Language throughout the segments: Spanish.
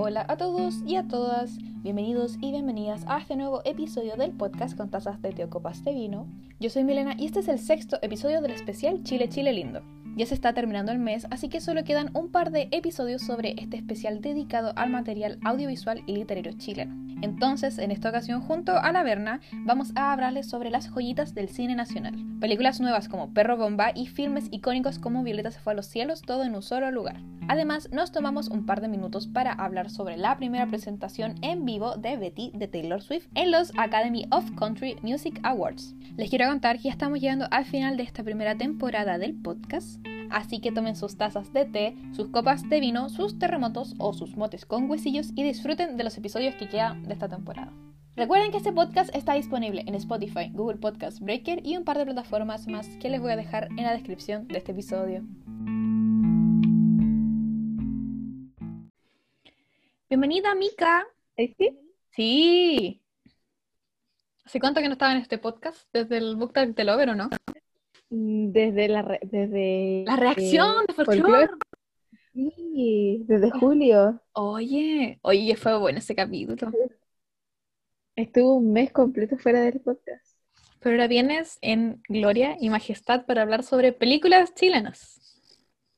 Hola a todos y a todas, bienvenidos y bienvenidas a este nuevo episodio del podcast con tazas de Teocopas de Vino. Yo soy Milena y este es el sexto episodio del especial Chile Chile Lindo. Ya se está terminando el mes, así que solo quedan un par de episodios sobre este especial dedicado al material audiovisual y literario chileno. Entonces, en esta ocasión, junto a la Berna, vamos a hablarles sobre las joyitas del cine nacional. Películas nuevas como Perro Bomba y filmes icónicos como Violeta se fue a los cielos, todo en un solo lugar. Además, nos tomamos un par de minutos para hablar sobre la primera presentación en vivo de Betty de Taylor Swift en los Academy of Country Music Awards. Les quiero contar que ya estamos llegando al final de esta primera temporada del podcast. Así que tomen sus tazas de té, sus copas de vino, sus terremotos o sus motes con huesillos y disfruten de los episodios que quedan de esta temporada. Recuerden que este podcast está disponible en Spotify, Google Podcast, Breaker y un par de plataformas más que les voy a dejar en la descripción de este episodio. Bienvenida, Mika. ¿Sí? Sí. ¿Hace cuánto que no estaba en este podcast? ¿Desde el Book Talk de Lover o no? Desde la, re- desde La reacción de folclore. Sí, desde julio. Oye, oye, fue bueno ese capítulo. Estuve un mes completo fuera del podcast. Pero ahora vienes en gloria y majestad para hablar sobre películas chilenas.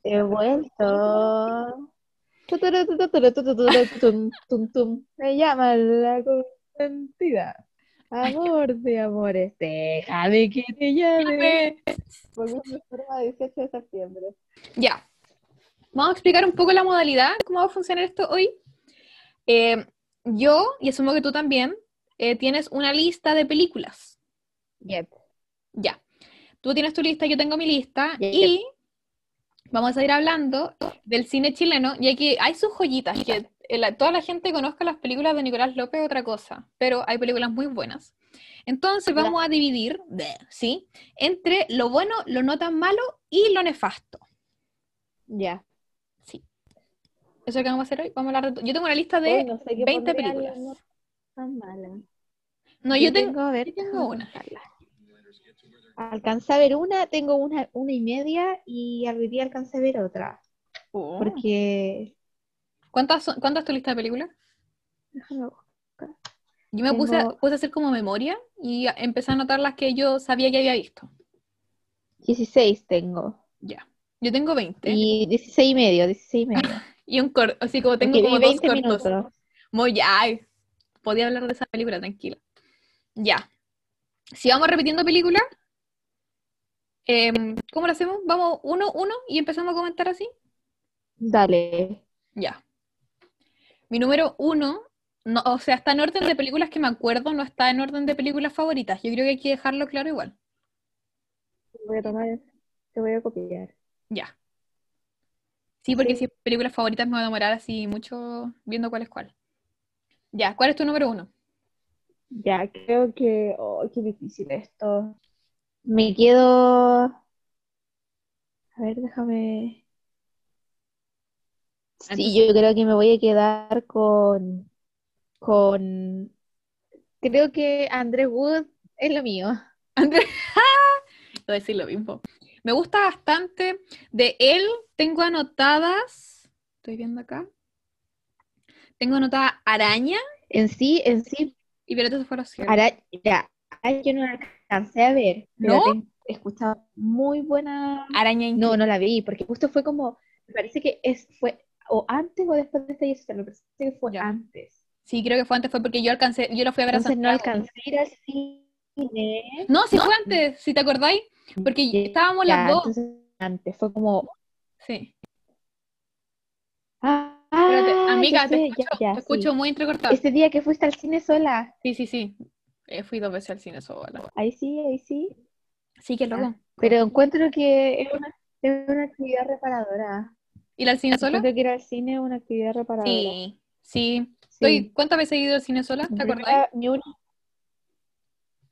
He vuelto. Me llama la consentida. Amor de amores, déjame que te llame. Volvemos forma 18 de septiembre. Ya. Vamos a explicar un poco la modalidad, cómo va a funcionar esto hoy. Eh, yo, y asumo que tú también, eh, tienes una lista de películas. Yep. Ya. Tú tienes tu lista, yo tengo mi lista. Yep. Y vamos a ir hablando del cine chileno. Y aquí hay sus joyitas. Que el- toda la gente conozca las películas de Nicolás López, otra cosa. Pero hay películas muy buenas. Entonces vamos a dividir, ¿sí? Entre lo bueno, lo no tan malo y lo nefasto. Ya. Sí. Eso es lo que vamos a hacer hoy. Vamos a hablar de- Yo tengo una lista de Hoy no sé qué 20 pondría, películas. no tan mala. No, yo tengo, a ver, yo tengo una. Alcancé a ver una, tengo una, una y media y al día alcancé a ver otra. Oh. Porque. ¿Cuántas, son- ¿Cuántas es tu lista de películas? Déjame buscar. Yo me puse, Tengo- puse a hacer como memoria y empecé a anotar las que yo sabía que había visto. 16 tengo. Ya. Yo tengo 20. Y 16 y medio, 16 y medio. Y un corto, así como tengo como dos 20 cortos. minutos. Muy ay, Podía hablar de esa película, tranquila. Ya. Si vamos repitiendo películas, em, ¿cómo lo hacemos? Vamos uno, uno y empezamos a comentar así. Dale. Ya. Mi número uno, no, o sea, está en orden de películas que me acuerdo, no está en orden de películas favoritas. Yo creo que hay que dejarlo claro igual. Voy a tomar, te voy a copiar. Ya. Sí, porque Sí. si películas favoritas me voy a demorar así mucho viendo cuál es cuál. Ya, ¿cuál es tu número uno? Ya, creo que. Oh, qué difícil esto. Me quedo. A ver, déjame. Sí, yo creo que me voy a quedar con. Con. Creo que Andrés Wood es lo mío. Andrés, voy a decir lo mismo. Me gusta bastante. De él tengo anotadas. Estoy viendo acá. Tengo anotada Araña En sí, en sí, y Violeta fue a los cielos. Ara- ya, ay, yo no la alcancé a ver, ¿No? he escuchado muy buena. Araña No, no la vi, porque justo fue como, me parece que es, fue o antes o después de esta Jessica, me parece que fue antes. Sí, creo que fue antes, fue porque yo alcancé, yo lo fui a ver a Entonces no alcancé ir al cine. No, sí fue antes, si te acordáis, porque Ya, estábamos las dos. entonces antes, fue como, Sí. ah, Espérate, amiga, te escucho, ya, ya, te escucho sí. muy entrecortado. Ese día que fuiste al cine sola, Sí, sí, sí. Eh, fui dos veces al cine sola. ahí sí, ahí sí. Sí, qué loco. Pero encuentro que es una, es una actividad reparadora. ¿Ir al cine sola? Encuentro que ir al cine es una actividad reparadora. Sí, sí. Sí. Estoy- ¿Cuántas veces he ido al cine sola? ¿Te primera- mi una,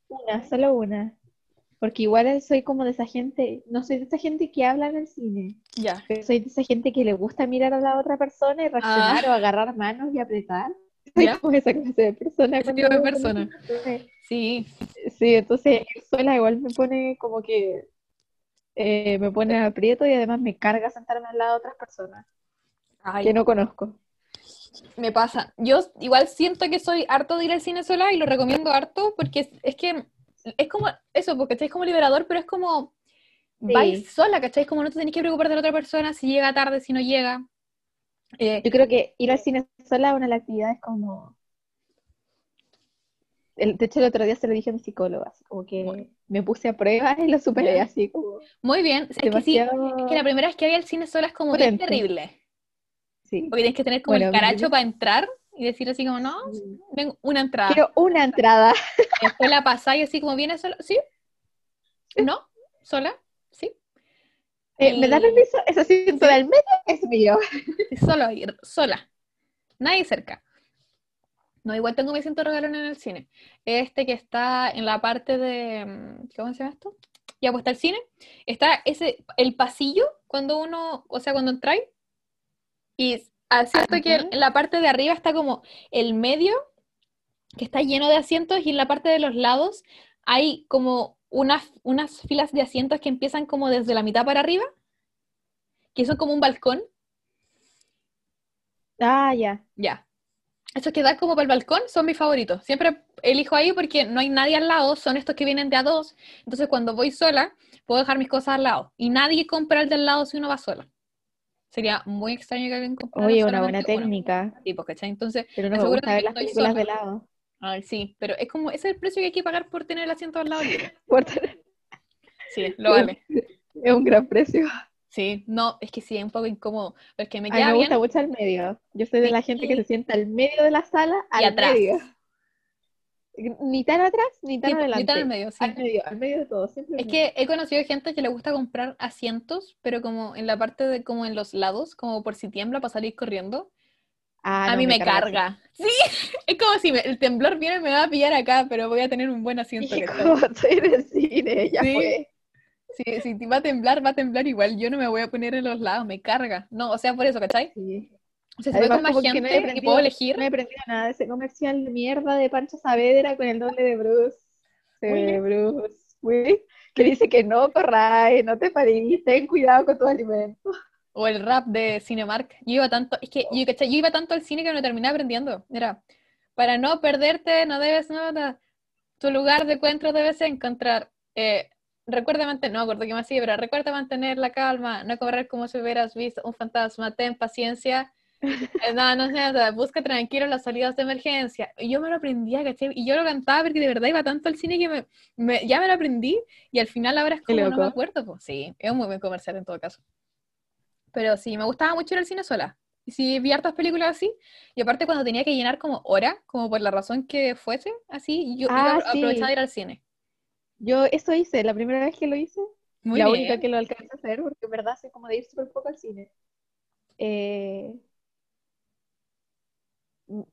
una, solo una. Porque igual soy como de esa gente, no soy de esa gente que habla en el cine, Ya. pero soy de esa gente que le gusta mirar a la otra persona y reaccionar o agarrar manos y apretar. Soy Ah. Ya. como esa clase de persona. Ese tipo de persona. Sí. Sí, entonces sola igual me pone como que eh, me pone aprieto y además me carga sentarme al lado de otras personas Ay, que no conozco. Me pasa. Yo igual siento que soy harto de ir al cine sola y lo recomiendo harto porque es, es que es como eso, porque es como liberador, pero es como Sí. vais sola, ¿cachai? Es como no te tenés que preocupar de la otra persona si llega tarde, si no llega. Eh, Yo creo que ir al cine sola es una de las actividades como... El, de hecho, el otro día se lo dije a mi psicóloga, así como que Bueno. me puse a prueba y lo superé así como muy bien. Es que sí, es que la primera vez que voy al cine sola es como bien terrible. Sí. Porque tienes que tener como el caracho para entrar y decir así como, no, vengo una entrada. Quiero una entrada. Después la pasáis así como, ¿vienes sola? ¿Sí? ¿No? ¿Sola? ¿Sí? Eh, ¿Me da permiso? Ese asiento del medio es mío. Sí, Solo ir, sola. Nadie cerca. No, igual tengo mi asiento regalón en el cine. Este que está en la parte de. mm, ¿Cómo se llama esto? Ya, pues está el cine. Está ese, el pasillo, cuando uno, o sea, cuando entráis. Y es ah, cierto que en la parte de arriba está como el medio, que está lleno de asientos, y en la parte de los lados hay como unas, unas filas de asientos que empiezan como desde la mitad para arriba, que son como un balcón. Ah, ya. Ya. Estos que dan como para el balcón son mis favoritos. Siempre elijo ahí porque no hay nadie al lado, son estos que vienen de a dos. Entonces cuando voy sola, puedo dejar mis cosas al lado. Y nadie compra el del lado si uno va sola. Sería muy extraño que alguien comprara Oye, una buena técnica. Tipo, ¿cachai? Entonces, Pero no me gusta ver las películas de lado. ay, sí, pero es como, ese es el precio que hay que pagar por tener el asiento al lado libre. Por tener- Sí, lo vale. Es un gran precio. Sí, no, es que sí, es un poco incómodo. Pero es que me bien. gusta mucho al medio. Yo soy de Sí. la gente que se sienta al medio de la sala, al atrás. medio. Ni tan atrás, ni tan Sí, adelante. ni tan al medio, sí. Al medio, al medio de todo, siempre Es que he conocido gente que le gusta comprar asientos, pero como en la parte de como en los lados, como por si tiembla para salir corriendo. Ah, a no, mí me carga carga. Sí, es como si me- el temblor viene y me va a pillar acá, pero voy a tener un buen asiento. Y como estoy en el cine, ya Sí. fue. Sí, si te va a temblar, va a temblar igual. Yo no me voy a poner en los lados, me carga. No, o sea, por eso, ¿cachai? Sí. O sea, si voy Además, con más que no gente y puedo elegir, No he aprendido nada de ese comercial de mierda de Pancho Saavedra con el doble de Bruce. De. Bruce Willis, que dice que no corráis, no te parís, ten cuidado con tus alimentos. o el rap de Cinemark. Yo iba tanto, es que yo, ¿cachai? yo iba tanto al cine que me terminé aprendiendo. Era, para no perderte, no debes nada. Tu lugar de encuentro debes encontrar. Eh, recuerda mantener, no acuerdo qué más sigue, pero recuerda mantener la calma, no correr como si hubieras visto un fantasma, ten paciencia. Eh, no, no sé, busca tranquilo las salidas de emergencia. Y yo me lo aprendía, ¿cachai? Y yo lo cantaba porque de verdad iba tanto al cine que me, me- ya me lo aprendí y al final ahora es como no me acuerdo. Pues sí, es un muy buen comercial en todo caso. Pero sí, me gustaba mucho ir al cine sola. Y sí, vi hartas películas así. Y aparte cuando tenía que llenar como hora, como por la razón que fuese, así, yo Ah, sí. aprovechaba de ir al cine. Yo eso hice, la primera vez que lo hice, Muy la bien. única que lo alcancé a hacer, porque en verdad soy como de ir súper poco al cine. Eh,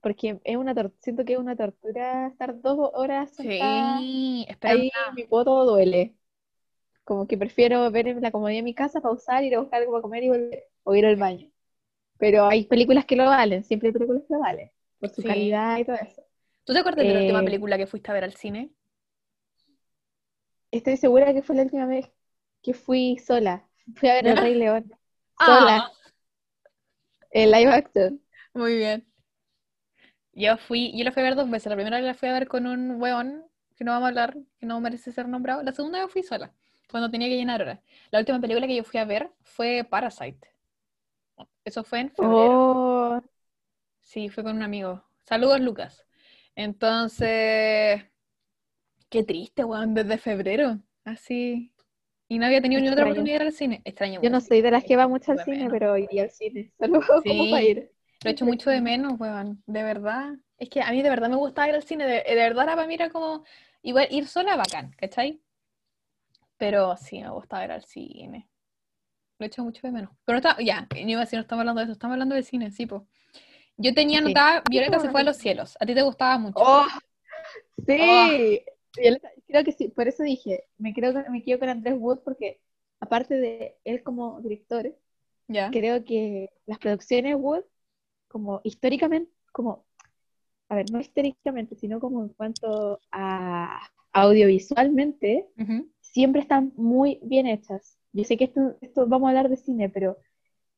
porque es una siento que es una tortura estar dos horas sentada Sí, esperando. ahí, mi poto duele. Como que prefiero ver en la comodidad de mi casa, pausar, ir a buscar algo para comer y volver, o ir al baño. Pero hay películas que lo valen, siempre hay películas que lo valen, por su Sí. calidad y todo eso. ¿Tú te acuerdas de la última Eh, película que fuiste a ver al cine? Estoy segura que fue la última vez que fui sola. Fui a ver El. Rey León. Sola, Ah, en live action. muy bien. Yo fui, yo la fui a ver dos veces. La primera vez la fui a ver con un weón que no vamos a hablar, que no merece ser nombrado. La segunda vez fui sola, cuando tenía que llenar horas. La última película que yo fui a ver fue Parasite. Eso fue en febrero. Oh, Sí, fue con un amigo. Saludos, Lucas. Entonces, qué triste, weón, desde febrero. Así. Y no había tenido ni otra oportunidad de ir al cine. Extraño yo no soy de las que va mucho al De cine, menos. pero iría al cine. Solo como Sí. para ir. Lo echo mucho de menos, weón. De verdad. Es que a mí de verdad me gustaba ir al cine. De, de verdad era para mí era como. Igual ir sola, bacán, ¿cachai? Pero sí, me gustaba ir al cine. Lo echo mucho de menos. Pero no está, ya, no iba a decir, no estamos hablando de eso, estamos hablando del cine, sí, po. Yo tenía Sí. anotada Violeta se fue a los cielos. A ti te gustaba mucho. ¡Oh! Sí. Oh. Creo que sí, por eso dije, me creo me quedo con Andrés Wood porque aparte de él como director, ¿Ya? creo que las producciones Wood, como históricamente, como, a ver, no históricamente, sino como en cuanto a audiovisualmente, Ujú. siempre están muy bien hechas. Yo sé que esto, esto vamos a hablar de cine, pero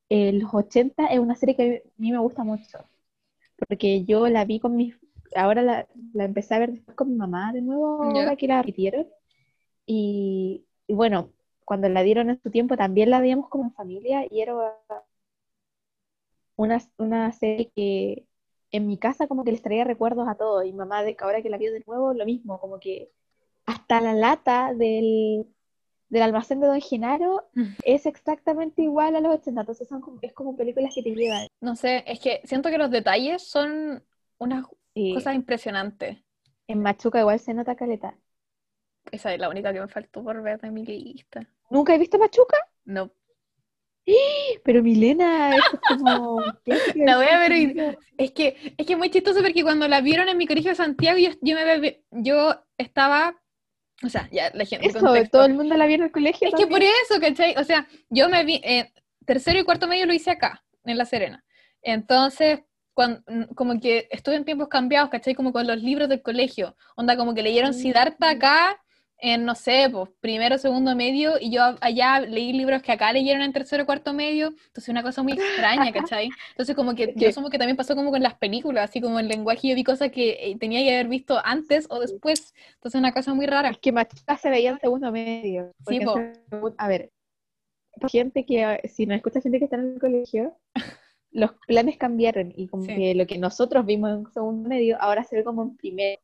eh, Los 80 es una serie que a mí me gusta mucho. porque yo la vi con mis, ahora la, la empecé a ver después con mi mamá de nuevo, ahora que la repitieron. Y, y bueno, cuando la dieron en su tiempo también la veíamos como en familia y era una, una serie que en mi casa como que les traía recuerdos a todos. Y mamá, de, ahora que la vio de nuevo, lo mismo, como que hasta la lata del, del almacén de Don Genaro es exactamente igual a los 80. Entonces son como, es como películas que te llevan. No sé, es que siento que los detalles son unas Cosas impresionantes. en Machuca igual se nota caleta. Esa es la única que me faltó por ver de mi lista. ¿Nunca he visto Machuca? No, Pero Milena, es como... La voy a ver hoy- es que es que es muy chistoso porque cuando la vieron en mi colegio de Santiago, yo, yo, me, yo estaba, o sea, ya la gente, Eso, contexto. todo el mundo la vio en el colegio Es que por eso, ¿cachai? O sea, yo me vi, eh, tercero y cuarto medio lo hice acá, en La Serena. Entonces, cuan- mm, como que estuve en tiempos cambiados, ¿cachai? Como con los libros del colegio. Onda, como que leyeron Siddhartha acá, en, no sé, pues, primero, segundo medio, y yo allá leí libros que acá leyeron en tercero cuarto medio. Entonces, una cosa muy extraña, ¿cachai? Entonces, como que yo asumo que también pasó como con las películas, así como en lenguaje, yo vi cosas que eh, tenía que haber visto antes o después. Entonces, una cosa muy rara. Es que Machuca se veía en segundo medio. en po. A ver, gente que, si no escucha gente que está en el colegio, los planes cambiaron y como Sí. que lo que nosotros vimos en segundo medio ahora se ve como en primero,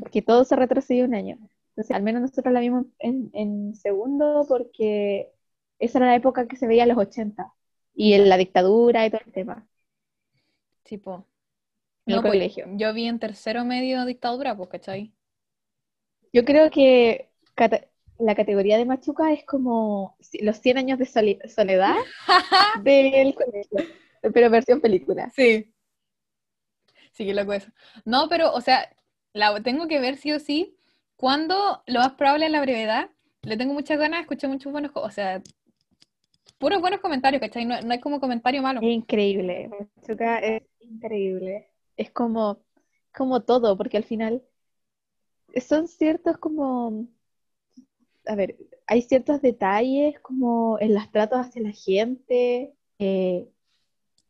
porque todo se retrocedió un año. Entonces, al menos nosotros la vimos en, en segundo porque esa era la época que se veía los 80 y en la dictadura y todo el tema. Tipo. En el No, pues, colegio. yo vi en tercero medio dictadura, pues, ¿cachai? Yo creo que la categoría de Machuca es como los 100 años de soledad del colegio, pero versión película. Sí. Sí, que loco eso. No, pero, o sea, la tengo que ver sí o sí. Cuando lo más probable es la brevedad, le tengo muchas ganas, escuché muchos buenos, o sea, puros buenos comentarios, ¿cachai? No, no hay como comentario malo. Es increíble, Machuca es increíble. Es como, como todo, porque al final son ciertos como, a ver, hay ciertos detalles como en los tratos hacia la gente. eh,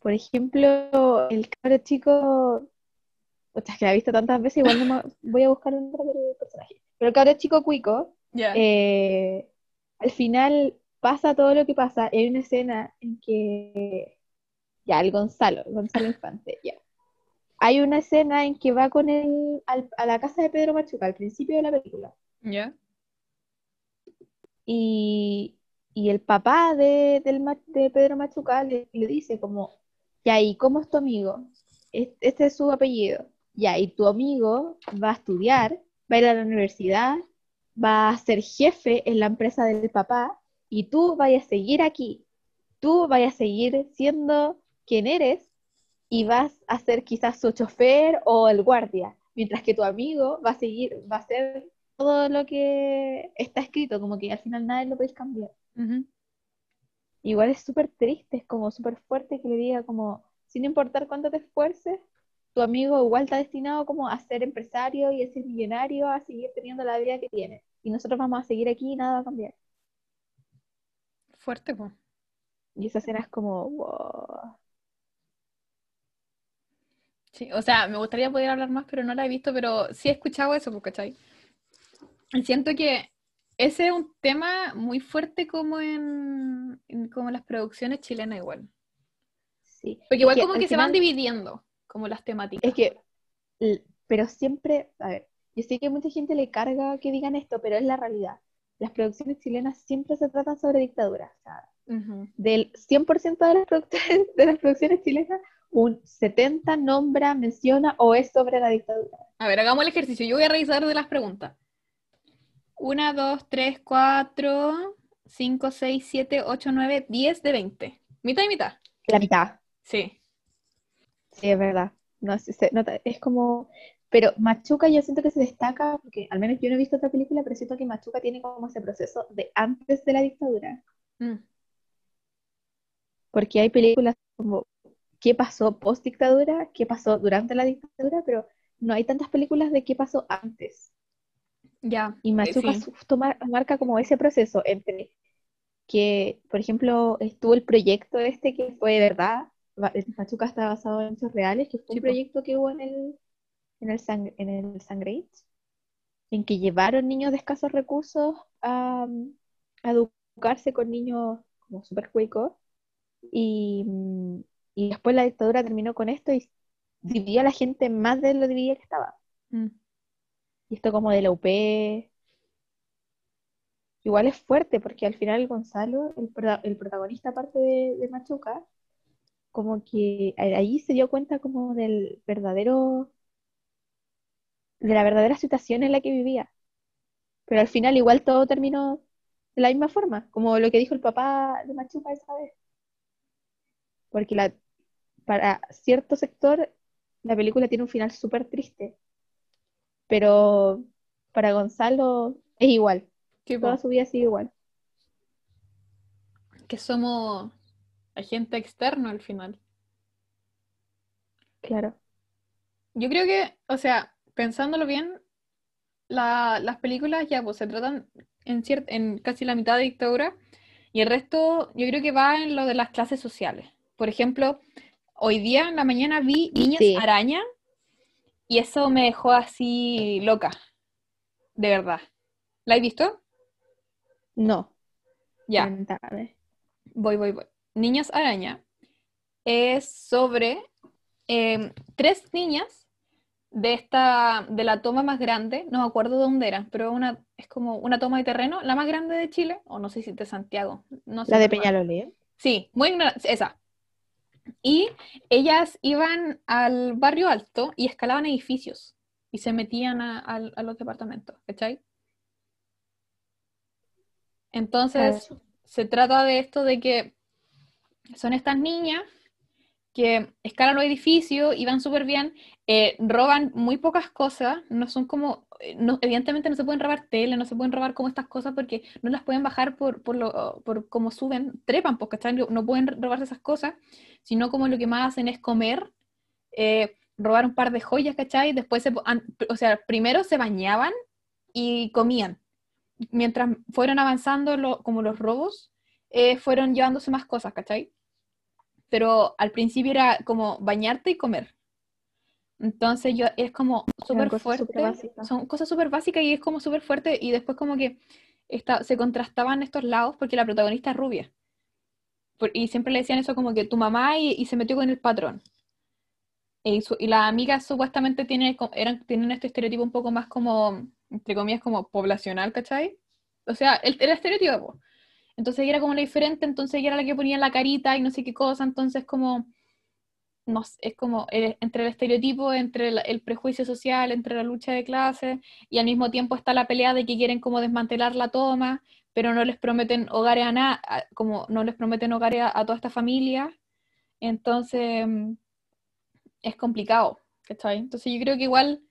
por ejemplo, el cabro chico, pucha, es que la he visto tantas veces, igual no me- voy a buscar un del personaje. Pero el cabro chico cuico, eh, al final pasa todo lo que pasa. y Hay una escena en que, ya, el Gonzalo, Gonzalo Infante, ya. Hay una escena en que va con él al- a la casa de Pedro Machuca al principio de la película. Ya. Y, y el papá de, del de Pedro Machuca le, le dice como, ¿y cómo es tu amigo? Es- Este es su apellido. Y tu amigo va a estudiar, va a ir a la universidad, va a ser jefe en la empresa del papá, y tú vayas a seguir aquí. Tú vayas a seguir siendo quien eres y vas a ser quizás su chofer o el guardia, mientras que tu amigo va a seguir, va a ser todo lo que está escrito, como que al final nada lo podéis cambiar. Igual es súper triste, es como súper fuerte que le diga como, sin importar cuánto te esfuerces, tu amigo igual está destinado como a ser empresario y a ser millonario, a seguir teniendo la vida que tiene. Y nosotros vamos a seguir aquí y nada va a cambiar. Fuerte, pues. Y esa escena es como, wow. Sí, o sea, me gustaría poder hablar más, pero no la he visto, pero sí he escuchado eso, ¿cachai? Y siento que ese es un tema muy fuerte como en, en como las producciones chilenas igual. Sí. Porque igual que como que se van dividiendo, como las temáticas. Es que, pero siempre, a ver, yo sé que a mucha gente le carga que digan esto, pero es la realidad. Las producciones chilenas siempre se tratan sobre dictadura. O sea, Ujú. del 100% de las, producciones, de las producciones chilenas, un 70 nombra, menciona o es sobre la dictadura. A ver, hagamos el ejercicio. Yo voy a revisar de las preguntas. Una, dos, tres, cuatro, cinco, seis, siete, ocho, nueve, diez de 20. Mitad y mitad. La mitad. Sí. Sí, es verdad. No, nota- es como... Pero Machuca yo siento que se destaca, porque al menos yo no he visto otra película, pero siento que Machuca tiene como ese proceso de antes de la dictadura. Mm. Porque hay películas como qué pasó post dictadura, qué pasó durante la dictadura, pero no hay tantas películas de qué pasó antes. Ya. Y Machuca sí. marca como ese proceso entre que, por ejemplo, estuvo el proyecto este que fue de verdad, Machuca está basado en hechos reales, que fue un proyecto que hubo en el, en el, sang- en el Sangre en que llevaron niños de escasos recursos a, a educarse con niños como súper cuicos. Y, y después la dictadura terminó con esto y dividió a la gente más de lo dividida que estaba. Mm. Y esto como de la UP. Igual es fuerte porque al final Gonzalo, el, el protagonista aparte de, Machuca, como que ahí se dio cuenta como del verdadero, de la verdadera situación en la que vivía. Pero al final igual todo terminó de la misma forma, como lo que dijo el papá de Machuca esa vez. Porque la, para cierto sector la película tiene un final súper triste, pero para Gonzalo es igual. Sí. Toda su vida sigue igual. Que somos agente externo al final. Claro. Yo creo que, o sea, pensándolo bien, la- las películas ya pues se tratan en, en casi la mitad de dictadura y el resto yo creo que va en lo de las clases sociales. Por ejemplo, hoy día en la mañana vi Niños Sí. Araña y eso me dejó así loca, de verdad. ¿La has visto? No. Ya. Cuéntame. Voy, voy, voy. Niños Araña es sobre em, tres niñas de esta, de la toma más grande, no me acuerdo dónde era, pero una, es como una toma de terreno, la más grande de Chile, o no sé si de Santiago, no sé La de. Peñalolén. Sí, muy esa. Y ellas iban al barrio alto y escalaban edificios y se metían a, a los departamentos, ¿cachai? Entonces, Claro. se trata de esto de que son estas niñas que escalan los edificios y van súper bien, eh, roban muy pocas cosas, no son como, eh, no, evidentemente no se pueden robar tele, no se pueden robar como estas cosas porque no las pueden bajar por, por, lo, por cómo suben, trepan, pues, ¿cachai? No pueden robarse esas cosas, sino como lo que más hacen es comer, eh, robar un par de joyas, ¿cachai? Después, se, o sea, primero se bañaban y comían. Mientras fueron avanzando lo- como los robos, eh, fueron llevándose más cosas, ¿cachai? Pero al principio era como bañarte y comer. Entonces yo es como súper fuerte, son cosas súper básicas y es como súper fuerte y después como que esta- se contrastaban estos lados porque la protagonista es rubia. Por- y siempre le decían eso como que tu mamá y, y se metió con el patrón. Y, su- y las amigas supuestamente tienen, eran, tienen este estereotipo un poco más como, entre comillas, como poblacional, ¿cachai? O sea, el, el estereotipo. po. Entonces ella era como la diferente, entonces ella era la que ponía la carita y no sé qué cosa, entonces como, no sé, es como el- entre el estereotipo, entre el, el prejuicio social, entre la lucha de clases, y al mismo tiempo está la pelea de que quieren como desmantelar la toma, pero no les prometen hogares a nada, como no les prometen hogares a, a toda esta familia. Entonces, mm, es complicado, ¿cachai? Entonces yo creo que igual,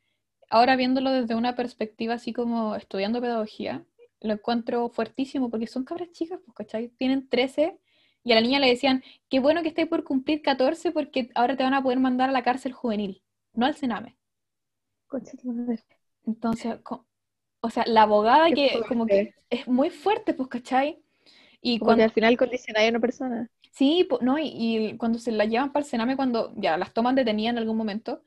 ahora viéndolo desde una perspectiva así como estudiando pedagogía, lo encuentro fuertísimo porque son cabras chicas, pues, ¿cachai? Tienen 13 y a la niña le decían, qué bueno que estés por cumplir 14 porque ahora te van a poder mandar a la cárcel juvenil, no al Sename. Entonces, o sea, la abogada que como que es muy fuerte, pues, ¿cachai? Y cuando, al final condiciona a una persona. Sí, no, y, y cuando se las llevan para el Sename, cuando ya las toman detenidas en algún momento,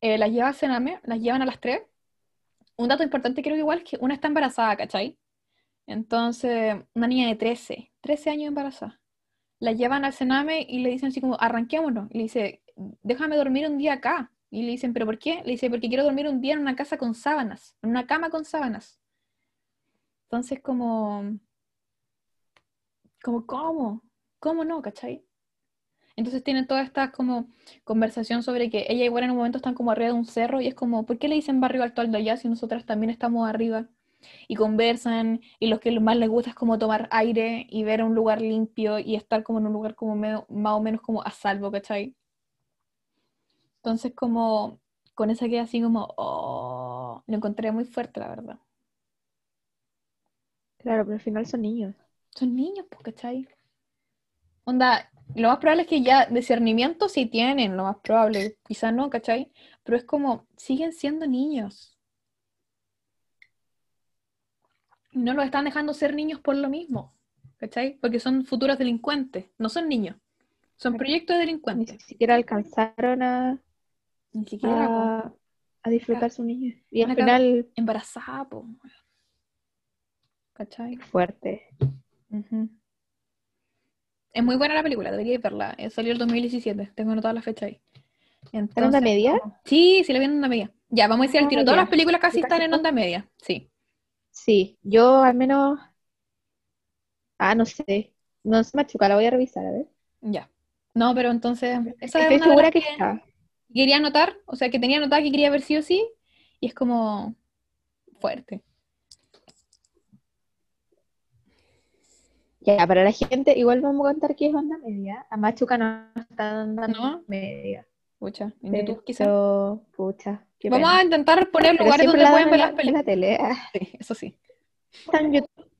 eh, las lleva al Sename, las llevan a las tres. Un dato importante creo que igual es que una está embarazada, ¿cachai? Entonces, una niña de 13, 13 años embarazada. La llevan al Sename y le dicen así como, arranquémonos. Le dice, déjame dormir un día acá. Y le dicen, ¿pero por qué? Le dice, porque quiero dormir un día en una casa con sábanas, en una cama con sábanas. Entonces, como, como, ¿cómo? ¿Cómo no, cachai? Entonces tienen toda esta como conversación sobre que ella igual en un momento están como arriba de un cerro y es como, ¿por qué le dicen barrio alto al de allá si nosotras también estamos arriba? Y conversan y lo que más les gusta es como tomar aire y ver un lugar limpio y estar como en un lugar como medio- más o menos como a salvo, ¿cachai? Entonces como con esa queda así como, oh, lo encontré muy fuerte, la verdad. Claro, pero al final son niños. Son niños, pues, ¿cachai? Onda, lo más probable es que ya discernimiento sí tienen, lo más probable, quizás no, ¿cachai? Pero es como, siguen siendo niños. No los están dejando ser niños por lo mismo, ¿cachai? Porque son futuros delincuentes, no son niños. Son proyectos de Ni delincuentes. siquiera alcanzaron a, Ni siquiera a, a disfrutar su niñez. Y al final, embarazada, po. ¿Cachai? fuerte. Ujú. Es muy buena la película, deberíais verla. Eh, Salió el 2017, tengo anotada la fecha ahí. ¿En onda media? Sí, sí la vi en onda media. Ya, vamos a decir al Ah, tiro. Todas las películas casi están en onda media. Sí. Sí, yo al menos. Ah, no sé. No sé, Machuca, la voy a revisar, a ver. Ya. No, pero entonces, esa es Estoy una segura que que está. quería anotar, o sea, que tenía anotada que quería ver sí o sí, y es como fuerte. Ya, para la gente, igual vamos a contar que es onda media. A Machuca no está onda ¿No? media. Pucha, en YouTube quizá. Pero, pucha, qué Vamos pena. a intentar poner Pero lugares donde la pueden ver las la, en la películas. tele. Sí, eso sí. Está en YouTube.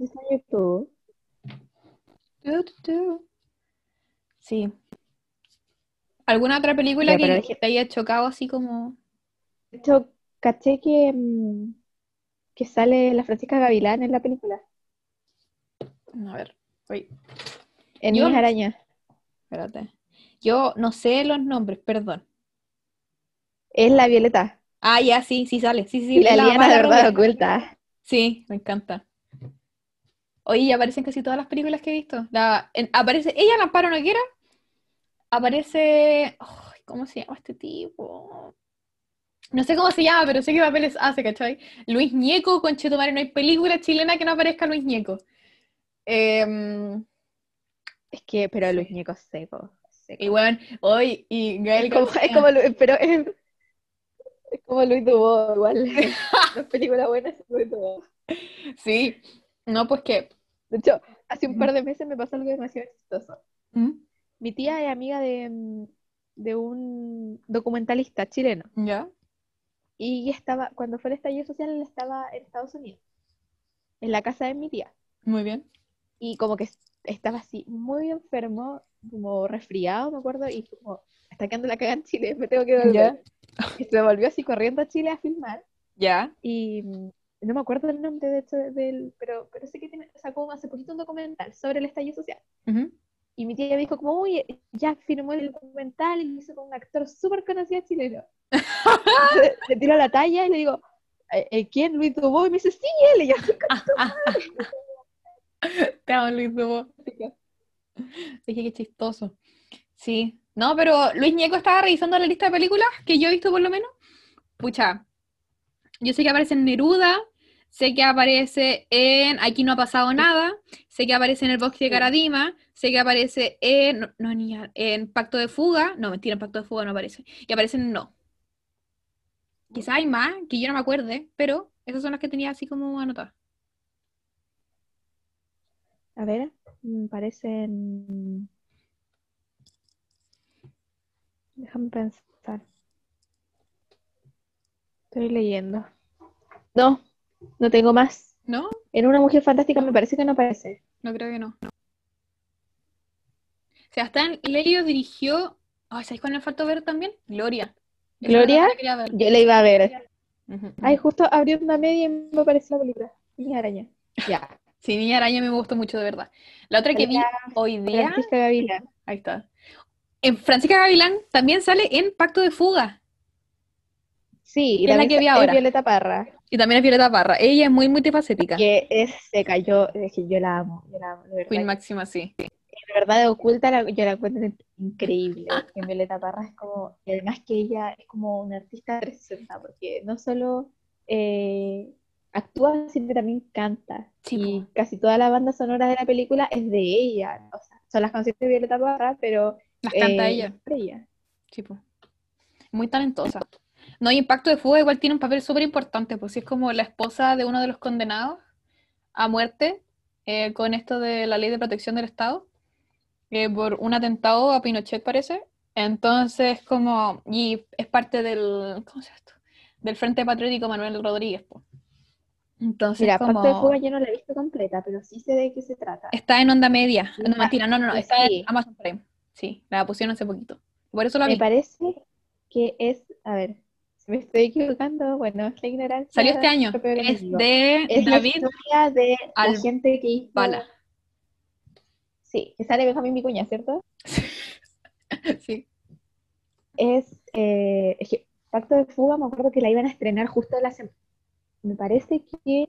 Está en YouTube. Tu, tu, tu. Sí. ¿Alguna otra película Ya, que pero te haya chocado así como... De hecho, caché que, mm, que sale la Francisca Gavilán en la película. A ver, oye, En Yo no- Arañas. espérate. Yo no sé los nombres, perdón. Es la Violeta. Ah, ya, sí, sí sale. Sí, sí, sí. Y la mamá Liana verdad oculta. Sí, me encanta. Oye, aparecen casi todas las películas que he visto. La, en- aparece ella, la Amparo Noguera. Aparece. ay, ¿cómo se llama este tipo? No sé cómo se llama, pero sé qué papeles hace, ¿cachai? Luis Ñeco, con Chetumare, no hay película chilena que no aparezca Luis Ñeco. Em, Es que, pero. Luis Ñeco es seco. y bueno, hoy, y Gael Es como, es como pero es, es como Luis Dubó, igual. Las películas buenas es Luis Dubó. Sí. No, pues que. De hecho, hace un par de meses me pasó algo demasiado chistoso. ¿Mm? Mi tía es amiga de, de un documentalista chileno. ¿Ya? Y estaba, cuando fue el estallido social, él estaba en Estados Unidos, en la casa de mi tía. Muy bien. Y como que estaba así, muy enfermo, como resfriado, me acuerdo, y como, está quedando la caga en Chile, me tengo que volver. Y se volvió así corriendo a Chile a filmar. ¿Ya? Y mm, no me acuerdo el nombre de hecho del, pero, pero sé que tiene, sacó hace poquito un documental sobre el estallido social. Ujú. Y mi tía me dijo como, oye, ya filmó el documental y lo hizo con un actor súper conocido chileno. Entonces, le tiro la talla y le digo, "Eh, eh, ¿quién? Luis Dubó. Y me dice, sí, él. Y yo, Te amo, Luis Dubó. Dije que chistoso. Sí. No, pero Luis Ñeco estaba revisando la lista de películas que yo he visto por lo menos. Pucha. Yo sé que aparece en Neruda, sé que aparece en Aquí no ha pasado nada, sé que aparece en El bosque de. Caradima, sé que aparece en no, no, en Pacto de Fuga, no, mentira, en Pacto de Fuga no aparece. Y aparece en No. Quizá hay más que yo no me acuerde, pero esas son las que tenía así como anotadas. A ver, me parecen... Déjame pensar. Estoy leyendo. No, no tengo más. ¿No? En Una Mujer Fantástica me parece que no aparece. No creo que no. Sebastián Lelio dirigió. Ay, ¿sabéis cuál me faltó ver también? Gloria. ¿Gloria? la. Yo la iba a ver. Ay, justo abrió una media y me apareció la película. Niña araña. Ya. Sí, Niña Araña me gustó mucho, de verdad. La otra que vi hoy día. Francisca Gavilán. Ahí está. En Francisca Gavilán también sale en Pacto de Fuga. Sí, y Es la que vi es ahora. Violeta Parra, Y también es Violeta Parra. Ella es muy multifacética. que es seca. Yo, es que yo la amo, yo la amo, de verdad. Queen Máxima, sí. de verdad de oculta la- yo la encuentro increíble. Que Violeta Parra es como, y además que ella es como una artista 360, porque no solo eh, actúa, sino que también canta. Sí, y po. casi toda la banda sonora de la película es de ella. O sea, son las canciones de Violeta Parra, pero Las canta eh, ella. ella. Sí, po. Muy talentosa. No, y Impacto de Fuga igual tiene un papel súper importante, pues sí es como la esposa de uno de los condenados a muerte eh, con esto de la ley de protección del Estado eh, por un atentado a Pinochet, parece. Entonces, como, y es parte del, ¿cómo se llama esto? Del Frente Patriótico Manuel Rodríguez, pues. Entonces, Mira, como, Pacto de Fuga yo no la he visto completa, pero sí sé de qué se trata. está en onda media. No, La- mentira, no, no, no, está sí. en Amazon Prime. Sí, la pusieron hace poquito. Por eso la Me vi. parece que es, a ver, si me estoy equivocando, bueno, es la ignorancia. Salió este año. Es de Es la David historia de la Al- gente que hizo. Bala. Sí, que sale Benjamín Vicuña, ¿cierto? sí. es, eh, Pacto de Fuga, me acuerdo que la iban a estrenar justo la semana, me parece que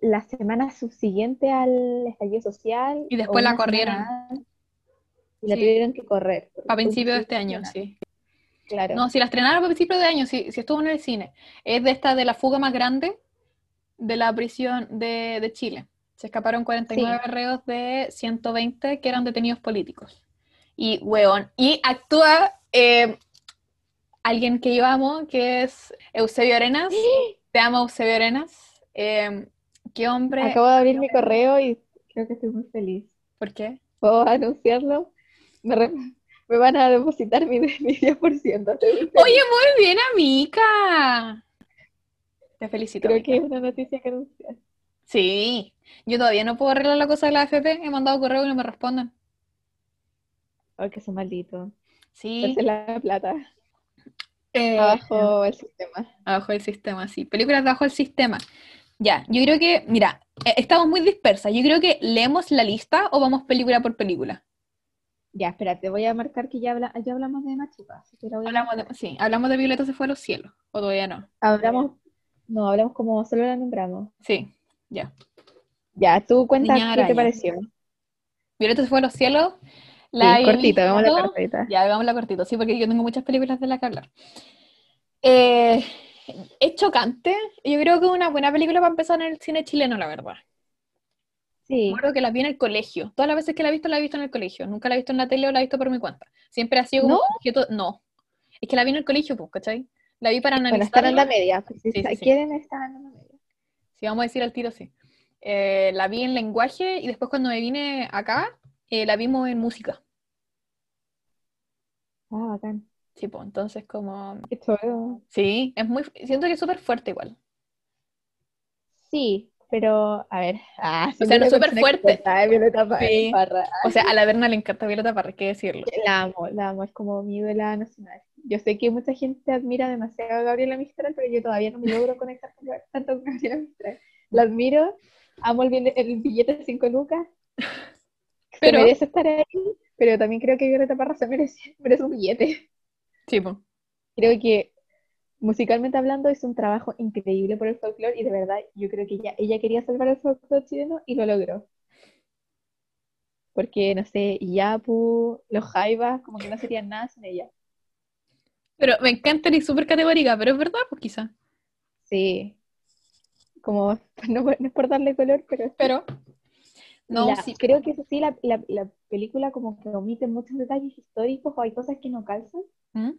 la semana subsiguiente al estallido social. Y después la corrieron. semana Y la Sí. tuvieron que correr. A principios de este año, sí. Claro. No, si la estrenaron a principios de año, si, si estuvo en el cine. Es de esta de la fuga más grande de la prisión de, de Chile. Se escaparon 49 reos de 120 que eran detenidos políticos. Y, weón, y actúa eh, alguien que yo amo, que es Eusebio Arenas. Te amo, Eusebio Arenas. Eh, ¿Qué hombre? Acabo de abrir mi correo y creo que estoy muy feliz. ¿Por qué? ¿Puedo anunciarlo? Me, re- me van a depositar mi, mi 10%. estoy muy feliz. Oye, muy bien, amiga. Te felicito. Creo amiga. que es una noticia que anunciar. Sí, yo todavía no puedo arreglar la cosa de la AFP. He mandado correo y no me responden. Ay, que son malditos. Sí, es la plata. Eh, Abajo el sistema. abajo del sistema, sí. Películas de abajo del sistema. Ya, yo creo que, mira, eh, estamos muy dispersas. Yo creo que leemos la lista o vamos película por película. Ya, espérate, voy a marcar que ya, habla, ya hablamos de Machuca. Hablamos de, marcar. sí, hablamos de Violeta se fue a los cielos, o todavía no. Hablamos, no, hablamos como solo la nombramos. Sí, ya. Ya, tú cuentas Niña qué araña. te pareció. Violeta se fue a los cielos. Sí, La he cortito, hagamos la cortita. Ya, hagámosla cortito, sí, porque yo tengo muchas películas de las que hablar. Eh, es chocante. Yo creo que es una buena película para empezar en el cine chileno, la verdad. Sí, Recuerdo que la vi en el colegio. Todas las veces que la he visto, la he visto en el colegio. Nunca la he visto en la tele o la he visto por mi cuenta. Siempre ha sido como ¿No? objeto. No. Es que la vi en el colegio, pues, ¿cachai? La vi para bueno, están en analizarla. la media. pues, si Sí, sí, sí. quieren, están en la media. Si vamos a decir al tiro, sí. Eh, la vi en lenguaje y después cuando me vine acá, eh, la vimos en música. Ah, bacán. Sí, pues, entonces como... Qué chulo. Sí, es muy... Siento que es súper fuerte igual. Sí, pero, a ver. Ah, O sea, no siempre súper fuerte. eh, Violeta Sí. O sea, a la Berna le encanta Violeta Parra, hay que decirlo. La amo, la amo, es como mi ídola nacional. Yo sé que mucha gente admira demasiado a Gabriela Mistral, pero yo todavía no me logro conectar con, tanto con Gabriela Mistral. La admiro, amo el, el billete de 5 lucas, se Pero- merece estar ahí, pero también creo que Violeta Parra se merece, merece un billete. Sí, pues. Creo que musicalmente hablando es un trabajo increíble por el folclore y de verdad yo creo que ella, ella quería salvar el folclore chileno y lo logró. Porque, no sé, Yapu, los Jaivas, como que no serían nada sin ella. Pero me encanta y súper categórica, pero es verdad, pues quizá. Sí. Como, no, no es por darle color, pero Pero... No, la- sí. creo que eso sí, la, la, la película como que omite muchos detalles históricos o hay cosas que no calzan ¿Mm?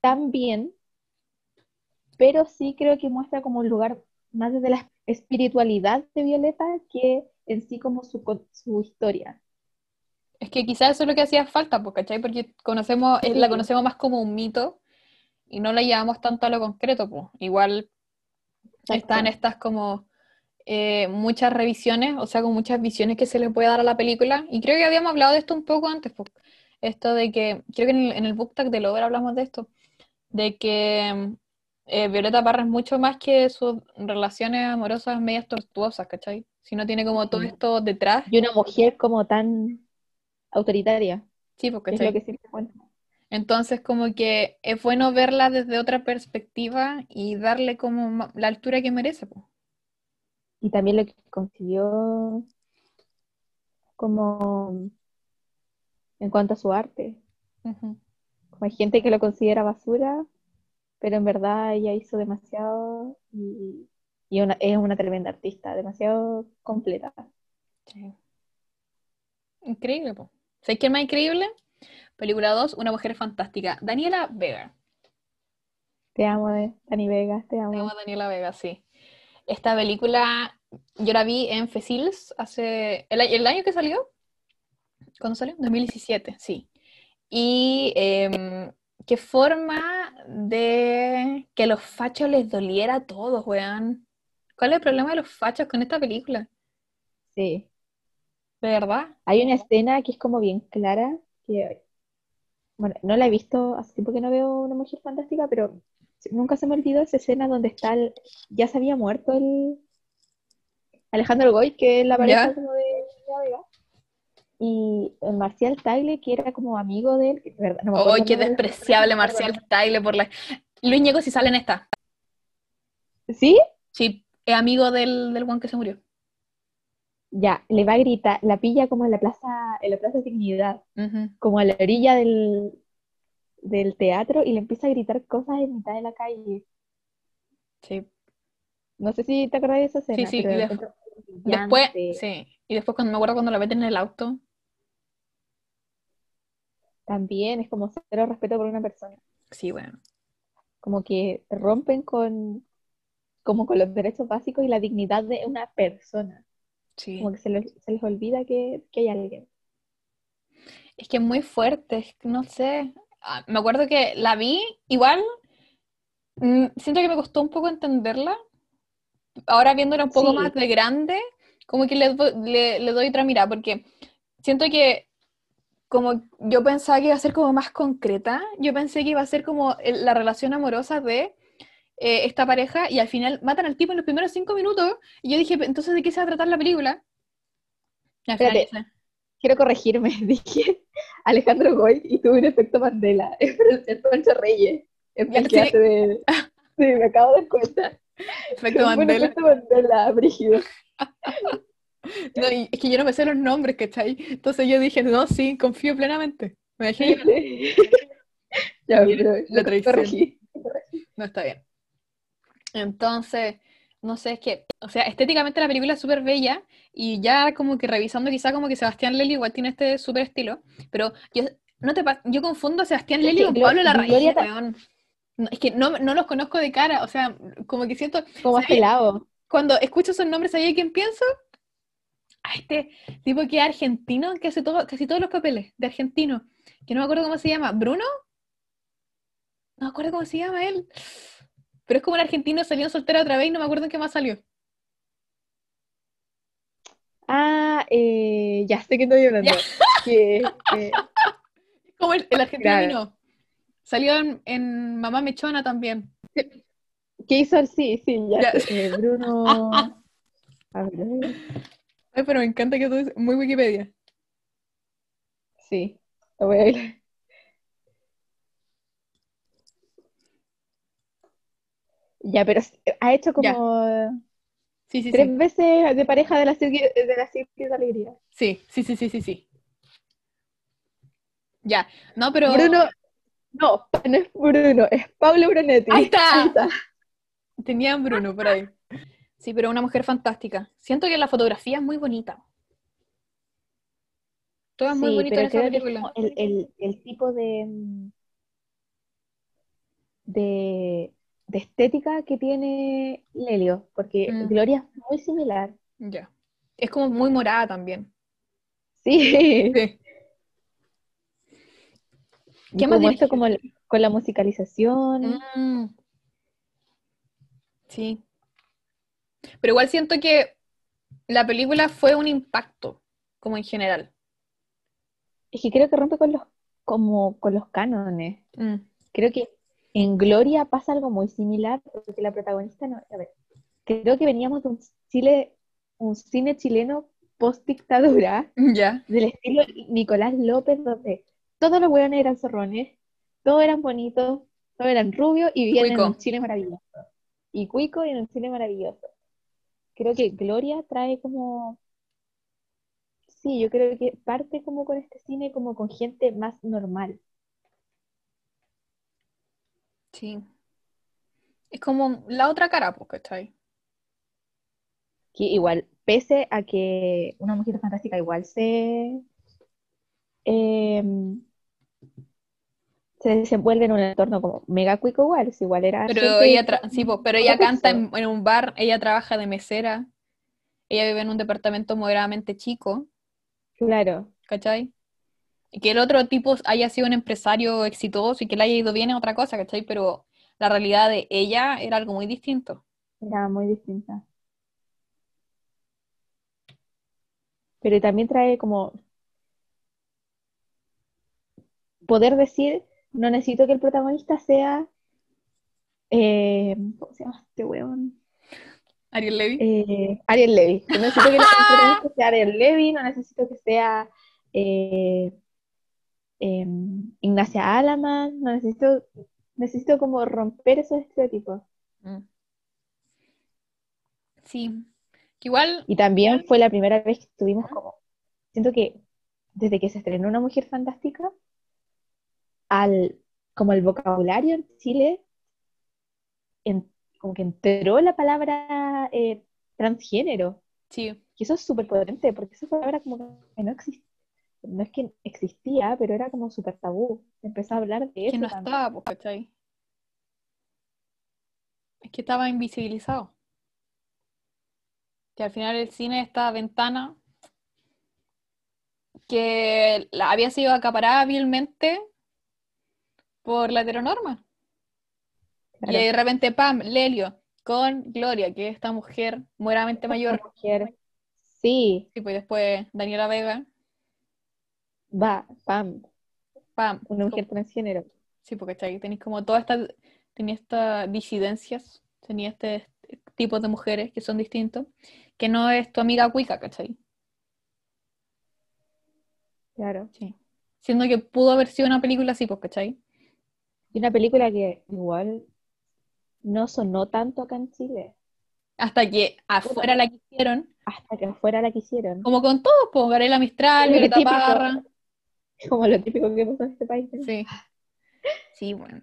tan bien, pero sí creo que muestra como un lugar más desde la espiritualidad de Violeta que en sí como su, su historia. Es que quizás eso es lo que hacía falta, pues, ¿cachai? Porque conocemos, eh, la conocemos más como un mito y no la llevamos tanto a lo concreto, pues. Igual están estas como eh, muchas revisiones, o sea, con muchas visiones que se le puede dar a la película. Y creo que habíamos hablado de esto un poco antes. Esto de que, creo que en el, en el book tag de Lover hablamos de esto, de que eh, Violeta Parra es mucho más que sus relaciones amorosas medias tortuosas, ¿cachai? Sino tiene como todo esto detrás. Y una mujer como tan autoritaria, Sí, pues, es ¿cachai? lo que siempre cuenta. Entonces, como que es bueno verla desde otra perspectiva y darle como la altura que merece, pues. Y también lo que consiguió como en cuanto a su arte. Como hay gente que lo considera basura, pero en verdad ella hizo demasiado y, y una- es una tremenda artista, demasiado completa. Sí. Increíble, pues. ¿Sabes quién más increíble? Película 2, Una mujer fantástica. Daniela Vega. Te amo, eh, Dani Vegas, te Se llama amo. Daniela Vega, sí. Esta película yo la vi en Fesils hace el, año que salió. ¿Cuándo salió? 2017, sí. Y em, qué forma de que a los fachos les doliera a todos, weón. ¿Cuál es el problema de los fachos con esta película? Sí. ¿De verdad? Hay una escena que es como bien clara, que, bueno, no la he visto, hace tiempo que no veo una mujer fantástica, pero nunca se me olvidó esa escena donde está el- ya se había muerto el Alejandro Goy, que es la pareja Ya. como de la Vega, y el Marcial Tagle, que era como amigo de él. que, de verdad, no me ¡Ay, acuerdo qué despreciable Marcial Tagle por la... Luis Ñeco si sale en esta. ¿Sí? Sí, es amigo del, del guan que se murió. Ya, le va a gritar, la pilla como en la plaza, en la plaza Dignidad, como a la orilla del, del teatro, y le empieza a gritar cosas en mitad de la calle. Sí. No sé si te acuerdas de esa escena, Sí, sí, pero Después, sí. Y después cuando me acuerdo cuando la meten en el auto. También es como cero respeto por una persona. Sí, bueno. Como que rompen con, como con los derechos básicos y la dignidad de una persona. Sí. Como que se les, se les olvida que, que hay alguien. Es que es muy fuerte, no sé. Ah, me acuerdo que la vi, igual, mm, siento que me costó un poco entenderla. Ahora viéndola un poco Sí. más de grande, como que le, le, le doy otra mirada, porque siento que como yo pensaba que iba a ser como más concreta, yo pensé que iba a ser como la relación amorosa de eh, esta pareja y al final matan al tipo en los primeros cinco minutos y yo dije, entonces ¿de qué se va a tratar la película? Espérate. Quiero corregirme, dije Alejandro Goy y tuve un efecto Mandela. Es Pancho Reyes, el Ya, que hace de... Sí, me acabo de dar cuenta. efecto un Mandela. efecto Mandela, brígido. No, y es que yo no me sé los nombres, ¿cachai? Entonces yo dije, no, sí, confío plenamente. Me dejé. Ya, pero la lo traición. corregí. No está bien. Entonces, no sé, es que, o sea, estéticamente la película es súper bella y ya como que revisando quizá como que Sebastián Lelio igual tiene este súper estilo, pero yo, no te, yo confundo a Sebastián Es Lelio que con Pablo Larraín, weón. No, es que no, no los conozco de cara, o sea, como que siento, Como afilado. cuando escucho esos nombres, ¿sabes quién pienso? A este tipo que es argentino, que hace todo, casi todos los papeles de argentino, que no me acuerdo cómo se llama, ¿Bruno? No me acuerdo cómo se llama él. Pero es como un argentino salió soltero otra vez y no me acuerdo en qué más salió. Ah, eh, ya sé que estoy hablando. Que, eh, Es como el, el argentino Claro. vino. Salió en, en Mamá Mechona también. ¿qué hizo sí? Sí, ya Ya. sé. Eh, Bruno. A ver, eh, Ay, pero me encanta que tú dices, muy Wikipedia. sí, lo voy a ver. Ya, pero ha hecho Ya. como Sí, sí, tres sí. veces de pareja de la serie de la de Alegría. Sí, sí, sí, sí, sí, sí. Ya, no, pero... Bruno, no, no es Bruno, es Pablo Brunetti. Ahí está. Tenía Bruno por ahí. Sí, pero una mujer fantástica. Siento que la fotografía es muy bonita. Todo es muy bonito en esa película. el, el, el tipo de, mm, de, de estética que tiene Lelio, porque Mm. Gloria es muy similar. Ya. Es como muy morada también. Sí. Sí. Y ¿Qué más como esto con la musicalización. Mm. Sí. Pero igual siento que la película fue un impacto, como en general. Es que creo que rompe con los, como con los cánones. Mm. Creo que en Gloria pasa algo muy similar, porque la protagonista no, a ver, creo que veníamos de un Chile, un cine chileno post dictadura, del estilo Nicolás López, donde todos los hueones eran zorrones, todos eran bonitos, todos eran rubios y vivían en un Chile maravilloso. Y cuico en un Chile maravilloso. Creo que Gloria trae como, sí, yo creo que parte como con este cine como con gente más normal. Sí. Es como la otra cara, pues, ¿cachai? que igual, pese a que una mujer fantástica igual se, em, se desenvuelve en un entorno como mega cuico igual, si igual era Pero ella, sí, pues, pero ella canta en, en un bar, ella trabaja de mesera, ella vive en un departamento moderadamente chico, Claro, ¿cachai? Que el otro tipo haya sido un empresario exitoso y que le haya ido bien es otra cosa, ¿cachai? Pero la realidad de ella era algo muy distinto. era muy distinta. Pero también trae como poder decir, no necesito que el protagonista sea, eh, ¿cómo se llama este weón? Ariel Levy. Eh, Ariel Levy. No necesito que el protagonista sea Ariel Levy, no necesito que sea eh, em, Ignacia Alaman, no necesito, necesito como romper esos estereotipos. Mm. Sí. Que igual, Y también fue la primera vez que estuvimos como, siento que desde que se estrenó Una Mujer Fantástica, al, como el vocabulario en Chile, en- como que entró la palabra eh, transgénero. sí. Y eso es súper potente, porque esa palabra como que no existía, no es que existía, pero era como súper tabú. Empezó a hablar de Que eso no también. estaba, pues, ¿cachai? Es que estaba invisibilizado. Que al final el cine, esta ventana que había sido acaparada vilmente por la heteronorma. Claro. Y de repente, pam, Lelio, con Gloria, que es esta mujer mueramente mayor. Mujer. Sí, Y pues después Daniela Vega, va, pam, pam. una mujer transgénero. Sí, porque ¿cachai? tenéis como todas estas, tenía estas disidencias, tenía este tipo de mujeres que son distintos, que no es tu amiga cuica, ¿cachai? Claro. Sí. Siendo que pudo haber sido una película así, pues, ¿cachai? Y una película que igual no sonó tanto acá en Chile, Hasta que afuera la quisieron, hasta que afuera la quisieron. como con todos, pues, Garela Mistral, típico. Parra. Como lo típico que pasa en este país. Sí. Sí, bueno.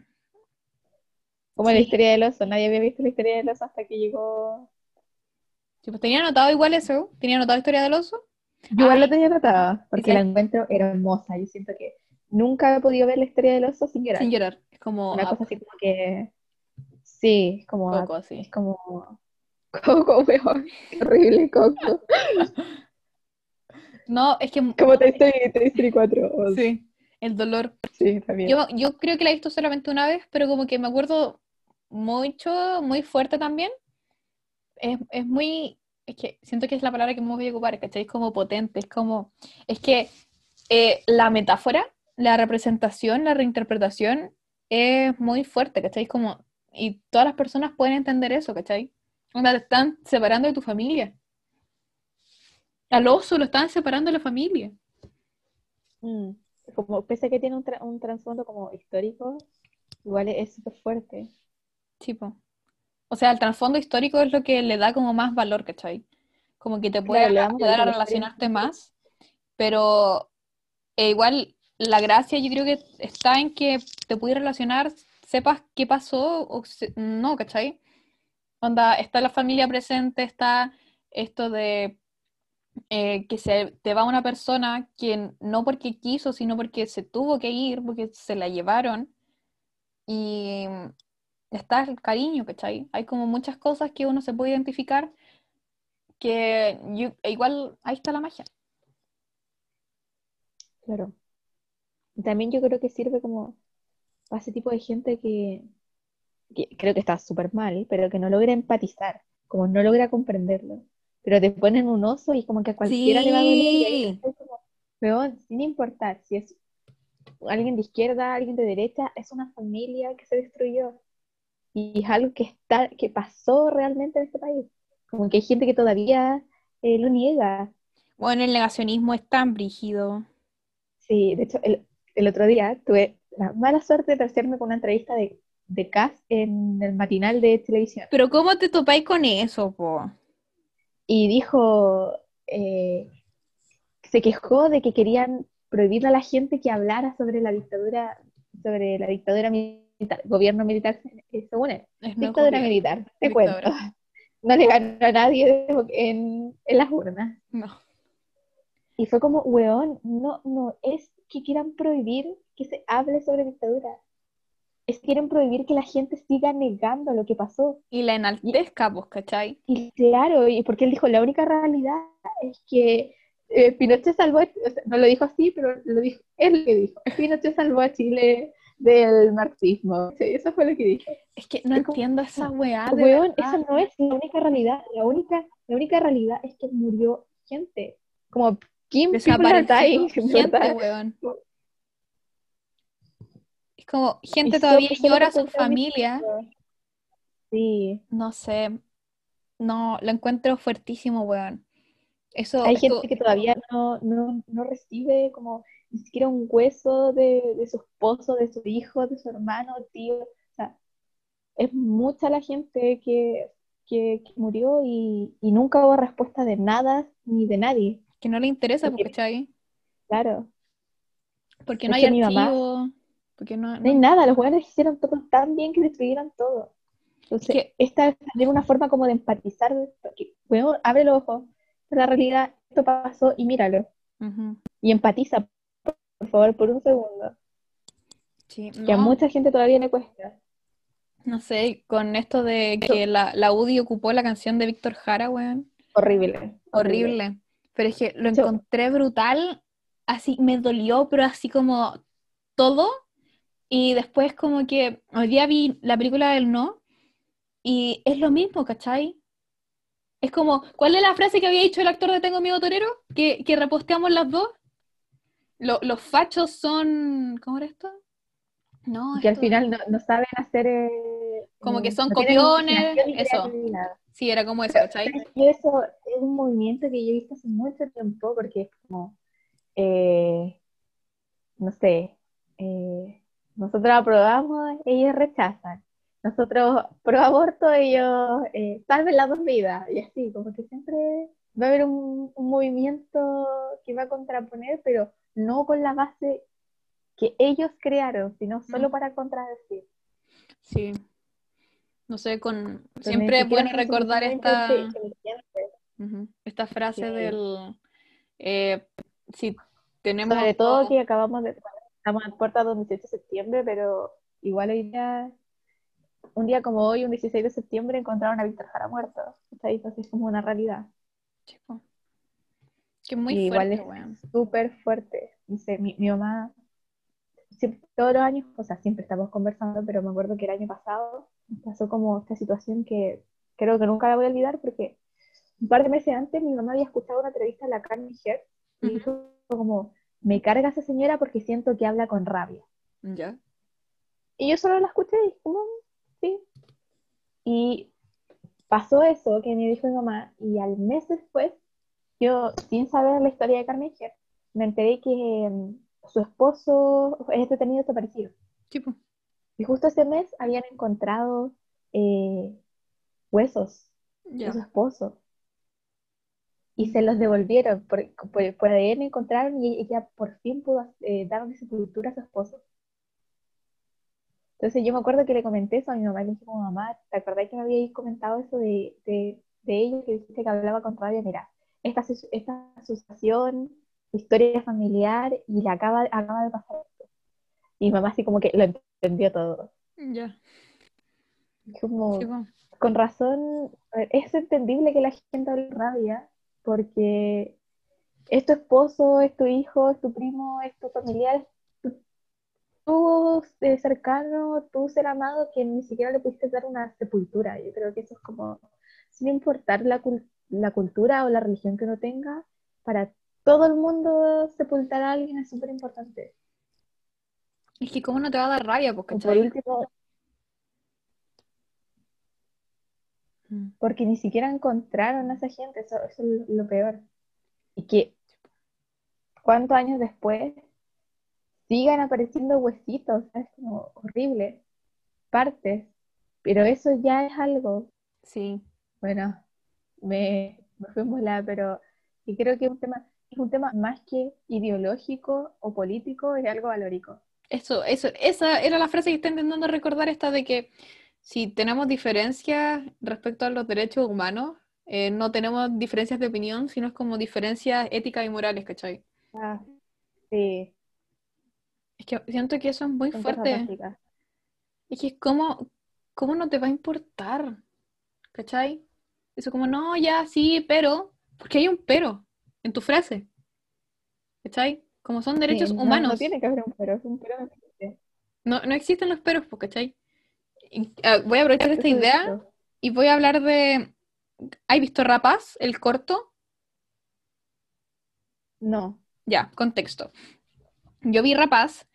Como la Sí. historia del oso. Nadie había visto la historia del oso hasta que llegó. Sí, pues tenía anotado igual eso, tenía anotado Historia del Oso. Yo igual lo tenía anotada, porque Sí. la encuentro hermosa. Yo siento que nunca he podido ver la historia del oso sin llorar. Sin llorar. Es como Una cosa así como que. Sí, es como. poco así. Es como. Coco, weón. Qué horrible, Coco. No, es que Como Toy Story, Toy Story 4. o- sí, el dolor. Sí, también. Yo, yo creo que la he visto solamente una vez, pero como que me acuerdo mucho, muy fuerte también. Es, es muy, es que siento que es la palabra que me voy a ocupar, ¿cachai? Es como potente, es como, es que eh, la metáfora, la representación, la reinterpretación es muy fuerte, ¿cachai? Es como, y todas las personas pueden entender eso, ¿cachai? Onda, te están separando de tu familia. Al oso lo están separando de la familia. Mm, Como, pese a que tiene un, tra- un trasfondo como histórico, igual es súper fuerte. Tipo. O sea, el trasfondo histórico es lo que le da como más valor, ¿cachai? Como que te puede Claro, ayudar a relacionarte más, pero eh, igual la gracia yo creo que está en que te puedes relacionar, sepas qué pasó o se- no, ¿cachai? Onda, está la familia presente, está esto de eh, que se te va una persona que no porque quiso, sino porque se tuvo que ir, porque se la llevaron. Y está el cariño, ¿cachai? Hay como muchas cosas que uno se puede identificar que yo- e igual ahí está la magia. Claro. También yo creo que sirve como para ese tipo de gente que, que creo que está súper mal, pero que no logra empatizar, como no logra comprenderlo. Pero te ponen un oso y como que a cualquiera le va a doler y ahí Sí. como, sin importar si es alguien de izquierda, alguien de derecha, es una familia que se destruyó. Y es algo que está, que pasó realmente en este país. Como que hay gente que todavía eh, lo niega. Bueno, el negacionismo es tan brígido. Sí, de hecho, el, el otro día tuve la mala suerte de terciarme con una entrevista de, de Cass en el matinal de televisión. Pero ¿cómo te topáis con eso, po? Y dijo, eh, se quejó de que querían prohibirle a la gente que hablara sobre la dictadura, sobre la dictadura militar, gobierno militar, eh, según él. Es Dictadura militar, te Dictadura. cuento. No le ganó a nadie en, en las urnas. No. Y fue como, weón, no, no es que quieran prohibir que se hable sobre dictadura. Es quieren prohibir que la gente siga negando lo que pasó. Y la enaltezca, pues, ¿cachai? Y claro, y porque él dijo, la única realidad es que eh, Pinochet salvó, a- o sea, no lo dijo así, pero lo dijo, él lo que dijo, Pinochet salvó a Chile del marxismo. Sí, eso fue lo que dijo. Es que no Es como- entiendo esa weá, de Weón, esa no es la única realidad. La única, la única realidad es que murió gente. Como Kim Desapareció de gente, weón. Es como, gente todavía llora a su familia. Sí, No sé. No, lo encuentro fuertísimo, weón. Eso, Hay esto- gente que todavía no, no, no recibe como ni siquiera un hueso de, de su esposo, de su hijo, de su hermano, tío. O sea, es mucha la gente que, que, que murió y, y nunca hubo respuesta de nada ni de nadie. que no le interesa, Porque- ¿cachai? Claro, Porque Es no hay que mi mamá- archivo, porque no, no hay nada. Los buenos hicieron todo tan bien que destruyeron todo. Entonces, que- esta es una forma como de empatizar. Porque, bueno, abre los ojos. La realidad, esto pasó y míralo. Ujú. Y empatiza, por favor, por un segundo. Sí, Que a mucha gente todavía le cuesta. no sé, con esto de que la, la UDI ocupó la canción de Víctor Jara, weón, Horrible. horrible. Pero es que lo encontré brutal, así me dolió, pero así como todo. Y después como que hoy día vi la película del No y es lo mismo, ¿cachai? Es como, ¿cuál es la frase que había dicho el actor de Tengo Miedo Torero? Que, que reposteamos las dos. Lo- los fachos son, ¿cómo era esto? No, Que al final no, no saben hacer. eh, Como que son no copiones, eso. Sí, era como eso, ¿cachai? ¿sabes qué? eso es un movimiento que yo he visto hace mucho tiempo porque es como, eh, no sé, eh, nosotros aprobamos, ellos rechazan. Nosotros pro aborto, ellos eh, salven las dos vidas. Y así, como que siempre va a haber un, un movimiento que va a contraponer, pero no con la base que ellos crearon, sino solo Mm. para contradecir. Sí. No sé, con Entonces, siempre es bueno recordar esta, esta frase Sí. del eh, si tenemos Sobre todo que acabamos de, estamos en puerta del 18 de septiembre, pero igual hoy día, un día como hoy, un 16 de septiembre, encontraron a Víctor Jara muerto. ¿cachai? Entonces es como una realidad. Chico, que es muy y igual fuerte, es weón. súper fuerte. Dice, mi, mi mamá, siempre- todos los años, o sea, siempre estamos conversando, pero me acuerdo que el año pasado pasó como esta situación que creo que nunca la voy a olvidar porque un par de meses antes mi mamá había escuchado una entrevista a la Carmen y Ujú. dijo como, me carga esa señora porque siento que habla con rabia. Ya. Y yo solo la escuché y dije, "Mm, sí. Y pasó eso que me dijo mi mamá, y al mes después, yo, sin saber la historia de Carmen me enteré que mm, su esposo es detenido desaparecido. Tipo, Y justo ese mes habían encontrado eh, huesos de su esposo. Y se los devolvieron. Por, por, por ADN encontraron y ella por fin pudo eh, darle sepultura a su esposo. Entonces yo me acuerdo que le comenté eso a mi mamá y le dije como mamá, ¿te acordás que me habíais comentado eso de, de, de ella que dijiste que hablaba con rabia? Mira, esta, esta asociación, historia familiar y le acaba, acaba de pasar esto. Y mamá así como que lo entendió todo. Ya. Como, Chico. con razón, ver, es entendible que la gente hable rabia, porque es tu esposo, es tu hijo, es tu primo, es tu familiar, es tu, tu, eh, cercano, tu ser amado, que ni siquiera le pudiste dar una sepultura. Yo creo que eso es como, sin importar la, cul- la cultura o la religión que uno tenga, para todo el mundo sepultar a alguien es súper importante. Es que cómo no te va a dar rabia, O por último, Mm. porque ni siquiera encontraron a esa gente, eso, eso es lo peor. Y que cuántos años después sigan apareciendo huesitos, es como horrible, partes, pero eso ya es algo, Sí. bueno, me, me fui volada, pero y creo que es un tema, es un tema más que ideológico o político, es algo valórico. Eso, eso, esa era la frase que está intentando recordar esta de que si tenemos diferencias respecto a los derechos humanos, eh, no tenemos diferencias de opinión, sino es como diferencias éticas y morales, ¿cachai? Ah, sí, Es que siento que eso es muy fuerte. Es que cómo, cómo no te va a importar, ¿cachai? Eso como, no, ya, sí, pero, porque hay un pero en tu frase, ¿cachai? Como son derechos Sí, no- humanos. No, tiene que haber un pero, es un pero. No, no existen los peros, pues, ¿cachai? Ah, voy a aprovechar esta idea y voy a hablar de... ¿Has visto Rapaz, el corto? No, Ya, contexto. Yo vi Rapaz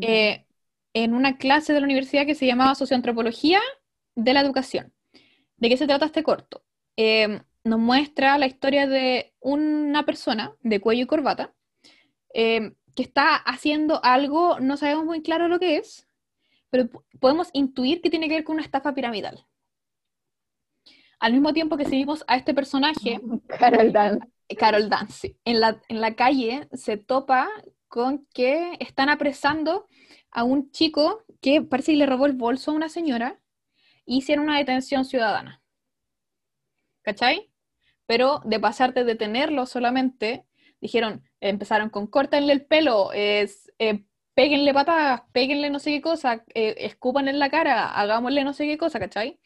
eh, en una clase de la universidad que se llamaba Socioantropología de la Educación. ¿De qué se trata este corto? Eh, nos muestra la historia de una persona de cuello y corbata eh, que está haciendo algo, no sabemos muy claro lo que es, pero podemos intuir que tiene que ver con una estafa piramidal. Al mismo tiempo que seguimos a este personaje, Carol Dance. Carol Dance, en la, en la calle se topa con que están apresando a un chico que parece que le robó el bolso a una señora y hicieron una detención ciudadana. ¿Cachai? Pero de pasar de detenerlo solamente, dijeron, empezaron con córtenle el pelo, es, eh, péguenle patadas, péguenle no sé qué cosa, eh, escupan en la cara, hagámosle no sé qué cosa, ¿cachai?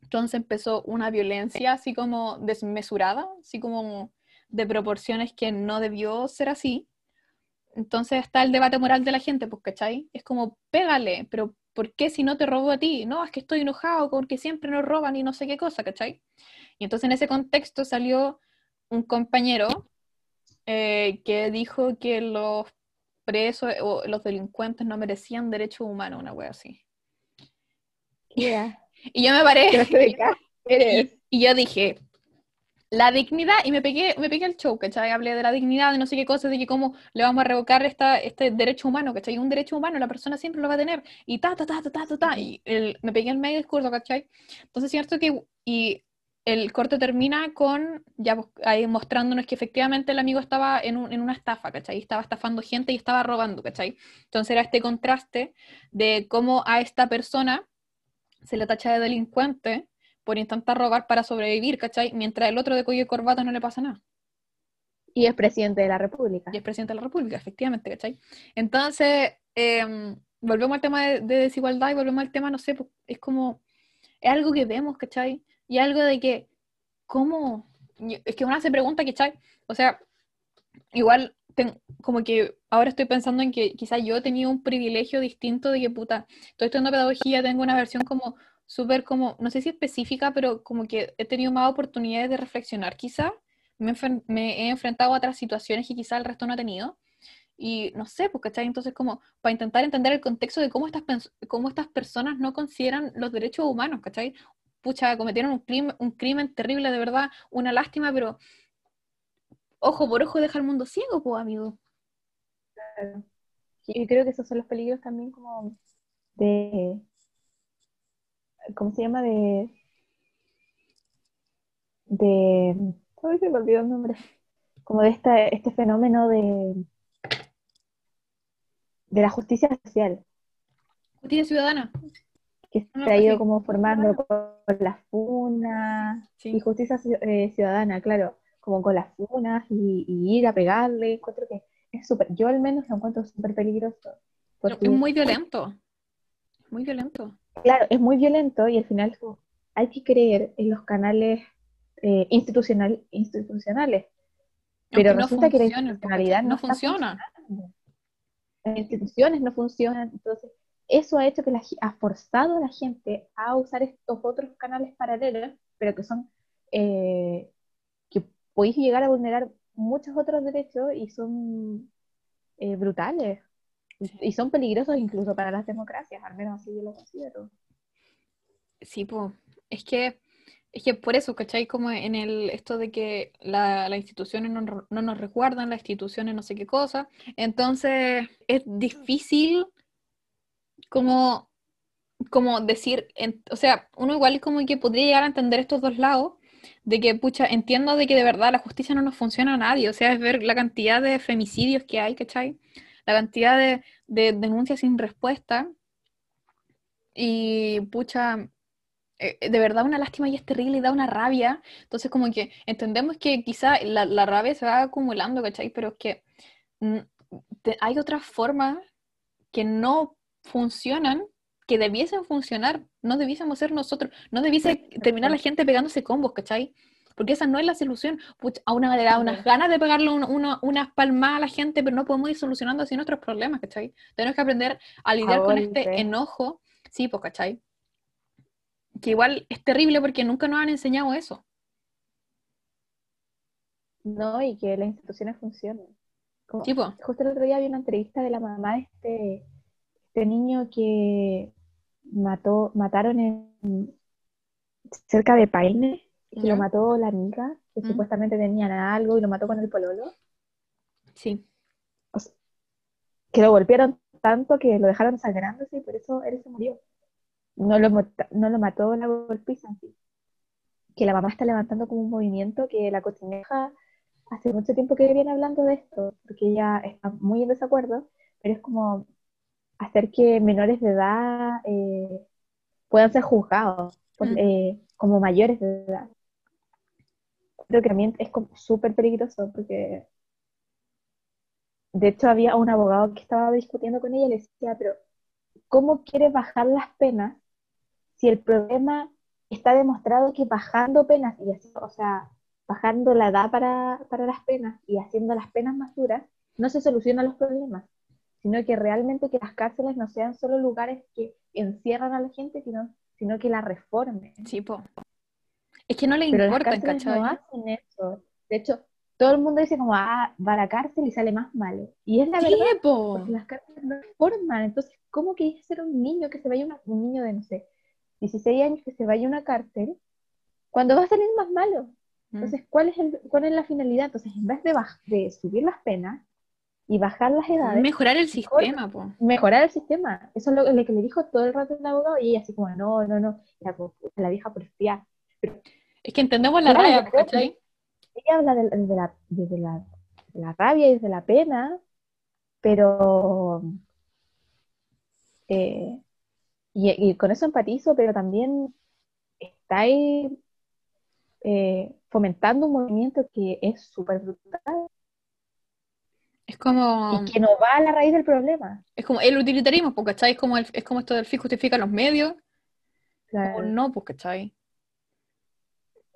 Entonces empezó una violencia así como desmesurada, así como de proporciones que no debió ser así. Entonces está el debate moral de la gente, pues, ¿cachai? Es como, pégale, pero ¿por qué si no te robó a ti? No, es que estoy enojado porque siempre nos roban y no sé qué cosa, ¿cachai? Y entonces en ese contexto salió un compañero eh, que dijo que los presos o los delincuentes no merecían derechos humanos, una wea así. Y yo me paré. y, y yo dije, la dignidad, y me pegué, me pegué el show, ¿cachai? Hablé de la dignidad, de no sé qué cosas, de que cómo le vamos a revocar esta, este derecho humano, ¿cachai? Un derecho humano, la persona siempre lo va a tener, y ta, ta, ta, ta, ta, ta, ta y el, me pegué el medio discurso, ¿cachai? Entonces, cierto que, y el corte termina con, ya pues, ahí mostrándonos que efectivamente el amigo estaba en, un, en una estafa, ¿cachai? Estaba estafando gente y estaba robando, ¿cachai? Entonces era este contraste de cómo a esta persona se le tacha de delincuente, por intentar robar para sobrevivir, ¿cachai? Mientras el otro de cuello y corbata no le pasa nada. Y es presidente de la República. Y es presidente de la República, efectivamente, ¿cachai? Entonces, em, volvemos al tema de, desigualdad y volvemos al tema, no sé, pues, es como, es algo que vemos, ¿cachai? Y algo de que, ¿cómo? Es que uno se pregunta, ¿cachai? O sea, igual, como que ahora estoy pensando en que quizás yo tenido un privilegio distinto de que, puta, estoy estudiando pedagogía, tengo una versión como súper como, no sé si específica, pero como que he tenido más oportunidades de reflexionar quizá. Me, he enfrentado a otras situaciones que quizá el resto no ha tenido. Y no sé, pues, ¿cachai? Entonces, como para intentar entender el contexto de cómo estas, cómo estas personas no consideran los derechos humanos, ¿cachai? Pucha, cometieron un crimen, un crimen terrible, de verdad, una lástima, pero ojo por ojo deja el mundo ciego, pues, amigo. Y creo que esos son los peligros también como de, ¿cómo se llama? De, de, ay, se me olvidó el nombre, como de esta, este fenómeno de, de la justicia social. Justicia ciudadana. Que se ha ido como formando con las funas y justicia eh, ciudadana, claro, como con las funas y, ir a pegarle, encuentro que es súper, yo al menos lo encuentro súper peligroso. Es muy violento, muy violento. Claro, es muy violento y al final hay que creer en los canales eh, institucional, institucionales. Pero resulta que la institucionalidad no, funciona. Las instituciones no funcionan, entonces eso ha hecho que la, ha forzado a la gente a usar estos otros canales paralelos, pero que son eh, que podéis llegar a vulnerar muchos otros derechos y son eh, brutales. Y son peligrosos incluso para las democracias, al menos así yo lo considero. Sí, pues, es que, es que por eso, ¿cachai? Como en el esto de que las instituciones no, nos resguardan, las instituciones no sé qué cosa. Entonces, es difícil como, como decir, o sea, uno igual como que podría llegar a entender estos dos lados, de que, pucha, entiendo de que de verdad la justicia no nos funciona a nadie, o sea, es ver la cantidad de femicidios que hay, ¿cachai? la cantidad de, denuncias sin respuesta. Y pucha, eh, de verdad una lástima y es terrible y da una rabia. Entonces como que entendemos que quizá la, rabia se va acumulando, ¿cachai? Pero es que mm, hay otras formas que no funcionan, que debiesen funcionar, no debiésemos ser nosotros, no debiese terminar la gente pegándose combos, ¿cachai? porque esa no es la solución. a una manera, unas ganas de pegarle unas palmas a la gente, pero no podemos ir solucionando así nuestros problemas, ¿cachai? Tenemos que aprender a lidiar con este enojo, sí, pues, ¿cachai? Que igual es terrible porque nunca nos han enseñado eso. No, y que las instituciones funcionen. sí, pues. Justo el otro día vi una entrevista de la mamá de este, este niño que mató, mataron en cerca de Paine, que lo mató la amiga, que Mm. supuestamente tenían algo y lo mató con el pololo. Sí. O sea, que lo golpearon tanto que lo dejaron sangrándose y por eso él se murió. No lo, no lo mató la golpiza sí. Que la mamá está levantando como un movimiento que la cochineja hace mucho tiempo que viene hablando de esto, porque ella está muy en desacuerdo, pero es como hacer que menores de edad eh, puedan ser juzgados por- Mm. eh, como mayores de edad. Creo que también es como súper peligroso porque de hecho había un abogado que estaba discutiendo con ella y le decía, pero ¿cómo quieres bajar las penas si el problema está demostrado que bajando penas y así, o sea, bajando la edad para, para las penas y haciendo las penas más duras, no se solucionan los problemas, sino que realmente que las cárceles no sean solo lugares que encierran a la gente, sino, sino que la reformen. Sí, po. Es que no le Pero las importa, cárceles ¿cachai? no hacen eso. De hecho, todo el mundo dice como, ah, va a la cárcel y sale más malo. Y es la verdad, po. porque las cárceles no forman. Entonces, ¿cómo querés ser un niño que se vaya una- un niño de, no sé, 16 años que se vaya a una cárcel cuando va a salir más malo? Mm. Entonces, ¿cuál es, el, cuál es la finalidad? Entonces, en vez de, de subir las penas y bajar las edades, Mejorar el mejor- sistema, po. mejorar el sistema. Eso es lo, lo que le dijo todo el rato el abogado y ella así como, no, no, no, la, la vieja porfía. Es que entendemos la que- ¿cachai? ella habla de, de la, de la, de la rabia y de la pena, pero eh, y, y con eso empatizo, pero también está ahí eh, fomentando un movimiento que es súper brutal como, y que no va a la raíz del problema. es como el utilitarismo, po, ¿cachai? Es como, el- es como esto del fin justifica los medios, o Claro. no, pues, ¿cachai?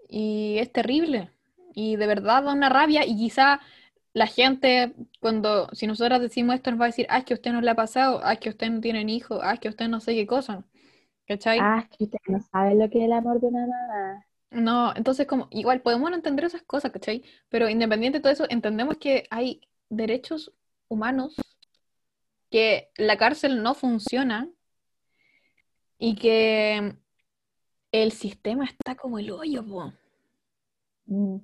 Y es terrible. Y de verdad da una rabia. Y quizá la gente, cuando, si nosotras decimos esto, nos va a decir, ah, es que a usted no le ha pasado, ah, es que usted no tienen hijos, ah, es que usted no sé qué cosa. ¿Cachai? Ah, es que ustedes no saben lo que es el amor de una mamá. No, entonces como, igual podemos no entender esas cosas, ¿cachai? Pero independiente de todo eso, entendemos que hay derechos humanos, que la cárcel no funciona y que el sistema está como el hoyo, po. Mm.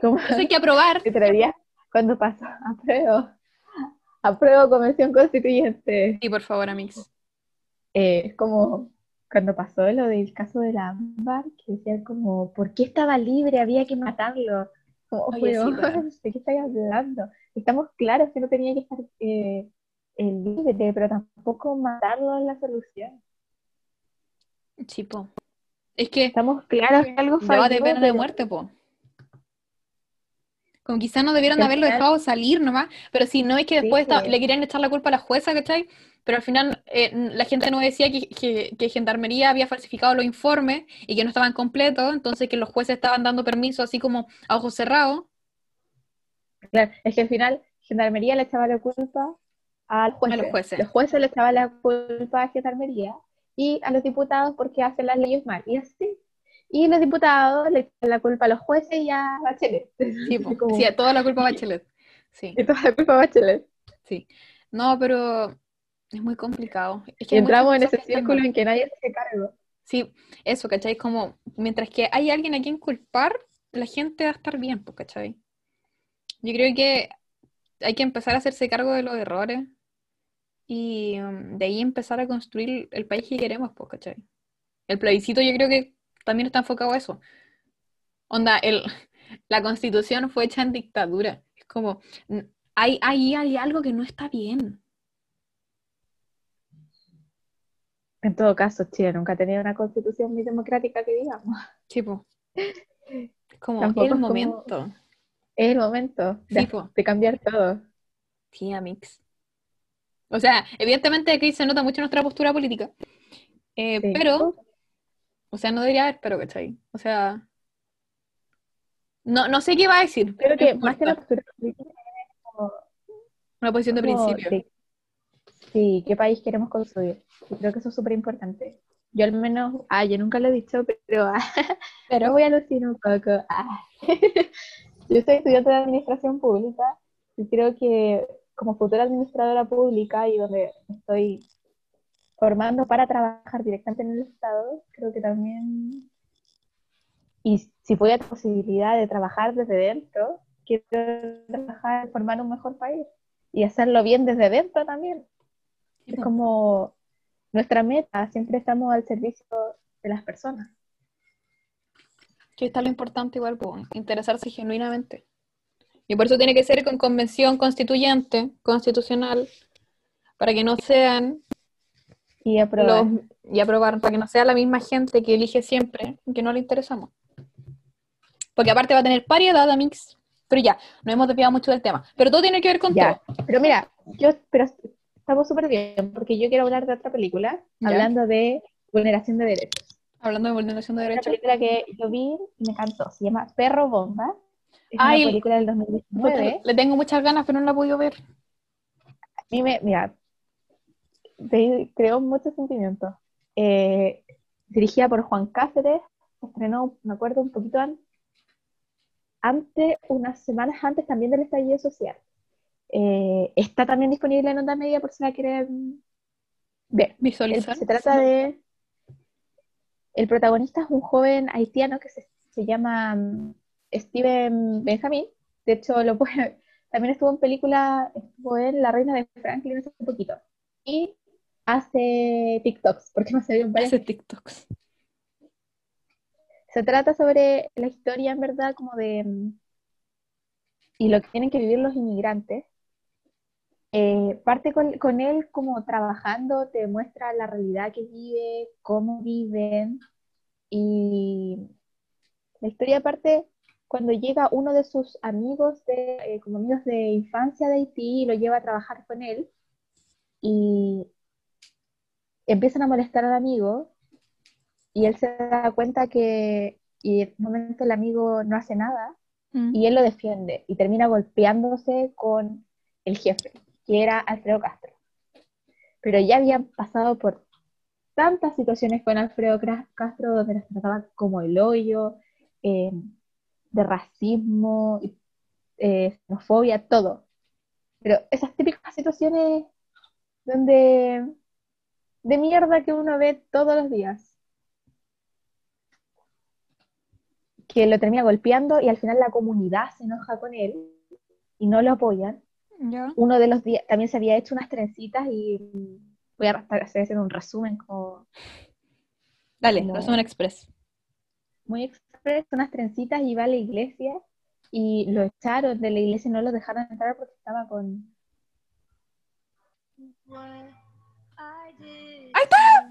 Como Eso hay que aprobar. cuando pasó, apruebo, apruebo convención constituyente. Sí, por favor, Amix. Eh, es como cuando pasó lo del caso de la Ámbar, que decían como, ¿por qué estaba libre? Había que matarlo. Como, Oye, sí. ¿de qué estáis hablando? Estamos claros que no tenía que estar eh, libre, pero tampoco matarlo es la solución. Sí, po. Es que Estamos claros que algo de falló, pena de pero- muerte, po. Como quizás no debieron al haberlo final- dejado salir nomás, pero si no es que después Sí. le querían echar la culpa a la jueza, ¿cachai? Pero al final eh, la gente no decía que, que, que Gendarmería había falsificado los informes y que no estaban completos, entonces que los jueces estaban dando permiso así como a ojos cerrados. Claro, es que al final Gendarmería le echaba la culpa al juez. A los jueces. Los jueces le echaban la culpa a Gendarmería y a los diputados porque hacen las leyes mal. Y así. Y los diputados le echan la culpa a los jueces y a Bachelet. Sí, po. Como- Sí, a toda la culpa a Bachelet. Sí, Y toda la culpa a Bachelet. sí. No, pero es muy complicado. Es que Y entramos en ese círculo mal. en que nadie se cargo. Sí, eso, ¿cachai? Como, mientras que hay alguien a quien culpar, la gente va a estar bien, pues, ¿cachai? Yo creo que hay que empezar a hacerse cargo de los errores y um, de ahí empezar a construir el país que queremos, pues, ¿cachai? El plebiscito yo creo que también está enfocado a eso. Onda, el, la constitución fue hecha en dictadura. Es como, n- hay, hay, hay algo que no está bien. En todo caso, Chile nunca ha tenido una constitución muy democrática que digamos. Tipo, es como Tampoco el como- momento. Es el momento de, Sí, de cambiar todo. Sí, Amix. O sea, evidentemente aquí se nota mucho nuestra postura política. Eh, Sí. Pero, o sea, no debería haber, pero, ¿cachai? O sea, no, no sé qué va a decir. Creo no que más que la postura política es como Una posición de como principio. sí, qué país queremos construir. Creo que eso es súper importante. Yo al menos, ah, yo nunca lo he dicho, pero, ah, pero voy a lucir un poco. ah. Yo soy estudiante de administración pública y creo que como futura administradora pública y donde estoy formando para trabajar directamente en el Estado, creo que también Y si voy a la posibilidad de trabajar desde dentro, quiero trabajar, formar un mejor país y hacerlo bien desde dentro también. Es como nuestra meta, siempre estamos al servicio de las personas. Que está lo importante igual, pues, interesarse genuinamente. Y por eso tiene que ser con convención constituyente, constitucional, para que no sean Y aprobar. los- y aprobar, para que no sea la misma gente que elige siempre, que no le interesamos. Porque aparte va a tener variedad, Amix. Pero ya, nos hemos desviado mucho del tema. Pero todo tiene que ver con Ya, todo. pero mira, yo pero estamos súper bien, porque yo quiero hablar de otra película, Ya. hablando de vulneración de derechos. Hablando de vulneración de Una derechos. película que yo vi y me encantó, se llama Perro Bomba. Es Ay, una película del 2019. Le tengo muchas ganas, pero no la he podido ver. A mí me, mira, te- creó muchos sentimientos. Eh, dirigida por Juan Cáceres, estrenó, me acuerdo, un poquito an- antes, unas semanas antes también del estallido social. Eh, está también disponible en Onda Media por si la quieren ver. Visualizar. se trata de. El protagonista es un joven haitiano que se, se llama mm, Steven Benjamin. De hecho, lo puede- también estuvo en película, estuvo en La Reina de Franklin hace poquito. Y hace TikToks, porque me salieron varias. Hace TikToks. Se trata sobre la historia, en verdad, como de. mm, y lo que tienen que vivir los inmigrantes. Eh, parte con, con él como trabajando, te muestra la realidad que vive, cómo viven. Y la historia parte cuando llega uno de sus amigos, de, eh, como amigos de infancia de Haití, y lo lleva a trabajar con él. Y empiezan a molestar al amigo y él se da cuenta que y en un momento el amigo no hace nada Mm. y él lo defiende y termina golpeándose con el jefe, que era Alfredo Castro. Pero ya habían pasado por tantas situaciones con Alfredo Castro donde los trataba como el hoyo, eh, de racismo, eh, xenofobia, todo. Pero esas típicas situaciones donde de mierda que uno ve todos los días. que lo termina golpeando y al final la comunidad se enoja con él y no lo apoyan. Ya. Uno de los días también se había hecho unas trencitas y voy a haciendo un resumen como Dale, Como- resumen express. muy express, unas trencitas y va a la iglesia y lo echaron de la iglesia y no lo dejaron entrar porque estaba con... ¡Ahí está!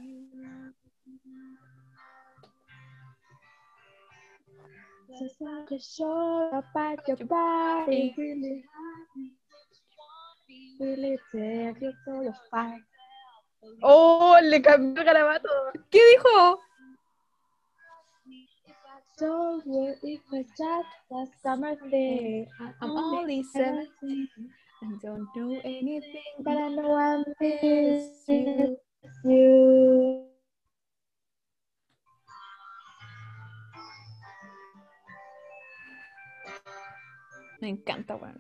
¡Oh! Le cambió el garabato. ¿Qué dijo? I'm only 17 and don't know anything, But I know I miss you. Me encanta, weón.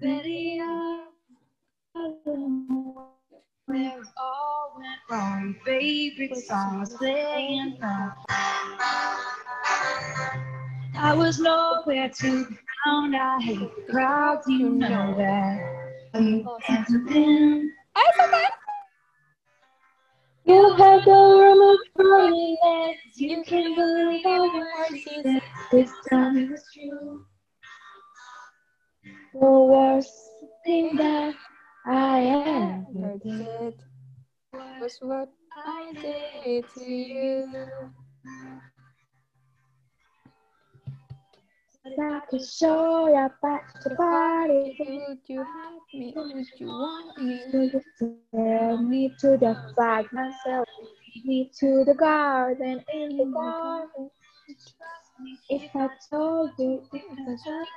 Betty, I where all went wrong. Favorite songs playing wrong. I was nowhere to be found. I hate crowds, you know that. You can't been. You have the room of falling You can't believe all the said. This time it was true. The worst thing that I ever did. was what I did to you. I could show you to the party. Would you have me? Would you want me? You just tell me to the back myself. Me to the garden, in the garden. If I told you it was just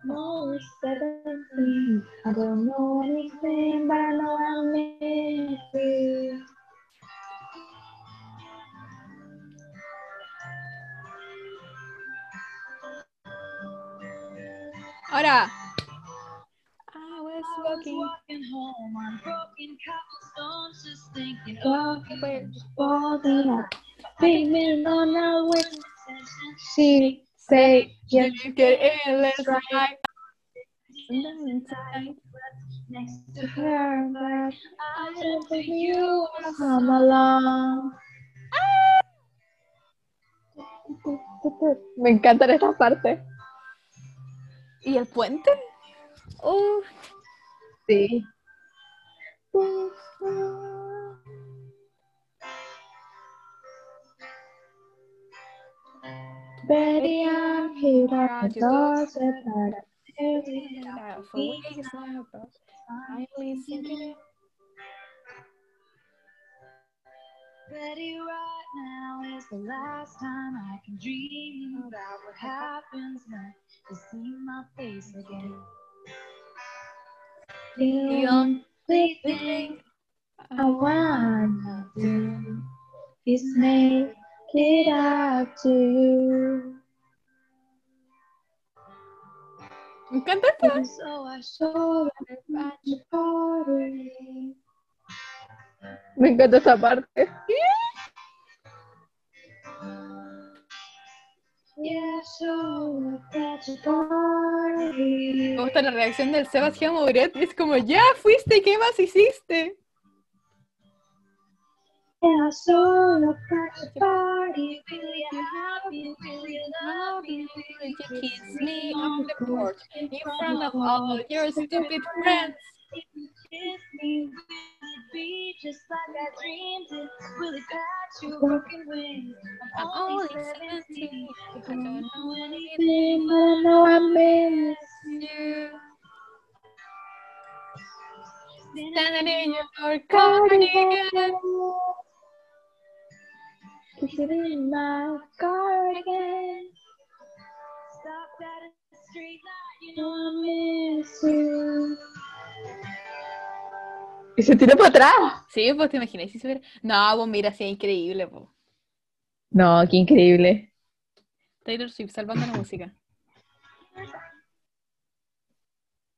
something more seventeen, I don't know anything, but I know I miss you. Ahora. I was walking. home on broken cobblestones, just thinking of you. falling up. Payment on our witness. She say yes. let's ride. Next to her, but I don't think you are come along. Me encantan estas partes. ¿Y el puente? Uf. Sí. But I'm For weeks but finally sinking in. Betty, right now is the last time I can dream about what happens when you see my face again. the only thing I wanna do is make it up to you. Me encanta esta. So I So much party. Me encanta esa parte. Me gusta la reacción del Sebastián Mouret. Es como, ya fuiste, ¿qué más hiciste? Yeah, so that you party. Really happy, really love me, really You kiss me on the porch in front of all your stupid friends. If you kiss me, will it be just like I dreamed it? Will it catch your broken wings? I'm only 17. I don't know anything Thing that I know I miss. you. Standing in your cardigan. Kissing in my cardigan. Stopped at a street light, you know I miss you. Y se tiró para atrás. Sí, pues te imaginas si se hubiera. No, pues mira, sí, increíble, pues. No, qué increíble. Taylor Swift salvando la música.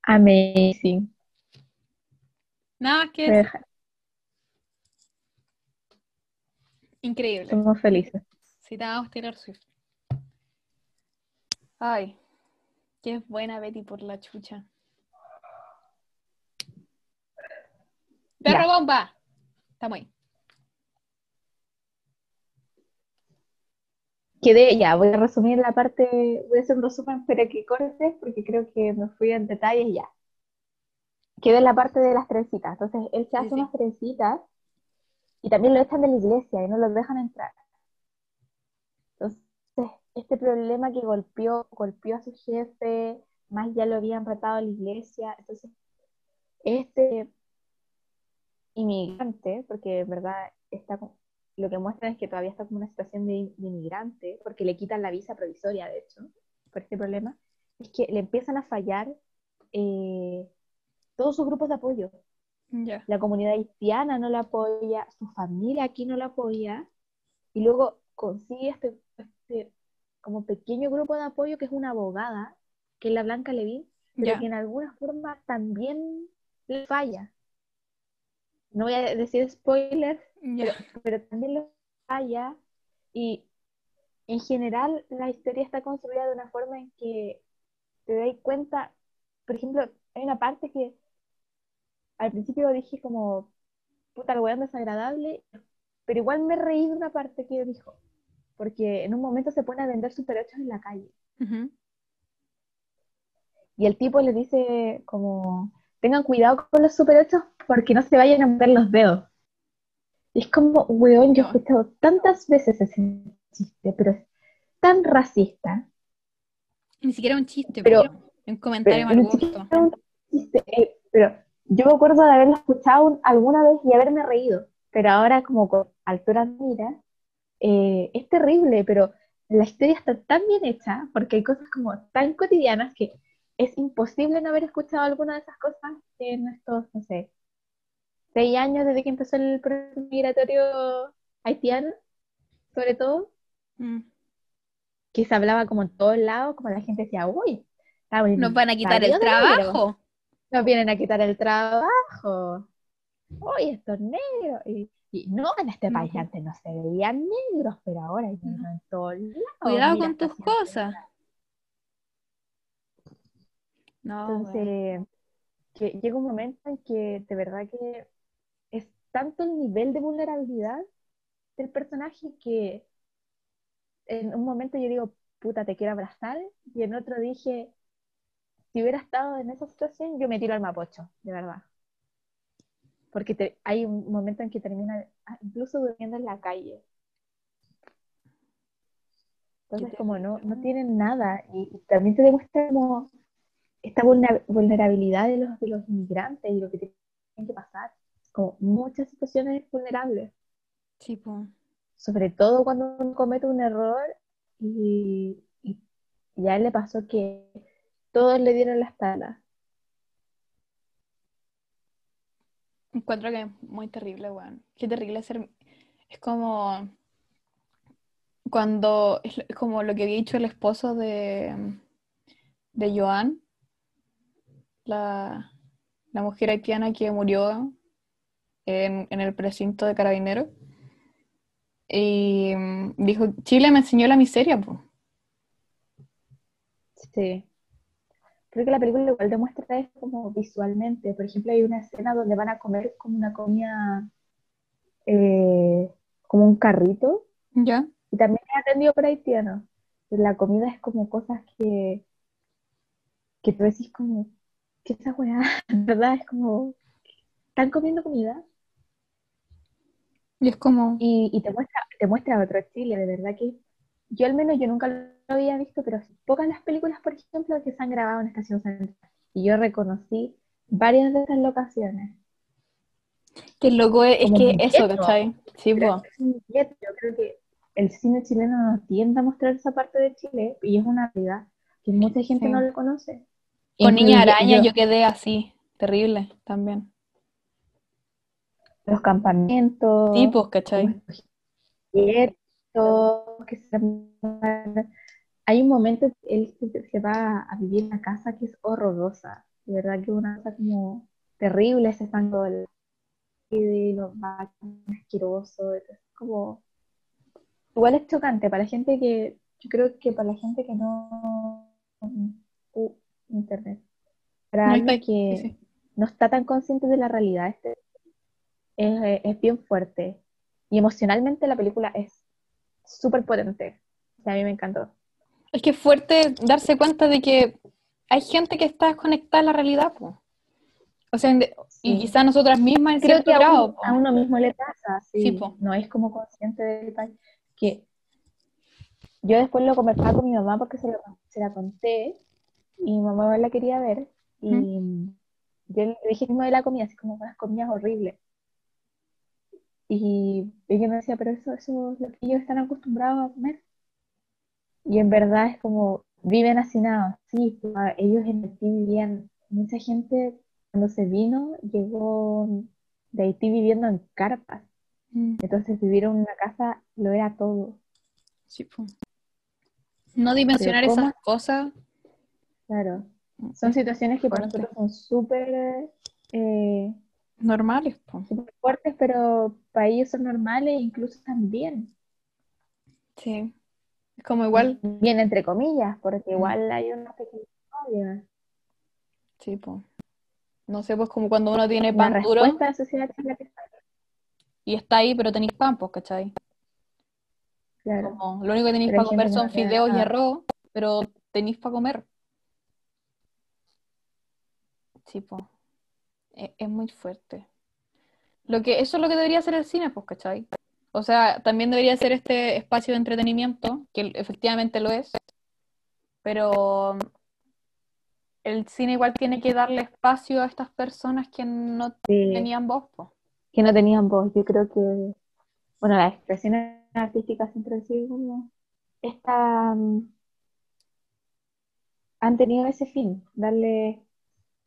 Amazing. Nada más que Me decir. deja- Increíble. Somos felices. Citamos Taylor Swift. Ay, qué buena Betty por la chucha. ¡Perro Ya. bomba! Estamos ahí. Quedé, ya, voy a resumir la parte, voy a hacer un resumen, pero que cortes, porque creo que me fui en detalles ya. Quedé en la parte de las trencitas. Entonces, él se Sí, hace sí. unas trencitas y también lo echan de la iglesia y no lo dejan entrar. Entonces, este problema que golpeó, golpeó a su jefe, más ya lo habían retado en la iglesia. Entonces, este inmigrante, porque en verdad está lo que muestran es que todavía está como una situación de, de inmigrante, porque le quitan la visa provisoria, de hecho, por este problema, es que le empiezan a fallar eh, todos sus grupos de apoyo. Ya. La comunidad haitiana no la apoya, su familia aquí no la apoya, y luego consigue este, este como pequeño grupo de apoyo que es una abogada, que es la Blanca Levin, pero que en alguna forma también le falla. No voy a decir spoilers, Ya. pero también lo falla y en general la historia está construida de una forma en que te das cuenta, por ejemplo, hay una parte que al principio dije como, puta, el weón desagradable, pero igual me reí de una parte que dijo, porque en un momento se pone a vender super 8 en la calle y el tipo les dice como, tengan cuidado con los super 8 porque no se vayan a meter los dedos. Y es como, weón, yo he escuchado tantas veces ese chiste, pero es tan racista. Ni siquiera un chiste, Pero- un comentario pero mal gusto. siquiera un chiste, eh, pero yo me acuerdo de haberlo escuchado un- alguna vez y haberme reído, pero ahora como con altura de mira, eh, es terrible, pero la historia está tan bien hecha, porque hay cosas como tan cotidianas que es imposible no haber escuchado alguna de esas cosas en estos, no sé, seis años desde que empezó el proceso migratorio haitiano, sobre todo, Mm. que se hablaba como en todos lados, como la gente decía, uy, estamos Nos van a quitar el invadidos de negro". trabajo. Nos vienen a quitar el trabajo. oye, estos negros. Y, y no, en este país antes no se veían negros, pero ahora ya Ujú. en todos lados. Cuidado mira, con tus cosas. No. Entonces, que llega un momento en que de verdad que es tanto el nivel de vulnerabilidad del personaje que en un momento yo digo, puta, te quiero abrazar, y en otro dije, si hubiera estado en esa situación, yo me tiro al mapocho, de verdad. Porque te- hay un momento en que termina ah, incluso durmiendo en la calle. Entonces, como no, no tienen nada, y, y también te demuestra como esta vulner- vulnerabilidad de los, de los inmigrantes y lo que tienen que pasar. Como muchas situaciones vulnerables, Sí, po. sobre todo cuando uno comete un error y, y, y a él le pasó que todos le dieron la espalda. Encuentro que es muy terrible, weón. Qué terrible ser. Es como. Cuando. Es como lo que había dicho el esposo de. de Joan, la, la mujer haitiana que murió en, en el precinto de Carabineros. Y mm, dijo: Chile me enseñó la miseria, pues. Sí. Creo que la película igual demuestra eso como visualmente. Por ejemplo, hay una escena donde van a comer como una comida, eh, como un carrito, ¿Ya? y también es atendido por haitianos. La comida es como cosas que, que tú decís como, ¿qué esa weá? ¿Verdad? Es como, ¿están comiendo comida? Y es como. Y, y te muestra, te muestra otro Chile, de verdad que yo al menos yo nunca lo había visto, pero pocas las películas, por ejemplo, que se han grabado en Estación Central. Y yo reconocí varias de esas locaciones. Que loco es, es Como que eso. ¿cachai? Sí, pues. es. Yo creo que el cine chileno no tiende a mostrar esa parte de Chile y es una realidad que mucha gente Sí. no lo conoce. Con Niña Araña yo- yo quedé así, terrible también. los campamentos, Sí, pues, ¿cachai? guetos, que se. Hay un momento que él se, se va a vivir en una casa que es horrorosa. De verdad que es una casa como terrible, ese del y los vacas asqueroso. Es como igual es chocante para la gente que yo creo que para la gente que no uh, internet para No, alguien que sí. no está tan consciente de la realidad este es, es bien fuerte y emocionalmente la película es súper potente O sea, a mí me encantó Es que es fuerte darse cuenta de que hay gente que está desconectada a la realidad. O sea, de- y quizás nosotras mismas en creo cierto que grado, a uno mismo le pasa sí, no es como consciente del detalle que yo después lo conversaba con mi mamá porque se, lo- se la conté y mi mamá la quería ver y yo le dije mismo de la comida así como las comidas horribles y ella me decía pero eso, eso es lo que ellos están acostumbrados a comer y en verdad es como viven hacinados sí, pues, ellos en Haití vivían mucha gente cuando se vino llegó de Haití viviendo en carpas Mm, entonces vivir en una casa lo era todo sí, po. No dimensionar esas cosas. Claro, son situaciones que para nosotros son súper eh, normales, po. súper fuertes, pero para ellos son normales e incluso también. Sí. Es como igual, Bien, entre comillas, porque igual hay una pequeña historia. sí, po. No sé, pues como cuando uno tiene La pan duro de la sociedad es la que está. y está ahí, pero tenéis pan, pues, ¿cachai? Claro, Como, lo único que tenéis Pero para comer son fideos y arroz, pero tenéis para comer. Sí, pues. Es, es muy fuerte. Lo que, eso es lo que debería ser el cine, pues, ¿cachai? O sea, también debería ser este espacio de entretenimiento, que efectivamente lo es, pero el cine igual tiene que darle espacio a estas personas que no Sí, tenían voz, pues. que no tenían voz. Yo creo que, bueno, las expresiones artísticas siempre han sido como esta, mm, han tenido ese fin, darle,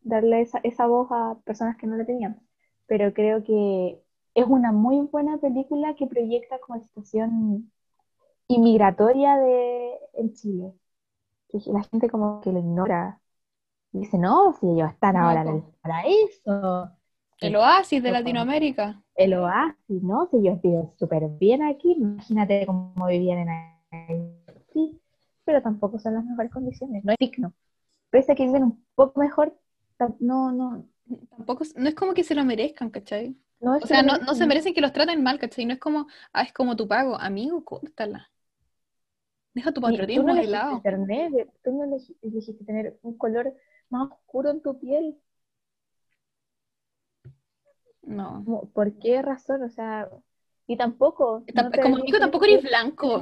darle esa, esa voz a personas que no la tenían. Pero creo que es una muy buena película que proyecta como la situación inmigratoria de, en Chile. Que la gente como que lo ignora. Y dice, no, si ellos están ahora en el paraíso. El oasis de. Latinoamérica. el oasis, ¿no? Si ellos viven súper bien aquí, imagínate cómo vivían en Haití, pero tampoco son las mejores condiciones, no es digno. Pese a que viven un poco mejor, no, no, Tampoco, no es como que se lo merezcan, ¿cachai? No O sea, no, no se merecen. que los traten mal, ¿cachai? No es como, ah, es como tu pago. Amigo, córtala. Deja tu patriotismo de lado. ser negro, tú no elegi- elegiste tener un color más oscuro en tu piel. No. ¿Por qué razón? O sea, y tampoco. Tamp- como amigo tampoco eres blanco.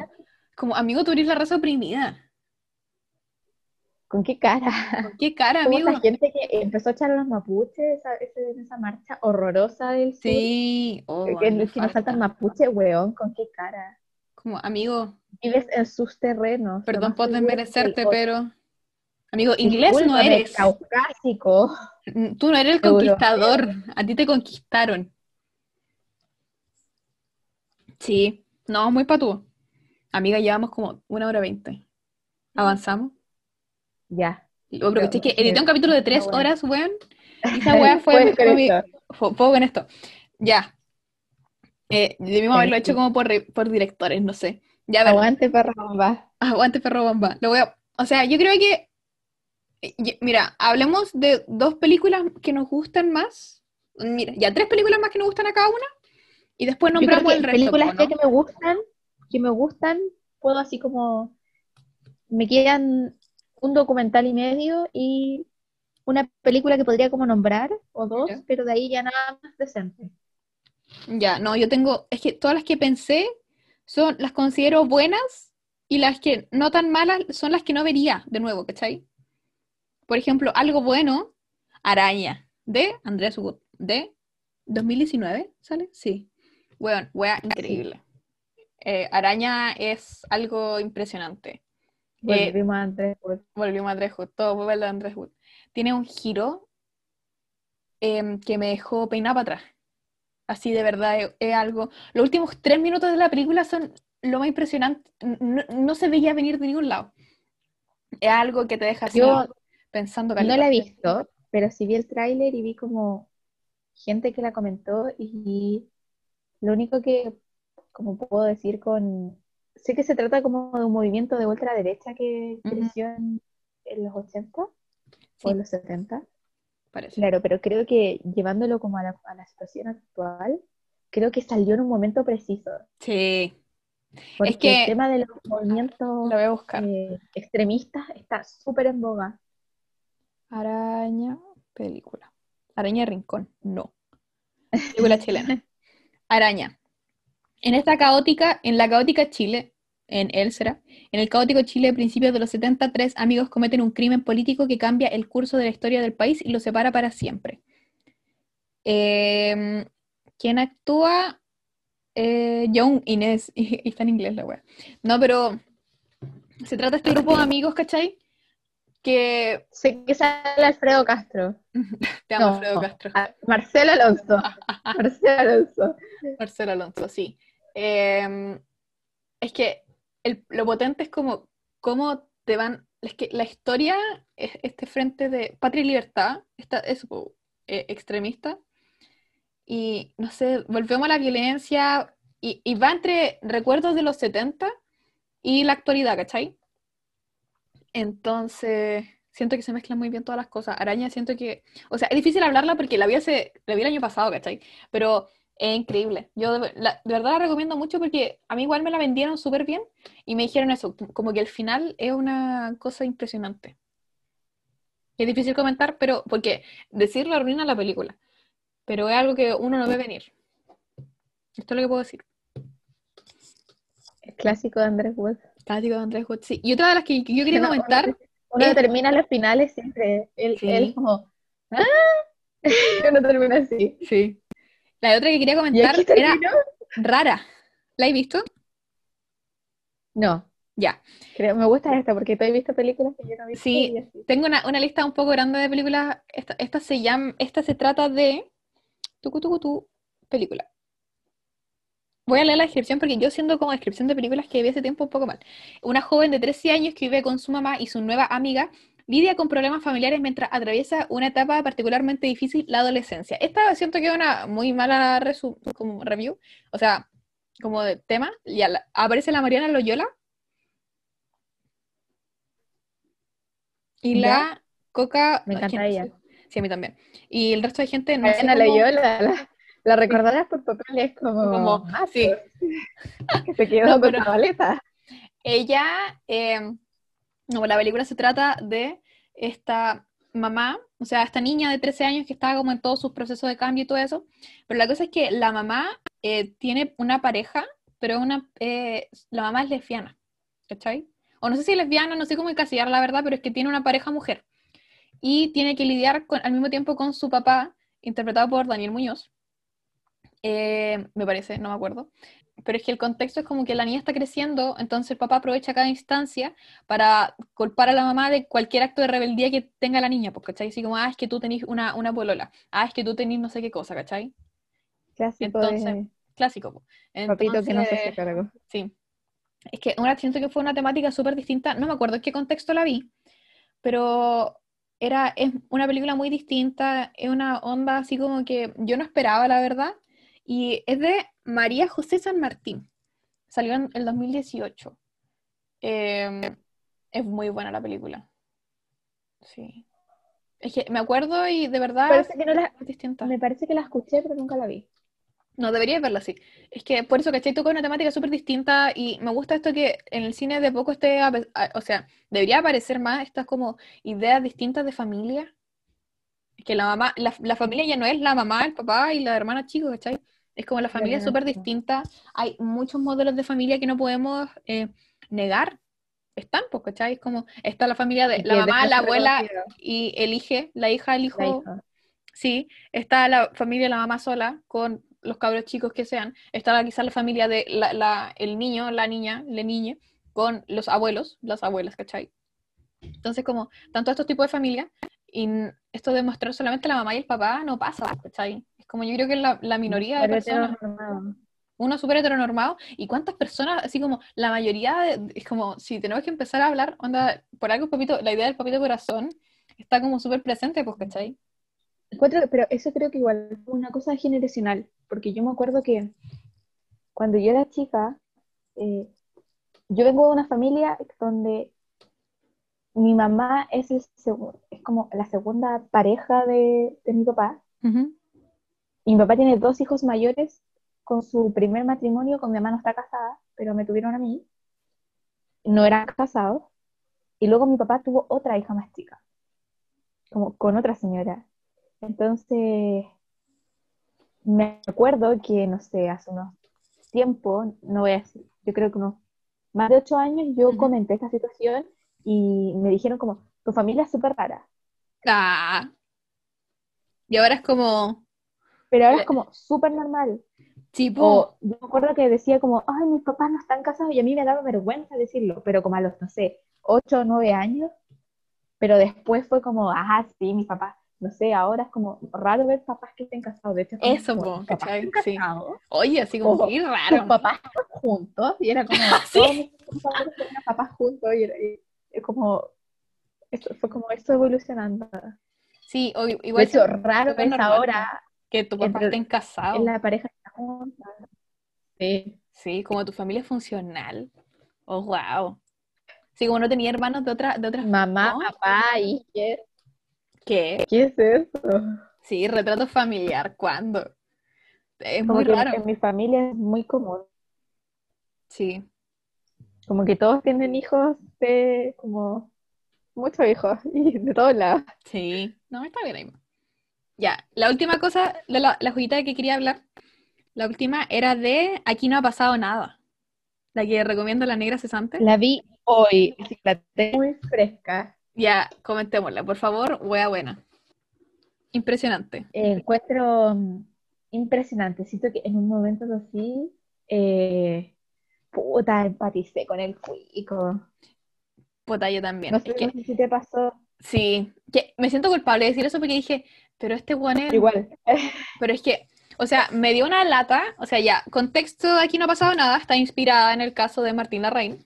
Como amigo tú eres la raza oprimida. ¿Con qué cara? ¿Con qué cara, amigo? esa gente que empezó a echar a los mapuches esa, esa marcha horrorosa del sur. Sí. Oh, que, me que nos falta. faltan mapuche, weón, ¿con qué cara? Como amigo, Vives en sus terrenos. perdón por desmerecerte, pero... Amigo, inglés no eres. Caucásico. Tú no eres el Europeo. conquistador. A ti te conquistaron. Sí. No, muy patúo. Amiga, llevamos como una hora veinte. ¿Avanzamos? Ya. Pero, caché que sí, edité un capítulo de tres bueno. horas, weón. Esa weá fue, fue con mi- esto. fue- fue con esto. Ya. Eh, debimos haberlo hecho como por, por directores, no sé. Ya, a ver, Aguante, perra bomba. aguante perro bomba. Lo voy a, o sea, yo creo que, eh, mira, hablemos de dos películas que nos gustan más. Mira, ya tres películas más que nos gustan a cada una. Y después Yo creo nombramos el resto, películas que me gustan, que me gustan, puedo así como, me quedan un documental y medio y una película que podría como nombrar, o dos, Ya. pero de ahí ya nada más decente. Ya, no, yo tengo, es que todas las que pensé son, las considero buenas y las que no tan malas son las que no vería de nuevo, ¿cachai? Por ejemplo, algo bueno, Araña, de Andrés Wood, de 2019, ¿sale? Sí. Bueno, wea increíble. Eh, Araña es algo impresionante. Eh, Volvimos a Andrés Wood. Volvimos a Andrés Wood, todo vuelve a Andrés Wood. Tiene un giro em, que me dejó peinada para atrás. Así de verdad es, es algo. Los últimos tres minutos de la película son lo más impresionante. No, no se veía venir de ningún lado. Es algo que te deja así Yo pensando no la he visto, pero sí vi el tráiler y vi como gente que la comentó y lo único que, como puedo decir con... Sé que se trata como de un movimiento de ultraderecha que Ujú. creció en, en los 80 o en los 70. parece. Claro, pero creo que llevándolo como a la, a la situación actual, creo que salió en un momento preciso. Sí, Porque que- el tema de los movimientos la voy a buscar. eh, extremistas está súper en boga. Araña, película. Araña Rincón, no. Película chilena. Araña. En esta caótica, en la caótica Chile, en él será, en el caótico Chile de principios de los 70, tres amigos cometen un crimen político que cambia el curso de la historia del país y lo separa para siempre. Eh, ¿quién actúa? Eh, John Inés, y está en inglés la wea. No, pero se trata de este grupo de amigos, ¿cachai? Que Sé que sale Alfredo Castro. te amo, No, Alfredo Castro. a- Marcelo Alonso. Marcelo Alonso. Marcelo Alonso, sí. Eh, es que el- lo potente es como cómo te van. Es que la historia, es este frente de patria y libertad, esta, es eh, extremista, y no sé, volvemos a la violencia, y, y va entre recuerdos de los 70 y la actualidad, ¿cachai? Entonces, siento que se mezclan muy bien todas las cosas. Araña, siento que. O sea, es difícil hablarla porque la vi, hace, la vi el año pasado, ¿cachai? Pero es increíble. Yo de, la- de verdad la recomiendo mucho porque a mí igual me la vendieron súper bien y me dijeron eso, como que el final es una cosa impresionante. Es difícil comentar, pero porque decirlo arruina la película. Pero es algo que uno no ve venir. Esto es lo que puedo decir. El clásico de Andrés Wood. Clásico de Andrés Wood, sí. Y otra de las que yo quería Uno- comentar, Uno Eh, termina los finales siempre. Él, Sí. él como. ¡Ah! Uno termina así. sí. La otra que quería ¿Y comentar era rara. ¿La he visto? No. Ya. Creo, me gusta esta porque tú has visto películas que yo no he visto. Sí. Tengo una, una lista un poco grande de películas. Esta, esta se llama, esta se trata de tucu, tucu, tu, película. Voy a leer la descripción porque yo siendo como descripción de películas que vi hace tiempo un poco mal. Una joven de 13 años que vive con su mamá y su nueva amiga lidia con problemas familiares mientras atraviesa una etapa particularmente difícil, la adolescencia. Esta siento que es una muy mala resu- como review, o sea, como de tema. Ya la- aparece la Mariana Loyola y Ya. la Coca. Me encanta no ella. sé. Sí, a mí también. Y el resto de gente no Mariana cómo- Loyola, la, la recordarás por papeles como, Como- Matos, sí. que se quedó No, con la maleta. Ella, eh, no, la película se trata de esta mamá, o sea, esta niña de 13 años que está como en todos sus procesos de cambio y todo eso, pero la cosa es que la mamá eh, tiene una pareja, pero una, eh, la mamá es lesbiana, ¿cachai? O no sé si es lesbiana, no sé cómo encasillar la verdad, pero es que tiene una pareja mujer y tiene que lidiar con- al mismo tiempo con su papá, interpretado por Daniel Muñoz, eh, me parece, no me acuerdo. Pero es que el contexto es como que la niña está creciendo, entonces el papá aprovecha cada instancia para culpar a la mamá de cualquier acto de rebeldía que tenga la niña, pues, ¿cachai? Así como, ah, es que tú tenés una, una polola, ah, es que tú tenés no sé qué cosa, ¿cachai? Clásico Entonces, de Clásico. po. papito que no se Entonces, hace cargo. Sí. Es que una, siento que fue una temática súper distinta. No me acuerdo en qué contexto la vi, pero era, es una película muy distinta. Es una onda así como que yo no esperaba, la verdad. Y es de María José San Martín. Salió en el 2018. Eh, es muy buena la película. Sí. Es que me acuerdo y de verdad Parece que no la- es distinta. Me parece que la escuché, pero nunca la vi. No, deberías verla así. Es que por eso, ¿cachai? Toca una temática súper distinta y me gusta esto que en el cine de poco esté, a- o sea, debería aparecer más estas como ideas distintas de familia. Que la mamá, la, la familia ya no es la mamá, el papá y la hermana chicos, ¿cachai? Es como la familia es súper distinta. Hay muchos modelos de familia que no podemos eh, negar. Están, pues, ¿cachai? Es como, está la familia de la mamá, la abuela reconocido, y el hijo, la hija, el hijo, hija. Sí, está la familia de la mamá sola con los cabros chicos que sean. Está quizás la familia de la, la- el niño, la niña, la niña, con los abuelos, las abuelas, ¿cachai? Entonces, como tanto estos tipos de familia, y esto de mostrar solamente la mamá y el papá no pasa, ¿cachai? Como yo creo que es la, la minoría de personas, uno súper heteronormado, y cuántas personas, así como la mayoría, de- es como si tenemos que empezar a hablar, onda, por algo, papito, la idea del papito corazón está como súper presente, pues, ¿cachai? Encuentro- pero eso creo que igual fue una cosa generacional, porque yo me acuerdo que cuando yo era chica, eh, yo vengo de una familia donde mi mamá es, el es como la segunda pareja de, de mi papá, Ujú. Y mi papá tiene dos hijos mayores con su primer matrimonio, con mi mamá no está casada, pero me tuvieron a mí, no eran casados, y luego mi papá tuvo otra hija más chica, como con otra señora. Entonces, me acuerdo que, no sé, hace unos tiempo, no voy a decir, yo creo que unos más de ocho años, yo comenté esta situación y me dijeron como, tu familia es súper rara, Ah. Y ahora es como, pero ahora es como súper normal. tipo, O yo me acuerdo que decía como, ay, mis papás no están casados y a mí me daba vergüenza decirlo, pero como a los, no sé, ocho o nueve años, pero después fue como, ah, sí, mis papás, no sé, ahora es como raro ver papás que estén casados, de hecho, es Eso, como, po, "¿Tus papás están Sí. casados? oye, así como, qué raro. papás están juntos, y era como, Sí. todos mis papás juntos, y era y- como, esto, fue como esto evolucionando. Sí, o- De igual hecho, se- raro es ahora que tu papá estén casados. en la pareja está junta. Sí. Sí, como tu familia es funcional. Oh, wow. Sí, como no tenía hermanos de otra, de otras Mamá, ¿no? papá, hija. ¿Qué? ¿Qué es eso? Sí, retrato familiar, ¿cuándo? Es Como muy que raro. en mi familia es muy común. Sí, Como que todos tienen hijos de, como, muchos hijos, y de todos lados. sí. No, está bien ahí. Ya, la última cosa, la, la, la joyita que quería hablar, la última era de Aquí no ha pasado nada. La que recomiendo la negra cesante. La vi hoy, la tengo muy fresca. Ya, comentémosla, por favor, wea buena. Impresionante. Eh, encuentro mm, impresionante. Siento que en un momento así, eh, puta, empaticé con el cuico. Puta, yo también. No Es sé, que- no sé si te pasó sí, que me siento culpable de decir eso porque dije, pero este weón es- igual. Pero es que, o sea, me dio una lata, o sea, ya, contexto, aquí no ha pasado nada, está inspirada en el caso de Martín Larraín.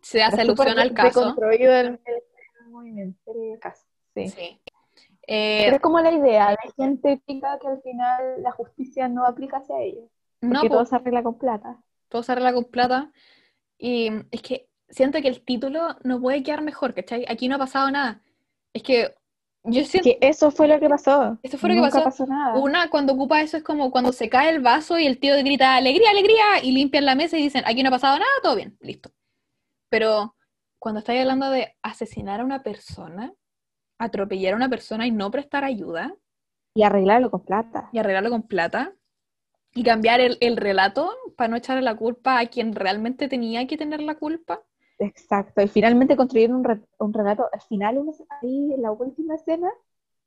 Se hace alusión al caso. el- el- movimiento en el caso. Sí. Sí. Pero Eh, es como la idea de gente pica que al final la justicia no aplica hacia ellos. no, Porque po, todo se arregla con plata. todo se arregla con plata. Y es que siento que el título no puede quedar mejor, ¿cachai? Aquí no ha pasado nada. Es que yo siento, Que eso fue lo que pasó. Eso fue lo que pasó nada. una cuando ocupa eso es como cuando se cae el vaso y el tío grita, alegría, alegría, y limpian la mesa y dicen, aquí no ha pasado nada, todo bien, listo. Pero cuando estáis hablando de asesinar a una persona, atropellar a una persona y no prestar ayuda, Y arreglarlo con plata. y arreglarlo con plata, y cambiar el, el relato para no echarle la culpa a quien realmente tenía que tener la culpa. Exacto. Y finalmente construyeron un, un relato. Al final, ahí en la última escena,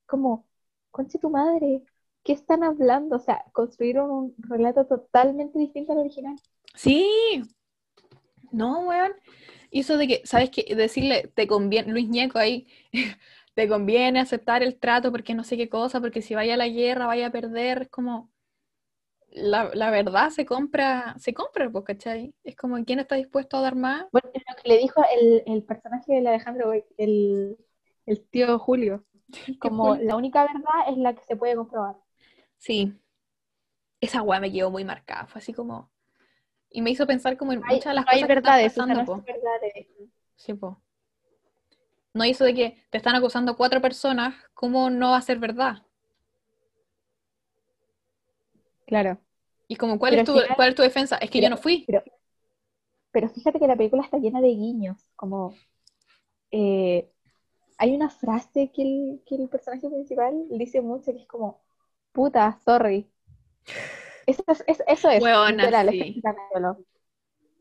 como, conche tu madre, ¿qué están hablando? O sea, construyeron un relato totalmente distinto al original. Sí. No, weón. Y eso de que, ¿sabes qué? Decirle, te conviene, Luis Ñeco ahí, te conviene aceptar el trato porque no sé qué cosa, porque si vaya a la guerra vaya a perder, es como, la, la verdad se compra, se compra, pues, ¿cachai? Es como, ¿quién está dispuesto a dar más? Bueno, es lo que le dijo el, el personaje del Alejandro, el, el tío Julio. Como Julio. la única verdad es la que se puede comprobar. Sí. Esa weá me quedó muy marcada, fue así como, y me hizo pensar como en hay, muchas de las no hay cosas que están pasando, no po. es verdades. Sí, po. No eso de que te están acusando cuatro personas, ¿cómo no va a ser verdad? Claro. Y como, ¿cuál Pero es tu, final- cuál es tu defensa? Es que yo no fui. Pero, pero fíjate que la película está llena de guiños, como eh, hay una frase que el, que el personaje principal dice mucho que es como, puta, sorry. Eso es, es- eso es, Weona, literal, sí.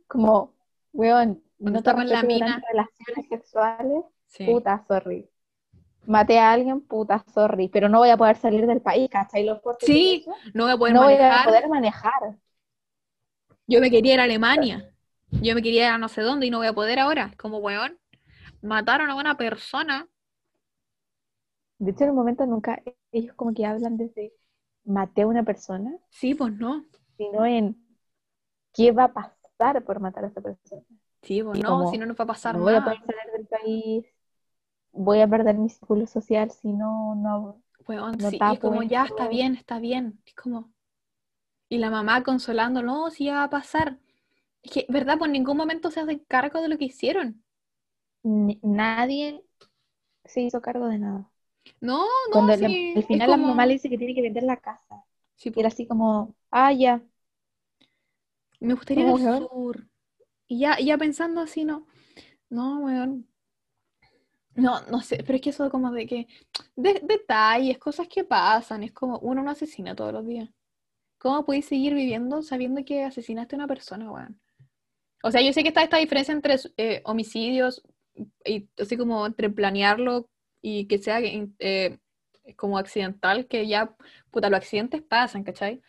Como, weón, no te está con la respeto mina. durante relaciones sexuales, Sí. puta, sorry. Maté a alguien, puta, sorry, pero no voy a poder salir del país, ¿cachai? Lo fuerte que Sí. No voy a poder no voy a manejar. poder manejar. Yo me quería ir a Alemania. Yo me quería ir a no sé dónde y no voy a poder ahora. Como, weón, mataron a una persona. De hecho, en un momento nunca, ellos como que hablan desde maté a una persona, Sí, pues no. sino en qué va a pasar por matar a esa persona. Sí, pues no, si no nos va a pasar No voy a poder salir del país, voy a perder mi círculo social si no, no. Weón, no sí, y tapo es como, ya está bien, está bien. Es como. Y la mamá consolando, no, si ya va a pasar. Es que, ¿verdad? Por ningún momento se hacen cargo de lo que hicieron. nadie se hizo cargo de nada. No, no, Cuando la- sí, al es final la como- mamá le dice que tiene que vender la casa. Sí, Y pues, era así como, ah, ya, me gustaría ir ¿Cómo, al sur. Y ya, ya pensando así, no. No, weón. No, no sé, pero es que eso como de que. de- detalles, cosas que pasan. Es como uno no asesina todos los días. ¿Cómo podéis seguir viviendo sabiendo que asesinaste a una persona, weón? O sea, yo sé que está esta diferencia entre eh, homicidios y así como entre planearlo y que sea eh, como accidental, que ya, puta, los accidentes pasan, ¿cachai?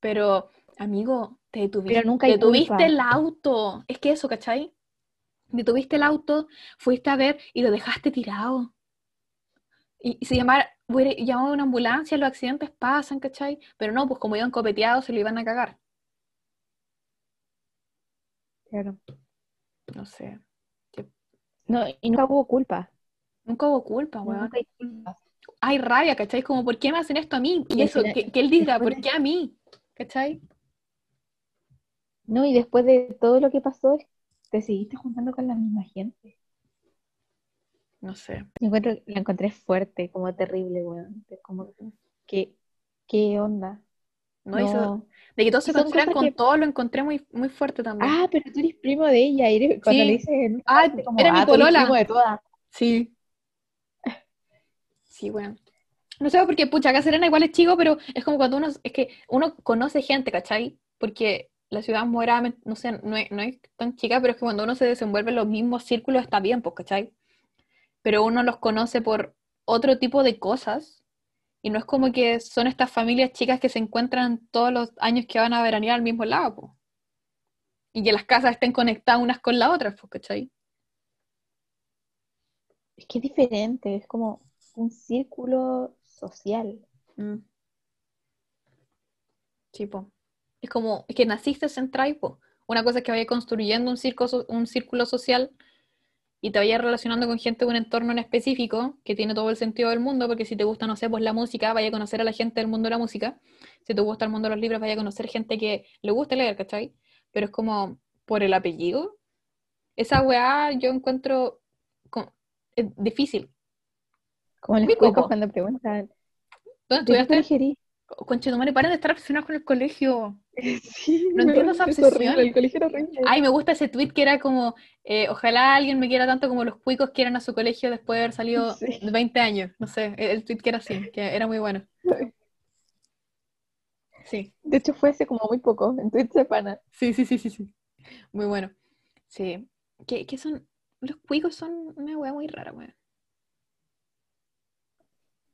Pero, amigo, te detuviste, Pero nunca hay detuviste el auto. Es que eso, ¿cachai? Detuviste el auto, fuiste a ver y lo dejaste tirado. Y, y si llamar, hubiera llamado a una ambulancia, los accidentes pasan, ¿cachai? Pero no, pues como iban copeteados, se lo iban a cagar. claro. No sé. No, y nunca hubo culpa. Nunca hubo culpa, weón. Nunca hay culpa. Hay rabia, ¿cachai? Como, ¿por qué me hacen esto a mí? Y eso, final- que, que él diga, ¿por qué a mí? ¿Cachai? No, y después de todo lo que pasó, te seguiste juntando con la misma gente. No sé. Yo encuentro, la encontré fuerte, como terrible, weón. Como, ¿qué, qué onda? No, No. de que todos se cosas con que- todo, lo encontré muy, muy fuerte también. Ah, pero tú eres primo de ella. y eres- cuando Sí. le dices Ah, como, era mi ah, polola. primo de todas. Sí. Sí, bueno. No sé, porque, pucha, acá Serena igual es chico, pero es como cuando uno, es que uno conoce gente, ¿cachai? Porque la ciudad moderadamente, no sé, no es, no es tan chica, pero es que cuando uno se desenvuelve en los mismos círculos está bien, pues, ¿cachai? Pero uno los conoce por otro tipo de cosas, y no es como que son estas familias chicas que se encuentran todos los años que van a veranear al mismo lado, pues. Y que las casas estén conectadas unas con las otras, pues, ¿cachai? Es que es diferente, es como un círculo social. Mm. Sí, po. Es como, es que naciste en po. Una cosa es que vaya construyendo un, circo, un círculo social y te vayas relacionando con gente de un entorno en específico que tiene todo el sentido del mundo, porque si te gusta, no sé, pues la música, vaya a conocer a la gente del mundo de la música. Si te gusta el mundo de los libros, vaya a conocer gente que le gusta leer, ¿cachai? Pero es como por el apellido. Esa weá yo encuentro co- es difícil. Como Cuico, cuicos cuando preguntan, ¿Dónde ¿de qué estudiaste? Colegio eres? Conche, tu madre, para de estar obsesionados con el colegio. Sí, No entiendo esa es obsesión. horrible, el colegio era horrible. Ay, me gusta ese tweet que era como, eh, ojalá alguien me quiera tanto como los cuicos quieran a su colegio después de haber salido Sí. de 20 años. No sé, el, tweet que era así, que era muy bueno. Sí, De hecho, fue hace como muy poco, en Twitch de pana. sí, sí, sí, sí, sí. Muy bueno. Sí. ¿Qué, qué son? Los cuicos son una wea muy rara, wea.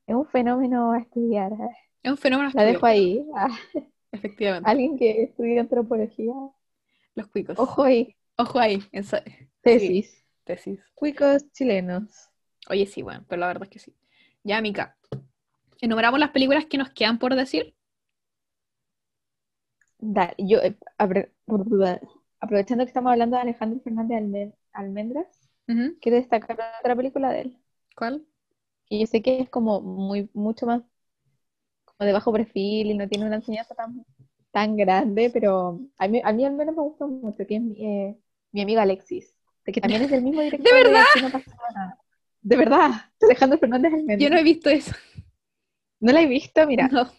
Es un fenómeno a estudiar. ah. Es un fenómeno La dejo ahí. Ah, efectivamente. Alguien que estudia antropología. Los cuicos. Ojo ahí. Ojo ahí. esa- Tesis. tesis. Cuicos chilenos. Oye, sí, bueno, pero la verdad es que sí. Ya, Mica. ¿Enumeramos las películas que nos quedan por decir? Dale, yo, eh, aprovechando que estamos hablando de Alejandro Fernández Alme- Almendras, Ujú. quiero destacar otra película de él. ¿Cuál? Y yo sé que es como muy, mucho más de bajo perfil y no tiene una enseñanza tan, tan grande, pero a mí, a mí al menos me gustó mucho, que es mi, eh, mi amigo Alexis, de que también es el mismo director de verdad? No nada. De verdad, Alejandro Fernández Almendras. Yo no he visto eso. No la he visto, mira, No.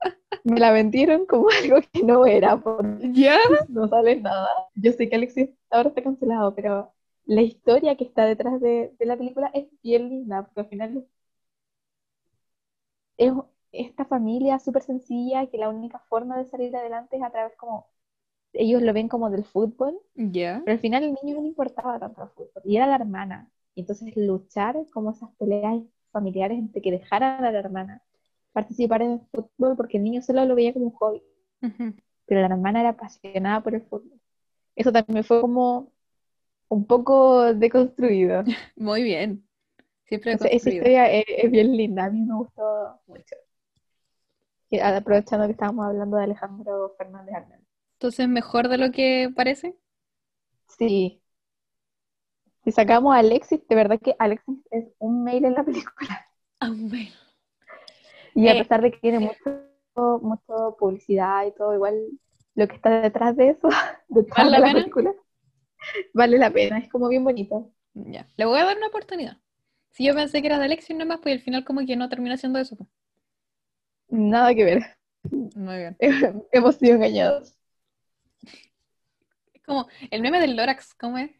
me la vendieron como algo que no era, porque ¿Ya? no sale nada. Yo sé que Alexis ahora está cancelado, pero la historia que está detrás de, de la película es bien linda, porque al final es esta familia súper sencilla que la única forma de salir adelante es a través como, ellos lo ven como del fútbol, pero al final el niño no le importaba tanto el fútbol, y era la hermana. Y entonces luchar como esas peleas familiares entre que dejaran a la hermana participar en el fútbol, porque el niño solo lo veía como un hobby pero la hermana era apasionada por el fútbol. Eso también fue como un poco deconstruido. Muy bien. Siempre Entonces, esa historia es, es bien linda, a mí me gustó mucho. Aprovechando que estábamos hablando de Alejandro Fernández. Entonces, mejor de lo que parece. Sí. Si sacamos a Alexis, de verdad que Alexis es un mail en la película. Amén. Y a Eh, pesar de que tiene mucho, mucho publicidad y todo, igual lo que está detrás de eso, detrás ¿Vale la de la pena? película, vale la pena, es como bien bonito. Ya. Le voy a dar una oportunidad. Si yo pensé que era de Alexis nomás, pues al final como que no termina siendo eso. pues. Nada que ver. Muy bien. Hemos sido engañados. Es como el meme del Lorax, ¿cómo es?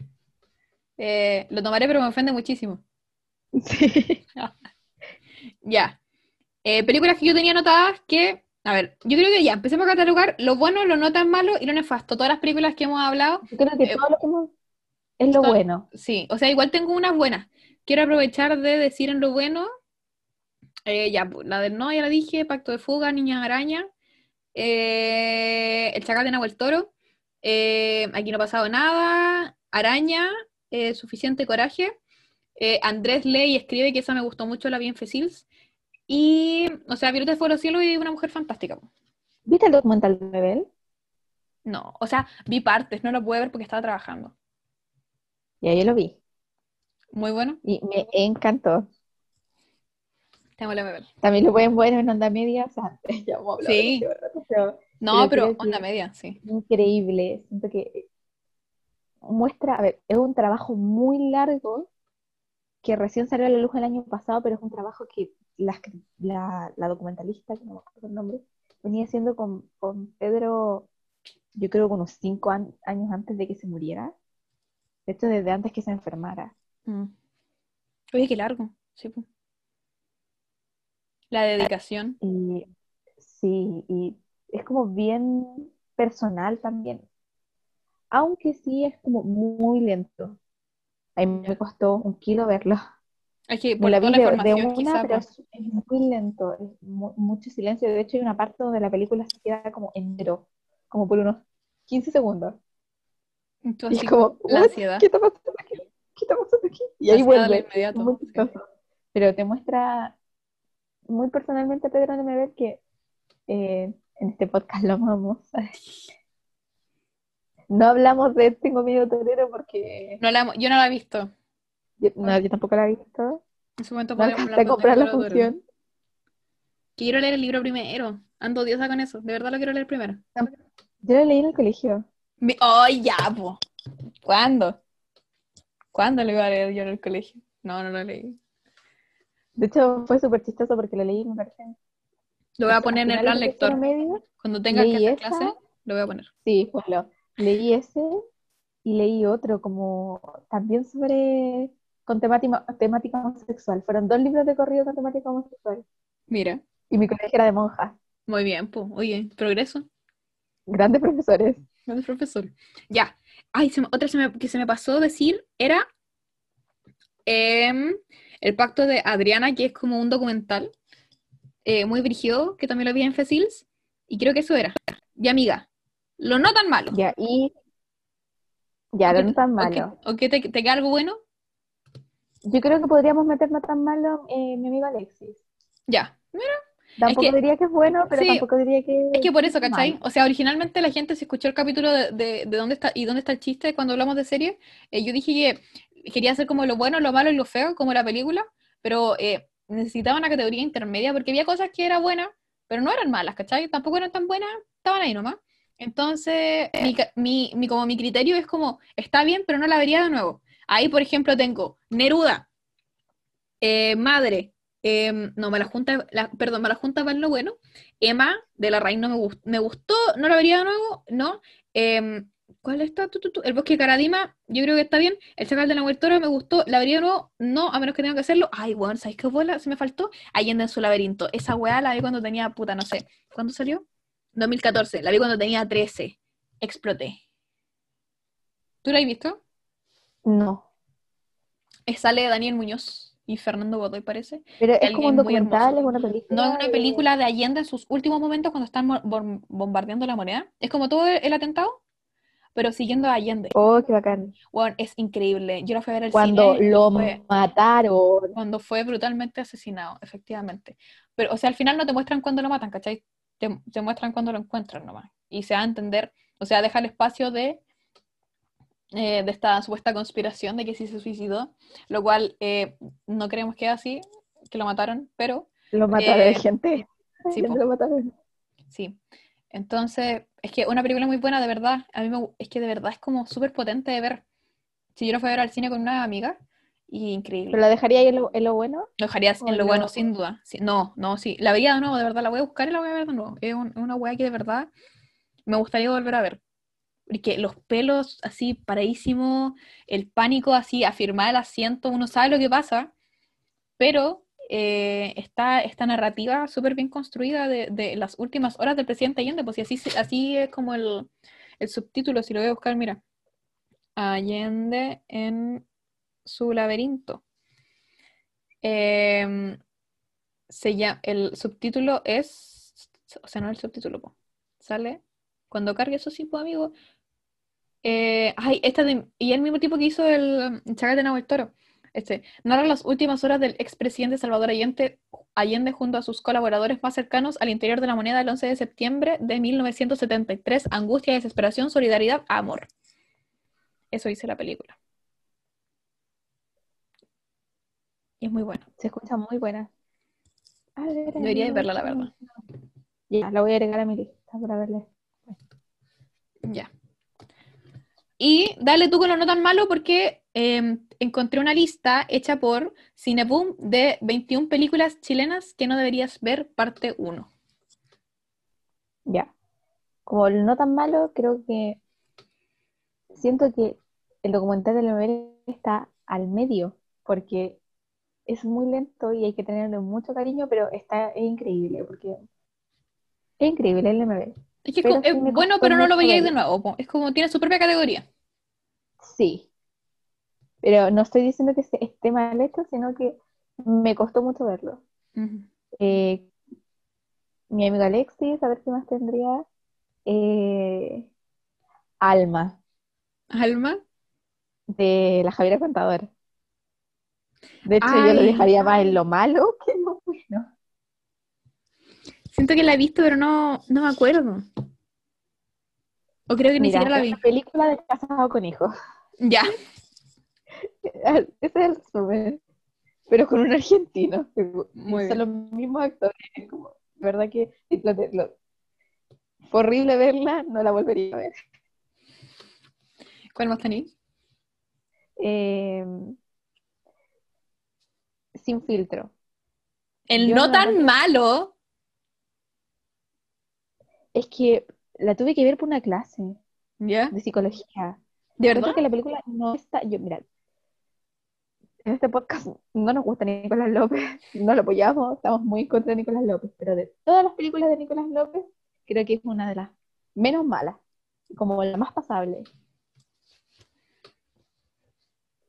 Eh, lo tomaré, pero me ofende muchísimo. Sí. Ya. Eh, películas que yo tenía anotadas que, a ver, yo creo que ya, empecemos a catalogar lo bueno, lo no tan malo y lo nefasto. Todas las películas que hemos hablado, Yo creo que Eh, todo lo que hemos... es lo todo- bueno. sí. O sea, igual tengo unas buenas. Quiero aprovechar de decir en lo bueno, eh, ya, pues, la del no, ya la dije, Pacto de Fuga, Niña Araña, eh, El Chacal de Nahuel Toro, eh, Aquí no ha pasado nada, Araña, eh, Suficiente Coraje, Andrés lee y escribe, que esa me gustó mucho, la vi en Fecils, y, o sea, Violeta fue a los cielos y Una Mujer Fantástica. ¿Viste el documental de Bebel? No, o sea, vi partes, no lo pude ver porque estaba trabajando. Ya yo lo vi. Muy bueno, Y me encantó. Tengo la ver. También lo pueden ver en onda media. O sea, ya hemos hablado Sí. Pero No, Pero onda media, sí. increíble. Siento que muestra, a ver, es un trabajo muy largo que recién salió a la luz el año pasado, pero es un trabajo que la, la, la documentalista, que no me acuerdo el nombre, venía haciendo con, con Pedro, yo creo que unos cinco an- años antes de que se muriera. De hecho, desde antes que se enfermara. Mm. Oye, qué largo. Sí, po. La dedicación. Y sí, y es como bien personal también. Aunque sí es como muy lento. A mí me costó un kilo verlo. Es que por la toda vi la de, una, quizá, pero po. es, muy lento, es mu- mucho silencio. De hecho, hay una parte donde la película se queda como en negro, como por unos 15 segundos. Y tú Y como, la "What? ansiedad. ¿Qué está pasando aquí? ¿Qué está pasando aquí? Y La ahí vuelve. inmediato, sí. Pero te muestra muy personalmente a Pedro Nemever que eh, en este podcast lo amamos. No hablamos de Tengo miedo torero porque No la yo no la he visto. Yo, no, yo tampoco la he visto. En su momento No alcancé a hablar de comprar la función. Quiero leer el libro primero. Ando diosa con eso. De verdad lo quiero leer primero. Yo lo leí en el colegio. ¡Ay, ya, po! ¿Cuándo? ¿Cuándo lo iba a leer yo en el colegio? No, no lo leí. De hecho, fue súper chistoso porque lo leí, me parece. Lo voy a poner en el plan lector. medio. Cuando tenga que hacer esa. clase, lo voy a poner. Sí, pues lo leí ese y leí otro como también sobre con temática, temática homosexual. Fueron dos libros de corrido con temática homosexual. Mira. Y mi colegio era de monjas, Muy bien, pues. Oye, progreso. grandes profesores. Grande profesor. Ya. Ay, se me- otra se me- que se me pasó decir era em, el pacto de Adriana, que es como un documental eh, muy brígido, que también lo vi en Fecils, y creo que eso era. Y amiga, lo no tan malo. Ya, y ya, ¿O no tan malo. ¿O que te, te queda algo bueno? Yo creo que podríamos meter no tan malo eh, mi amigo Alexis. Ya. Tampoco que- diría que es bueno, pero Sí, tampoco diría que Es que por eso, es ¿cachai? O sea, originalmente la gente se escuchó el capítulo de, de, de dónde está y dónde está el chiste cuando hablamos de serie. eh, yo dije que quería hacer como lo bueno, lo malo y lo feo, como la película, pero eh, necesitaba una categoría intermedia porque había cosas que eran buenas, pero no eran malas, ¿cachai? Tampoco eran tan buenas, estaban ahí nomás. Entonces, mi, mi, como mi criterio es como, está bien, pero no la vería de nuevo. Ahí, por ejemplo, tengo Neruda, eh, Madre, em, no, me la perdón, me la junta para lo bueno. Emma de la Raíz no me gustó, me gustó, no la vería de nuevo, no. Em, ¿cuál está? Tu, tu, tu. El bosque de Caradima, yo creo que está bien. El chacal de la Toro me gustó, la vería de nuevo, no, a menos que tenga que hacerlo. Ay, bueno, ¿sabéis qué bola? Se me faltó. Allende en su laberinto. Esa weá la vi cuando tenía, puta, no sé. ¿Cuándo salió? 2014, la vi cuando tenía 13. Exploté. ¿Tú la has visto? No. Sale Daniel Muñoz y Fernando Godoy, parece. Pero es como un documental, es una película. No es una película de Allende en sus últimos momentos cuando están bombardeando la moneda. Es como todo el atentado, pero siguiendo a Allende. Oh, qué bacán. Bueno, es increíble. Yo la fui a ver al Cuando cine lo fue- mataron. cuando fue brutalmente asesinado, efectivamente. Pero, o sea, al final no te muestran cuando lo matan, ¿cachai? Te, te muestran cuando lo encuentran nomás. Y se va a entender, o sea, deja el espacio de, eh, de esta supuesta conspiración de que sí se suicidó, lo cual eh, no creemos que es así, que lo mataron, pero Lo mataron, Eh, gente. sí, lo mataron. Sí. Entonces, es que una película muy buena, de verdad. A mí me, es que de verdad es como súper potente de ver. Si yo la fui a ver al cine con una amiga, y increíble. ¿Pero la dejaría ahí en lo, en lo bueno? Lo dejaría en lo bueno, lo- sin duda. Sí, no, no, sí. La vería de nuevo, de verdad, la voy a buscar y la voy a ver de nuevo. Es un- una weá que de verdad me gustaría volver a ver. Porque los pelos así paradísimos, el pánico así, afirmar el asiento, uno sabe lo que pasa, pero eh, está esta narrativa súper bien construida de, las últimas horas del presidente Allende, pues y así, así es como el, el subtítulo, si lo voy a buscar, mira. Allende en su laberinto. Em, se el subtítulo es, o sea, no el subtítulo, po. sale cuando cargue eso sí, amigo. Eh, ay, esta de, y el mismo tipo que hizo el um, Chacal de Nahuel Toro. Este, narra las últimas horas del expresidente Salvador Allende, Allende junto a sus colaboradores más cercanos al interior de la moneda el 11 de septiembre de 1973. Angustia, desesperación, solidaridad, amor. Eso dice la película. Y es muy bueno. Se escucha muy buena. A ver, Deberíais amigo, verla, la verdad. Ya, la voy a agregar a mi lista para verla. Ya. Y dale tú con lo no tan malo porque eh, encontré una lista hecha por Cineboom de 21 películas chilenas que no deberías ver, parte 1. Ya. Como el no tan malo, creo que siento que el documental de la novela está al medio, porque es muy lento y hay que tenerle mucho cariño, pero está, es increíble, porque es increíble el MB. Es que es, Pero sí bueno, pero no lo veíais de nuevo. Es como tiene su propia categoría. Sí. Pero no estoy diciendo que esté mal hecho, sino que me costó mucho verlo. Eh, mi amigo Alexis, a ver qué más tendría. Eh, Alma, Alma. de la Javiera Contador. De hecho, yo lo dejaría más en lo malo que en lo bueno. Siento que la he visto, pero no, no me acuerdo. O creo que ni siquiera la vi. película de casado con hijos. Ya. Ese es el resumen. Pero con un argentino. Muy Son bien. los mismos actores. es como, verdad que lo- lo- fue horrible verla, no la volvería a ver. ¿Cuál más tenéis? Eh, sin filtro. El Yo no no tan lo- malo. Es que la tuve que ver por una clase ¿Ya? de psicología. ¿De verdad? que la película no está. Yo, mira, en este podcast no nos gusta Nicolás López, no lo apoyamos, estamos muy en contra de Nicolás López, pero de todas las películas de Nicolás López, creo que es una de las menos malas, como la más pasable.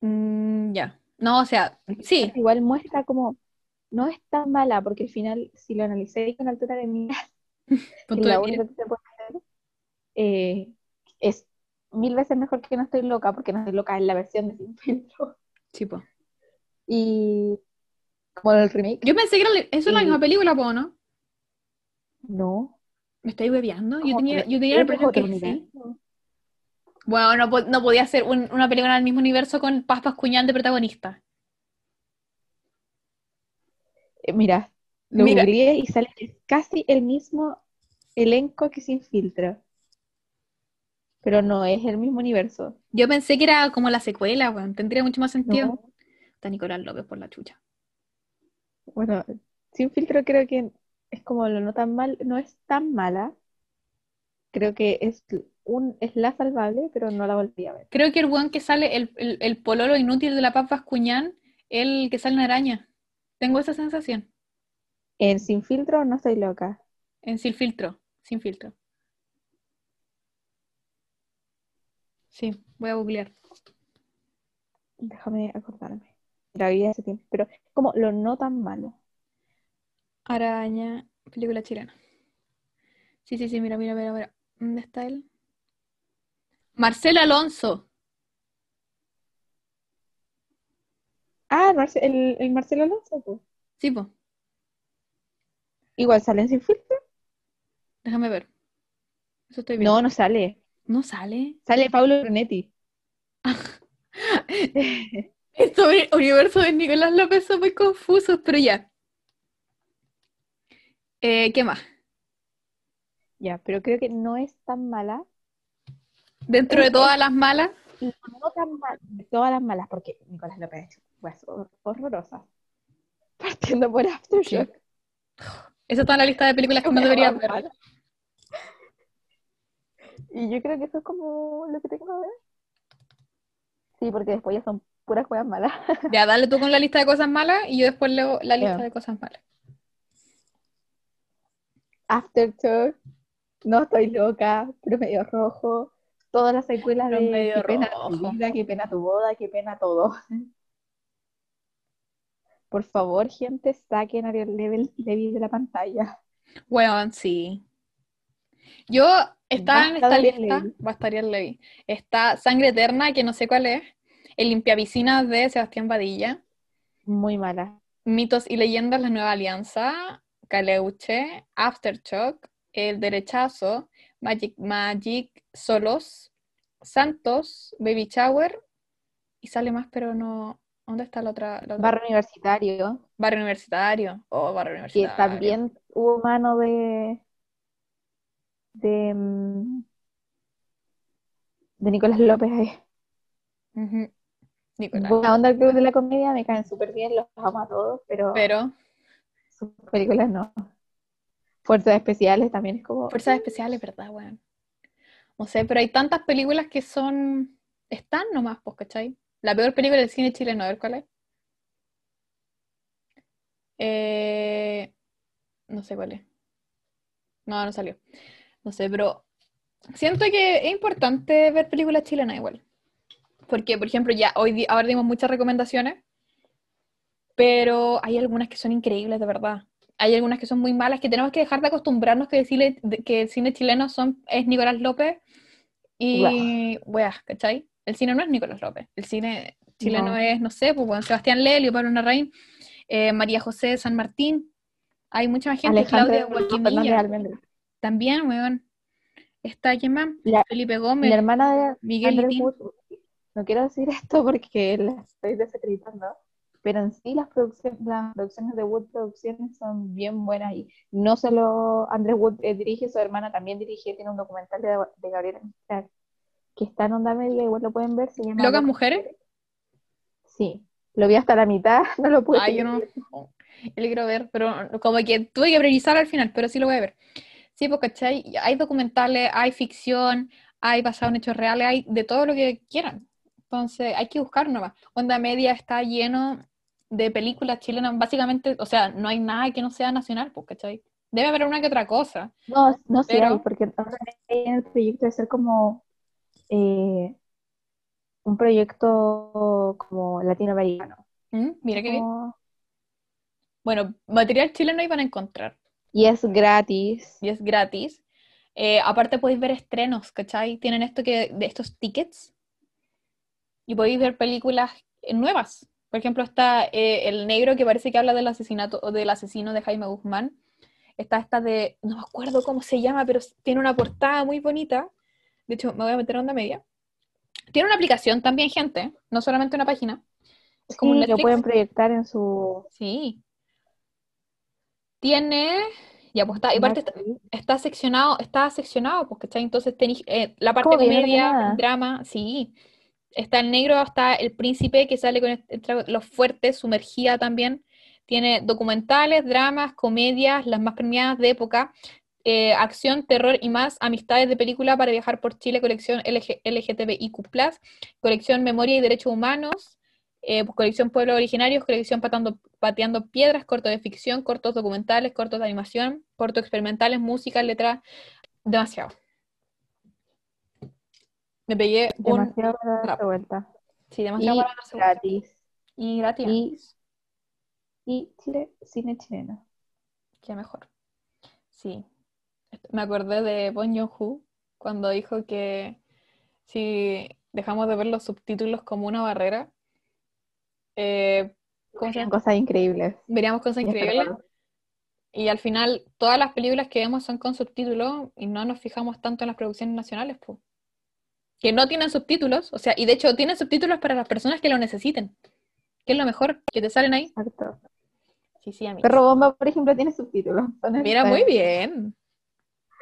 Mm, ya. No, o sea, sí. Igual muestra como. No es tan mala, porque al final, si lo analicé con altura de mira, que Punto es la única que se puede hacer, eh, es mil veces mejor que No Estoy Loca, porque No Estoy Loca es la versión de Sin Filtro. Sí, po. Y como el remake, Yo pensé que era, eso es la misma película, po, ¿no? no. ¿Me estáis bebeando? Yo tenía, yo tenía la es impresión que sí. Bueno, no, no podía ser un- una película del mismo universo con Paz Pascuñán de protagonista. Eh, Mira, lo Mira. y sale casi el mismo elenco que Sin Filtro. Pero no es el mismo universo. Yo pensé que era como la secuela, weón. Tendría mucho más sentido. No. Está Nicolás López por la chucha. Bueno, Sin Filtro creo que es como lo no tan mal, no es tan mala. Creo que es un es la salvable, pero no la volví a ver. Creo que el weón que sale, el, el, el pololo inútil de la Paz Pascuñán, el que sale en araña. Tengo esa sensación. En Sin Filtro no estoy loca. En Sin Filtro. Sin filtro. Sí, voy a googlear. Déjame acordarme. La vi hace tiempo, pero es como lo no tan malo. Araña, película chilena. Sí, sí, sí, mira, mira, mira, mira. ¿Dónde está él? Marcelo Alonso. Ah, Marce- el, el Marcelo Alonso, pues. Sí, po. Igual salen sin filtro. Déjame ver. Eso estoy viendo. No, no sale. ¿No sale? Sale Pablo Brunetti. Estos uni- universos de Nicolás López son muy confusos, pero ya. Eh, ¿qué más? Ya, pero creo que no es tan mala. Dentro de todas las malas, No tan mala. De todas las malas, porque Nicolás López ha hecho cosas hor- horrorosas. Partiendo por Aftershock. eso está en la lista de películas que no debería ver. Mala. Y yo creo que eso es como lo que tengo que ver. Sí, porque después ya son puras cosas malas. Ya, dale tú con la lista de cosas malas y yo después leo la lista de cosas malas. Aftershock, No estoy loca, Promedio Rojo, todas las secuelas de Qué pena tu Rojo. vida, qué pena tu boda, qué pena todo. Por favor, gente, saquen a Level- Levy de la pantalla. Weón, sí. Yo, está en esta lista, Levy. va a estar Ariel Levy. Está Sangre Eterna, que no sé cuál es. El Limpiapiscinas de Sebastián Badilla. Muy mala. Mitos y leyendas, la nueva alianza. Caleuche, Aftershock, El Derechazo, Magic Magic, Solos, Santos, Baby Shower. Y sale más, pero no. ¿Dónde está la otra? la otra? Barrio Universitario, Barrio Universitario. Oh, Barrio que Universitario. también hubo mano de de, mm, de Nicolás López ahí. Nicolás. Buena onda el club de la comedia, me caen súper bien, los amo a todos, pero Pero, sus películas no. Fuerzas especiales también es como. fuerzas especiales, ¿verdad, weón? No sé, pero hay tantas películas que son. Están nomás, pues, ¿cachai? La peor película del cine chileno, a ver cuál es. Eh, no sé cuál es. No, no salió. No sé, pero siento que es importante ver películas chilenas igual. Porque, por ejemplo, ya hoy ahora dimos muchas recomendaciones, pero hay algunas que son increíbles, de verdad. Hay algunas que son muy malas, que tenemos que dejar de acostumbrarnos que el cine, de- que el cine chileno son, es Nicolás López y, weas, ¿cachai? El cine no es Nicolás López. El cine chileno No. es, no sé, pues, bueno, Sebastián Lelio, Pablo Larraín, eh, María José San Martín. Hay mucha más gente, Claudia Alejandro Fernández Guaquimilla. También, weón. Está, ¿quién más? La- Felipe La Gómez, hermana de Miguel Andrés. Wood no quiero decir esto porque la estoy desacreditando, pero en sí las producciones, las producciones de Wood Producciones son bien buenas y no solo Andrés Wood eh, dirige, su hermana también dirige, tiene un documental de, de Gabriela Mistral que está en onda media, igual lo pueden ver, se llama ¿Locas mujeres? Sí, lo vi hasta la mitad, no lo pude Ay, yo no. Yo lo quiero ver, pero como que tuve que priorizar al final, pero sí lo voy a ver. Sí, porque ¿cachai? Hay documentales, hay ficción, hay basado en hechos reales, hay de todo lo que quieran. Entonces hay que buscar nomás. Onda Media está lleno de películas chilenas, básicamente, o sea, no hay nada que no sea nacional, pues, ¿cachai? Debe haber una que otra cosa. No, no sé, Pero- porque ahora en el proyecto de ser como eh, un proyecto como latinoamericano. ¿Mm? Mira qué bien. Bueno, material chileno iban a encontrar. Y es gratis. y es gratis. Eh, aparte podéis ver estrenos, ¿cachai? Tienen esto que, de estos tickets y podéis ver películas nuevas. Por ejemplo, está eh, El Negro que parece que habla del asesinato o del asesino de Jaime Guzmán. Está esta de, no me acuerdo cómo se llama, pero tiene una portada muy bonita. De hecho, me voy a meter onda media. Tiene una aplicación también, gente, no solamente una página. Es como un Sí, lo Netflix. pueden proyectar en su Sí. Tiene, ya pues está, y aparte está, está seccionado, está seccionado, pues, ¿cachai? Entonces tenéis eh, la parte ¿Cómo que yo no comedia, drama, sí. Está el negro, está el príncipe que sale con los fuertes, sumergida también. Tiene documentales, dramas, comedias, las más premiadas de época, eh, acción, terror y más, amistades de película para viajar por Chile, colección LG LGTBIQ+, colección Memoria y Derechos Humanos, eh, colección Pueblos Originarios, colección Patando- Pateando Piedras, cortos de ficción, cortos documentales, cortos de animación, cortos experimentales, música, letras, demasiado. Me pegué un... Demasiado para darse rap. vuelta. Sí, demasiado Y para gratis. Y gratis. Y, y Chile, cine chileno. Qué mejor. Sí. Me acordé de Bon Joon-ho cuando dijo que si dejamos de ver los subtítulos como una barrera, eh. Cosas increíbles. Veríamos cosas increíbles. Y al final, todas las películas que vemos son con subtítulos y no nos fijamos tanto en las producciones nacionales, pues. Que no tienen subtítulos, o sea, y de hecho tienen subtítulos para las personas que lo necesiten. Que es lo mejor, que te salen ahí. Exacto. Sí, sí, amigo. Perro Bomba, por ejemplo, tiene subtítulos. Mira, muy bien.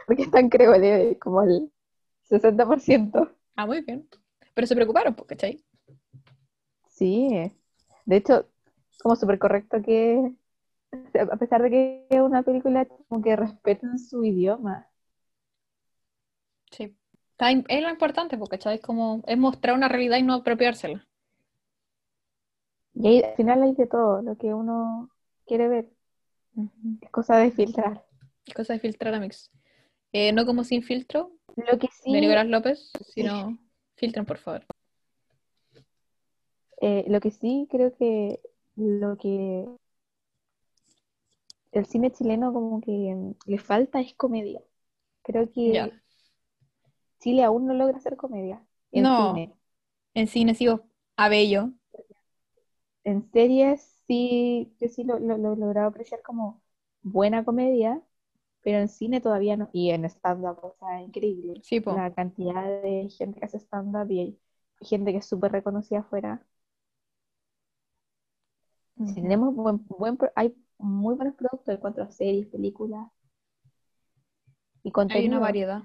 Porque están, creo, de- como el 60%. Ah, muy bien. Pero se preocuparon, pues, ¿cachai? Sí. De hecho, como súper correcto que, a pesar de que es una película, como que respeten su idioma. Sí. Está es lo importante, porque ¿cachai? Es como, es mostrar una realidad y no apropiársela. Y ahí, al final hay de todo, lo que uno quiere ver. Es cosa de filtrar. Es cosa de filtrar a mix. Eh, no como sin filtro, Lo que sí, de Nicolás López, sino filtren, por favor. eh, lo que sí creo que lo que el cine chileno como que le falta es comedia. Creo que. Chile aún no logra hacer comedia en No. cine. En cine sigo a Bello. En series sí, yo sí lo, lo, lo he logrado apreciar como buena comedia, pero en cine todavía no. Y en stand-up, o sea, increíble. Sí. La cantidad de gente que hace stand-up y hay gente que es súper reconocida afuera. Tenemos buen, buen hay muy buenos productos en cuanto a series, películas y Hay una contenido. variedad.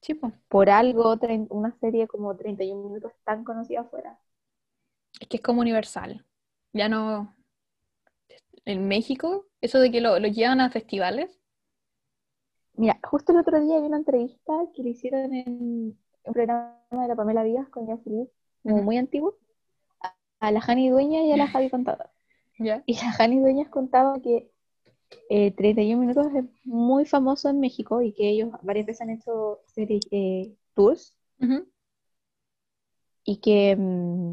Sí, po. Por algo, una serie como 31 minutos tan conocida afuera. Es que es como universal. Ya no. En México, eso de que lo, lo llevan a festivales. Mira, justo el otro día vi una entrevista que le hicieron en un programa de la Pamela Díaz con Yasir, como muy antiguo, a, la Jani Dueñas y a la Javi Contador. Ya. Y la Jani Dueñas contaba que eh, 31 minutos es muy famoso en México y que ellos varias veces han hecho series, eh, tours Ujú. y que mm,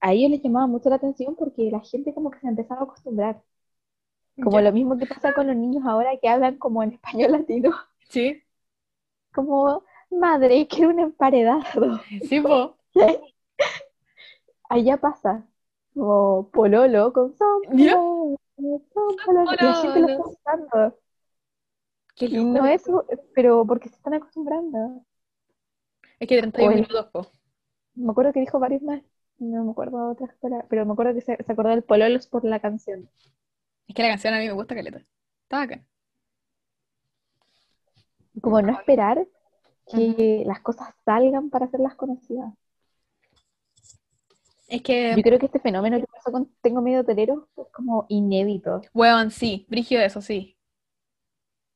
a ellos les llamaba mucho la atención porque la gente como que se empezaba a acostumbrar. Como Ya. lo mismo que pasa con los niños ahora que hablan como en español latino. Sí, Como, madre, quiero un emparedado. sí, po. Allá pasa. Como pololo con son La gente lo está usando. Qué Y no es, pero porque se están acostumbrando. Es que 31 Oye. minutos, po. Me acuerdo que dijo varios más. No me acuerdo de otras palabras, pero me acuerdo que se, se acordó del pololos por la canción. Es que la canción a mí me gusta caleta. Está acá. Como no esperar que las cosas salgan para hacerlas conocidas. Es que, Yo creo que este fenómeno que pasó con Tengo Miedo Torero es como inédito. weón, sí, brigio eso, sí.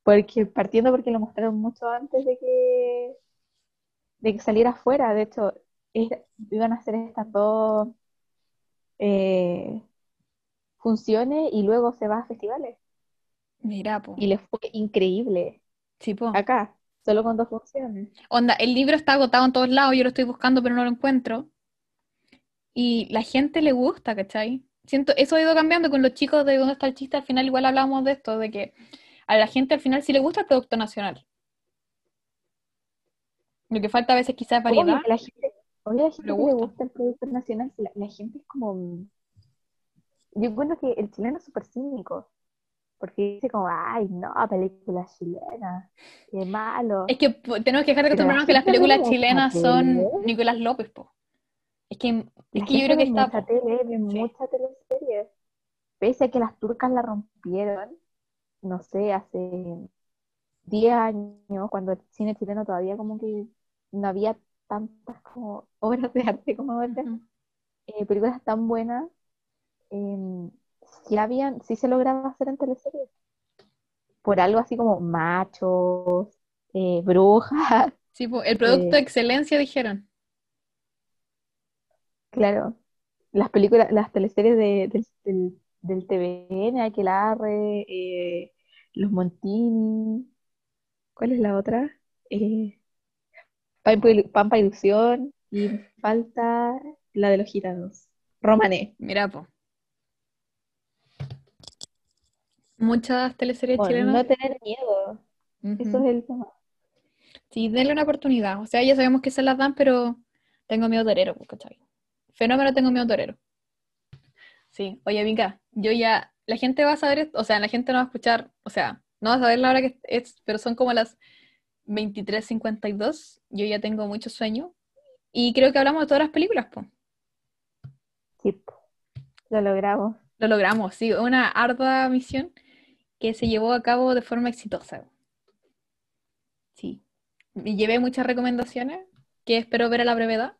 Porque partiendo porque lo mostraron mucho antes de que de que saliera afuera. De hecho, es- iban a hacer estas dos eh, funciones y luego se va a festivales. Mira, po. Y les fue increíble. Sí, po. Acá, solo con dos funciones. Onda, el libro está agotado en todos lados, yo lo estoy buscando, pero no lo encuentro. Y la gente le gusta, ¿cachai? Siento, eso ha ido cambiando con los chicos de dónde está el chiste. Al final, igual hablamos de esto, de que a la gente al final sí le gusta el producto nacional. Lo que falta a veces quizás es variedad. la gente, obvio la gente Le gusta. el producto nacional, la, la gente es como... Yo encuentro que el chileno es súper cínico. Porque dice como, ay, no, película chilena, qué malo. Es que tenemos que dejar de acostumbrarnos que las películas chilenas son. Nicolás López, po. Es que, es que yo creo que está. mucha tele, Sí. mucha teleserie. Pese a que las turcas la rompieron, no sé, hace 10 años, cuando el cine chileno todavía como que no había tantas como obras de arte como ahora, eh, películas tan buenas, eh, sí habían, sí se lograba hacer en teleseries. Por algo así como machos, eh, brujas, Sí, el producto Eh, de excelencia dijeron. Claro, las películas, las teleseries de- del, del, del TVN, Aquelarre, eh, Los Montini, ¿cuál es la otra? Eh, Pampa, Ilu- Pampa Ilusión y falta la de los gitanos, Romané. Mira, po. Muchas teleseries Bueno, chilenas. no tener miedo, eso es el tema. Sí, denle una oportunidad. O sea, ya sabemos que se las dan, pero tengo miedo torero, ¿cachai? Fenómeno tengo miedo torero. Sí, oye, Vika, yo ya, la gente va a saber, esto- o sea, la gente no va a escuchar, o sea, no va a saber la hora que es, pero son como las 23.52, yo ya tengo mucho sueño, y creo que hablamos de todas las películas, pues. Sí, lo logramos. Lo logramos, sí, una ardua misión que se llevó a cabo de forma exitosa. Sí, me llevé muchas recomendaciones que espero ver a la brevedad.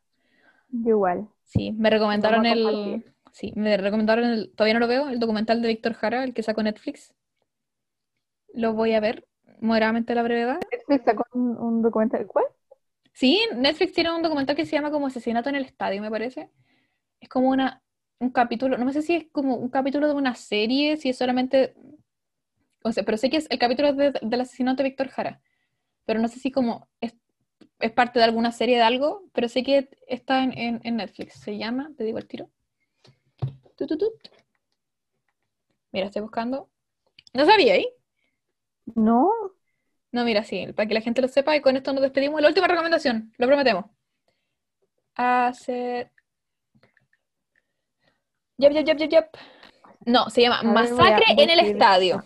Yo igual. Sí, me recomendaron el, sí, me recomendaron el, todavía no lo veo, el documental de Víctor Jara, el que sacó Netflix. Lo voy a ver moderadamente a la brevedad. Netflix sacó un, un documental, ¿cuál? Sí, Netflix tiene un documental que se llama como Asesinato en el Estadio, me parece. Es como una, un capítulo, no sé si es como un capítulo de una serie, si es solamente, o sea, pero sé que es el capítulo de- del asesinato de Víctor Jara, pero no sé si como es, es parte de alguna serie de algo, pero sé que está en, en- en Netflix. Se llama, te digo el tiro. Mira, estoy buscando. ¿No sabía ahí? No, No, mira, sí, para que la gente lo sepa y con esto nos despedimos. La última recomendación, lo prometemos. Hacer... Yep, yep, yep, yep, yep. No, se llama Masacre en el. Estadio.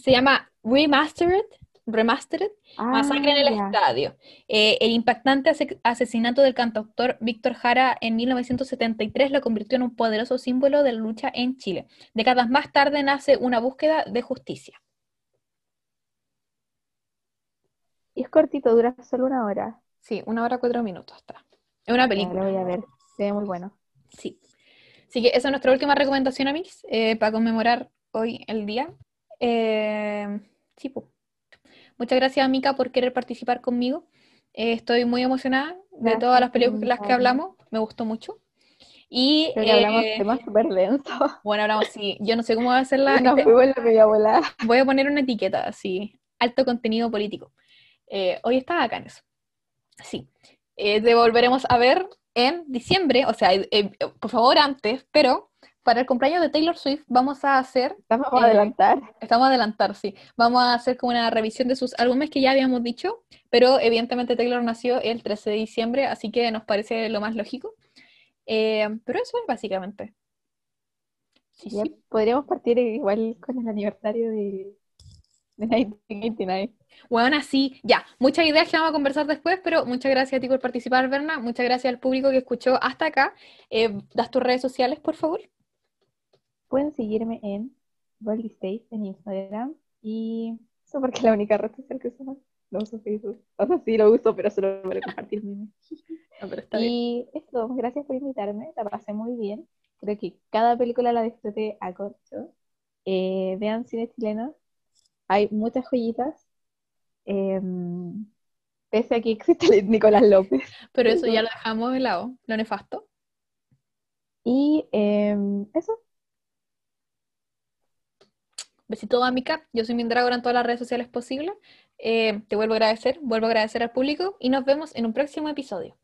Se llama Remastered, Remastered, Masacre en el Ah. Estadio. Eh, el impactante ase- asesinato del cantautor Víctor Jara en 1973 lo convirtió en un poderoso símbolo de la lucha en Chile. Décadas más tarde nace una búsqueda de justicia. Y es cortito, dura solo una hora. Sí, una hora cuatro minutos está. Es una película. lo voy a ver. Se ve muy bueno. Sí. Así que esa es nuestra última recomendación, amigos, eh, para conmemorar hoy el día. Eh, sí. Muchas gracias, Mika, por querer participar conmigo. Eh, estoy muy emocionada de todas las películas que hablamos. Me gustó mucho. Y Creo que hablamos eh, temas súper densos. bueno, hablamos, sí. Yo no sé cómo va a ser la. Nos este- fuimos en la media volada. voy a poner una etiqueta así: alto contenido político. Eh, hoy está acá en eso. Sí. Te volveremos a ver en diciembre, o sea, por favor antes, pero para el cumpleaños de Taylor Swift vamos a hacer, Eh, a adelantar. estamos a adelantar, sí, vamos a hacer como una revisión de sus álbumes que ya habíamos dicho, pero evidentemente Taylor nació el 13 de diciembre, así que nos parece lo más lógico. Eh, pero eso es básicamente. Sí, sí. podríamos partir igual con el aniversario de, de 1989. Bueno, así, ya, muchas ideas que vamos a conversar después, pero muchas gracias a ti por participar, Berna. Muchas gracias al público que escuchó hasta acá. Eh, ¿Das tus redes sociales, por favor? Pueden seguirme en World State en Instagram y eso porque es la única red social que uso. No uso Facebook. O sea, sí lo uso, pero solo para compartir. No, pero está bien. Y eso, gracias por invitarme, la pasé muy bien. Creo que cada película la disfruté a corto. Eh, vean cine chileno, hay muchas joyitas. Em, pese a que existe Nicolás López. Pero eso ya lo dejamos de lado, lo nefasto. Y em, eso, Besito a Mica, yo soy Mindragora en todas las redes sociales posibles. Eh, te vuelvo a agradecer, vuelvo a agradecer al público y nos vemos en un próximo episodio.